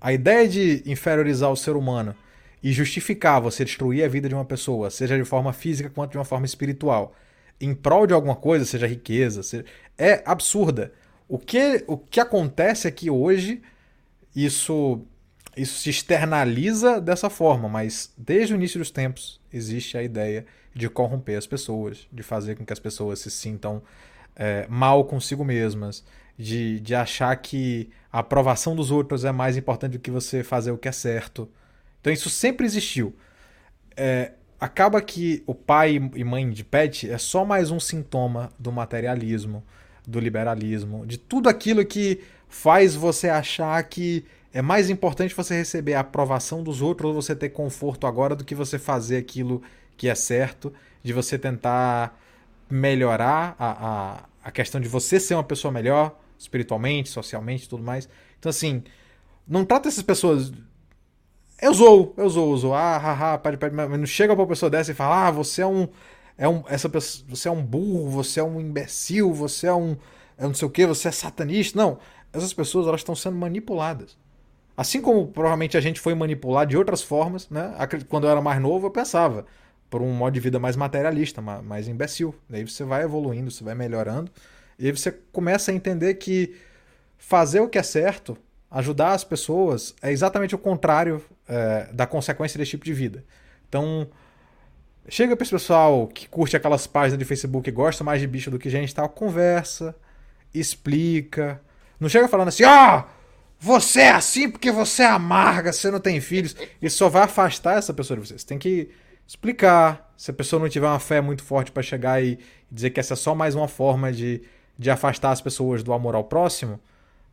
S2: A ideia de inferiorizar o ser humano e justificar você destruir a vida de uma pessoa, seja de forma física quanto de uma forma espiritual, em prol de alguma coisa, seja riqueza, seja... é absurda. O que, o que acontece é que hoje isso isso se externaliza dessa forma, mas desde o início dos tempos existe a ideia de corromper as pessoas, de fazer com que as pessoas se sintam é, mal consigo mesmas, de, de achar que a aprovação dos outros é mais importante do que você fazer o que é certo. Então isso sempre existiu. É, acaba que o pai e mãe de pet é só mais um sintoma do materialismo, do liberalismo, de tudo aquilo que faz você achar que é mais importante você receber a aprovação dos outros ou você ter conforto agora do que você fazer aquilo que é certo, de você tentar melhorar a, a, a questão de você ser uma pessoa melhor, espiritualmente, socialmente tudo mais. Então, assim, não trata essas pessoas. Eu sou, eu sou, eu sou. Ah, haha, pode, pode, mas não chega pra uma pessoa dessa e fala: ah, você é um. É um essa pessoa, você é um burro, você é um imbecil, você é um. É não sei o que, você é satanista. Não. Essas pessoas elas estão sendo manipuladas. Assim como provavelmente a gente foi manipulado de outras formas, né? Quando eu era mais novo, eu pensava por um modo de vida mais materialista, mais imbecil. Daí você vai evoluindo, você vai melhorando, e aí você começa a entender que fazer o que é certo, ajudar as pessoas, é exatamente o contrário é, da consequência desse tipo de vida. Então, chega para esse pessoal que curte aquelas páginas de Facebook e gosta mais de bicho do que gente, tal, conversa, explica. Não chega falando assim, ah! Você é assim porque você é amarga, você não tem filhos. Isso só vai afastar essa pessoa de você. Você tem que explicar. Se a pessoa não tiver uma fé muito forte para chegar e dizer que essa é só mais uma forma de, de afastar as pessoas do amor ao próximo,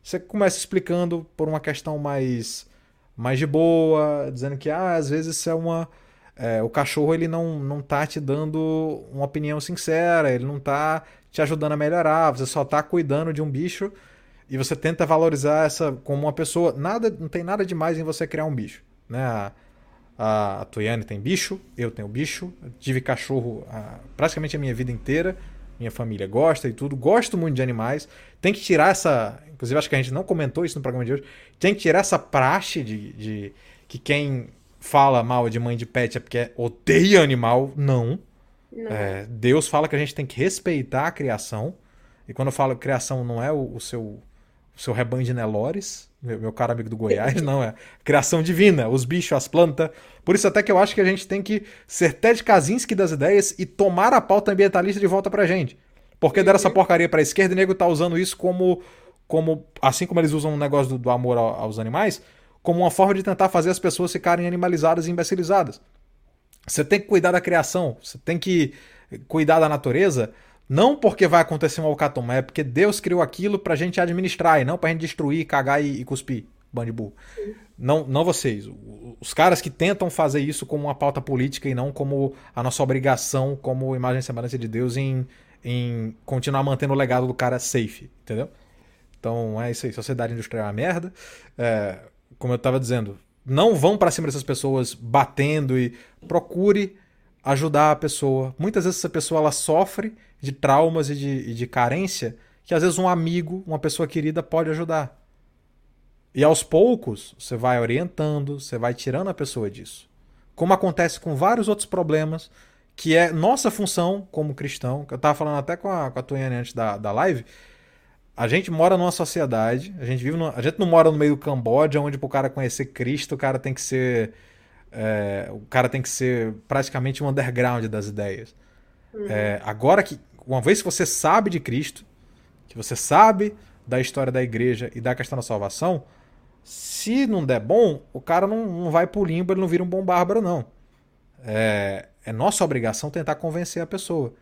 S2: você começa explicando por uma questão mais, mais de boa, dizendo que ah, às vezes isso é uma. É, o cachorro ele não, não tá te dando uma opinião sincera, ele não tá te ajudando a melhorar, você só tá cuidando de um bicho e você tenta valorizar essa como uma pessoa. Nada, não tem nada demais em você criar um bicho, né? A, a, Toyane tem bicho, eu tenho bicho, tive cachorro a, praticamente a minha vida inteira. Minha família gosta e tudo, gosto muito de animais. Tem que tirar essa. Inclusive, acho que a gente não comentou isso no programa de hoje. Tem que tirar essa praxe de, de que quem fala mal de mãe de pet é porque odeia animal. Não. não. É, Deus fala que a gente tem que respeitar a criação. E quando eu falo criação, não é o, o seu o seu rebanho de Nelores, meu, meu caro amigo do Goiás, não, é criação divina, os bichos, as plantas. Por isso até que eu acho que a gente tem que ser Ted Kaczynski das ideias e tomar a pauta ambientalista de volta pra gente. Porque deram essa porcaria pra esquerda e o nego tá usando isso como, como assim como eles usam o negócio do, do amor aos animais, como uma forma de tentar fazer as pessoas ficarem animalizadas e imbecilizadas. Você tem que cuidar da criação, você tem que cuidar da natureza, não porque vai acontecer um alcatom, é porque Deus criou aquilo pra gente administrar e não pra gente destruir, cagar e, e cuspir. Bandibu. Não, não vocês. Os caras que tentam fazer isso como uma pauta política e não como a nossa obrigação como imagem e semelhança de Deus em, em continuar mantendo o legado do cara safe, entendeu? Então é isso aí. Sociedade industrial é uma merda. É, como eu tava dizendo, não vão para cima dessas pessoas batendo e procure ajudar a pessoa. Muitas vezes essa pessoa ela sofre de traumas e de, e de carência que às vezes um amigo, uma pessoa querida pode ajudar. E aos poucos você vai orientando, você vai tirando a pessoa disso. Como acontece com vários outros problemas, que é nossa função como cristão, que eu estava falando até com a, com a Tuane antes da, da live, a gente mora numa sociedade, a gente vive no, a gente não mora no meio do Camboja, onde para o cara conhecer Cristo, o cara tem que ser é, o cara tem que ser praticamente um underground das ideias. Uhum. É, agora que, uma vez que você sabe de Cristo, que você sabe da história da igreja e da questão da salvação, Se não der bom, o cara não, não vai pro limbo, ele não vira um bom bárbaro, não. É, é nossa obrigação tentar convencer a pessoa.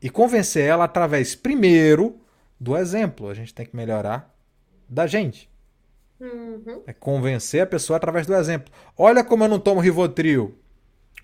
S2: E convencer ela através, primeiro, do exemplo. A gente tem que melhorar da gente.
S1: Uhum.
S2: É convencer a pessoa através do exemplo. Olha como eu não tomo Rivotril.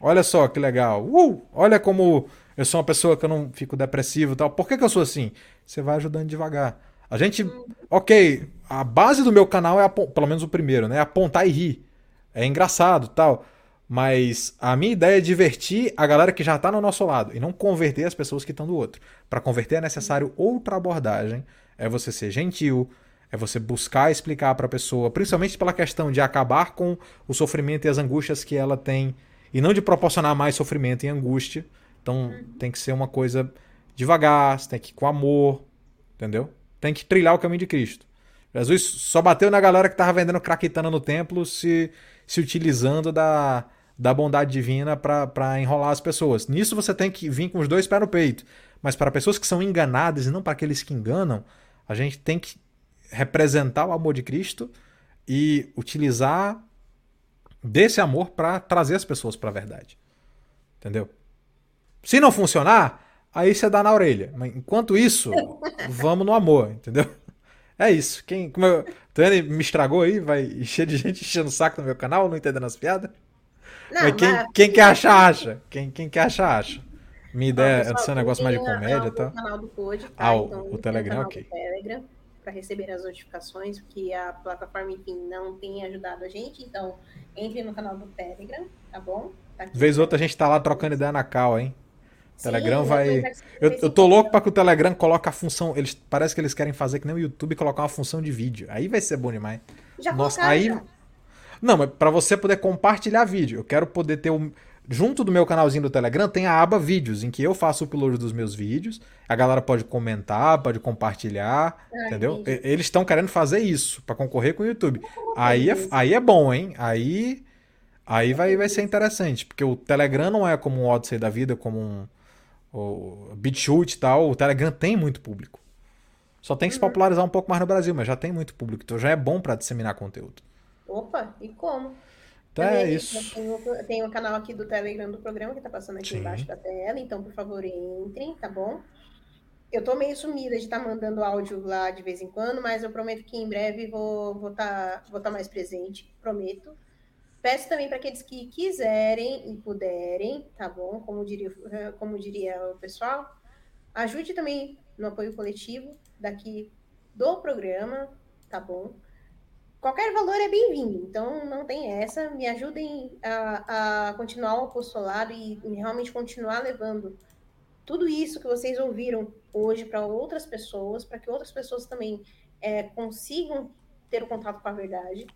S2: Olha só que legal. Uh, olha como eu sou uma pessoa que eu não fico depressivo e tal. Por que, que eu sou assim? Você vai ajudando devagar. A gente. Ok, a base do meu canal é, pelo menos o primeiro, né? Apontar e rir. É engraçado tal. Mas a minha ideia é divertir a galera que já está no nosso lado e não converter as pessoas que estão do outro. Para converter é necessário outra abordagem. É você ser gentil, é você buscar explicar para a pessoa, principalmente pela questão de acabar com o sofrimento e as angústias que ela tem e não de proporcionar mais sofrimento e angústia. Então tem que ser uma coisa devagar, tem que ir com amor, entendeu? Tem que trilhar o caminho de Cristo. Jesus só bateu na galera que estava vendendo craquitana no templo, se, se utilizando da, da bondade divina para enrolar as pessoas. Nisso você tem que vir com os dois pés no peito. Mas para pessoas que são enganadas e não para aqueles que enganam, a gente tem que representar o amor de Cristo e utilizar desse amor para trazer as pessoas para a verdade. Entendeu? Se não funcionar, aí você dá na orelha. Mas enquanto isso, vamos no amor, entendeu? É isso. Quem, como eu, me estragou aí, vai encher de gente enchendo o saco no meu canal, não entendendo as piadas. Não, mas quem, mas... quem quer achar, acha. Quem, quem quer achar, acha. Minha ideia é ser um negócio mais de comédia, tá?
S1: O canal do Code, tá?
S2: Ah, então, o, Telegram, ok.
S1: Telegram para receber as notificações, porque a plataforma, enfim, não tem ajudado a gente. Então, entre no canal do Telegram, tá bom? Tá
S2: Vez outra a gente tá lá trocando ideia na cal, hein? O Telegram Sim, vai. Eu, eu tô louco para que o Telegram coloque a função. Eles parece que eles querem fazer que nem o YouTube colocar uma função de vídeo. Aí vai ser bom demais.
S1: Já Nossa, aí. Já.
S2: Não, mas para você poder compartilhar vídeo, eu quero poder ter um. Junto do meu canalzinho do Telegram tem a aba vídeos, em que eu faço o upload dos meus vídeos. A galera pode comentar, pode compartilhar, Ai, entendeu? Eles estão querendo fazer isso para concorrer com o YouTube. Aí é, aí é bom, hein? Aí aí vai, vai ser interessante, porque o Telegram não é como um Odyssey da vida, como um o BitChute e tal. O Telegram tem muito público. Só tem que se uhum. popularizar um pouco mais no Brasil, mas já tem muito público, então já é bom para disseminar conteúdo.
S1: Opa, e como?
S2: Então é Também, é isso.
S1: Tem, o canal aqui do Telegram do programa que tá passando aqui Sim. embaixo da tela, então por favor entrem, tá bom? Eu tô meio sumida de estar tá mandando áudio lá de vez em quando, mas eu prometo que em breve vou estar vou tá, vou tá mais presente, prometo. Peço também para aqueles que quiserem e puderem, tá bom? Como diria, como diria o pessoal, ajude também no apoio coletivo daqui do programa, tá bom? qualquer valor é bem-vindo, então não tem essa. Me ajudem a, a continuar o apostolado e, realmente continuar levando tudo isso que vocês ouviram hoje para outras pessoas, para que outras pessoas também é, consigam ter o contato com a verdade,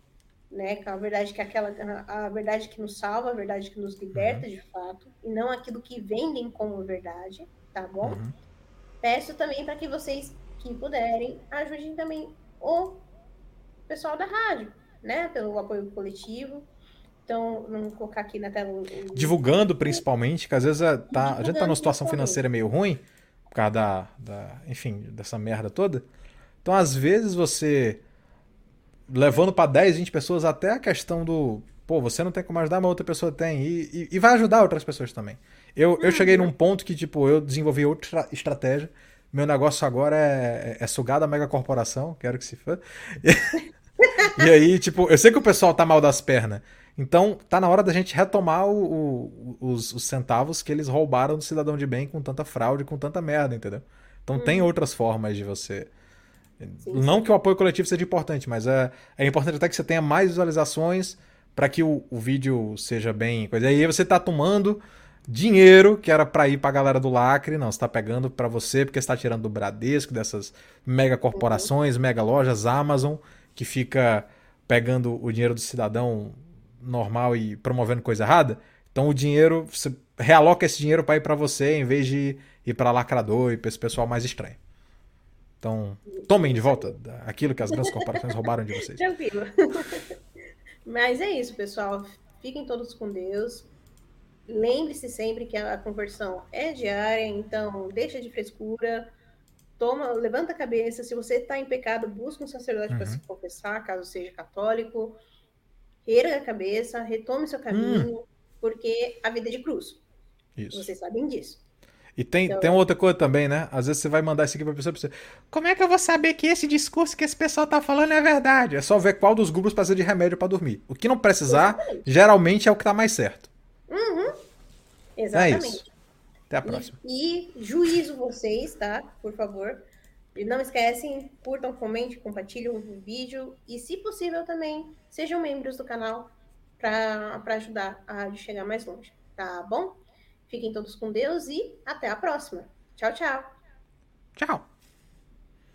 S1: né? Com a verdade que é aquela a verdade que nos salva, a verdade que nos liberta uhum. de fato, e não aquilo que vendem como verdade, tá bom? Uhum. Peço também para que vocês que puderem ajudem também o pessoal da rádio, né? Pelo apoio coletivo. Então, vamos colocar aqui na tela. O...
S2: Divulgando, principalmente, que às vezes a, é, tá, a gente tá numa situação financeira meio ruim, por causa da, da, enfim, dessa merda toda. Então, às vezes, você levando para 10, 20 pessoas até a questão do. Pô, você não tem como ajudar, mas outra pessoa tem. E, e, e vai ajudar outras pessoas também. Eu, eu cheguei num ponto que, tipo, eu desenvolvi outra estratégia. Meu negócio agora é, é, é sugar da mega corporação, quero que se for. e aí, tipo, eu sei que o pessoal tá mal das pernas. Então, tá na hora da gente retomar o, o, os, os, centavos que eles roubaram do cidadão de bem com tanta fraude, com tanta merda, entendeu? Então, hum. tem outras formas de você. Sim, Não sim. que o apoio coletivo seja importante, mas é, é importante até que você tenha mais visualizações para que o, o, vídeo seja bem. Coisa. E aí você tá tomando dinheiro que era para ir para a galera do lacre, não, você está pegando para você porque está tirando do Bradesco, dessas mega corporações, uhum. mega lojas, Amazon, que fica pegando o dinheiro do cidadão normal e promovendo coisa errada. Então o dinheiro, você realoca esse dinheiro para ir para você em vez de ir para lacrador e para esse pessoal mais estranho. Então, tomem de volta aquilo que as grandes corporações roubaram de vocês.
S1: Tranquilo. Mas é isso, pessoal. Fiquem todos com Deus. Lembre-se sempre que a conversão é diária, então deixa de frescura. toma, levanta a cabeça. Se você está em pecado, busca um sacerdote
S2: Uhum.
S1: para se confessar, caso seja católico. Erga a cabeça, retome seu caminho, porque a vida é de cruz.
S2: Isso.
S1: Vocês sabem disso.
S2: E tem,
S1: Então-
S2: tem outra coisa também, né? Às vezes você vai mandar isso aqui pra pessoa, pra você. Como é que eu vou saber que esse discurso que esse pessoal tá falando é verdade? É só ver qual dos grupos precisa de remédio pra dormir. O que não precisar,
S1: Exatamente.
S2: geralmente é o que tá mais certo.
S1: Exatamente.
S2: É isso. Até a próxima.
S1: E, e juízo vocês, tá? Por favor. E não esquecem, curtam, comentem, compartilhem o vídeo. E, se possível, também sejam membros do canal para ajudar a chegar mais longe. Tá bom? Fiquem todos com Deus e até a próxima. Tchau, tchau.
S2: Tchau.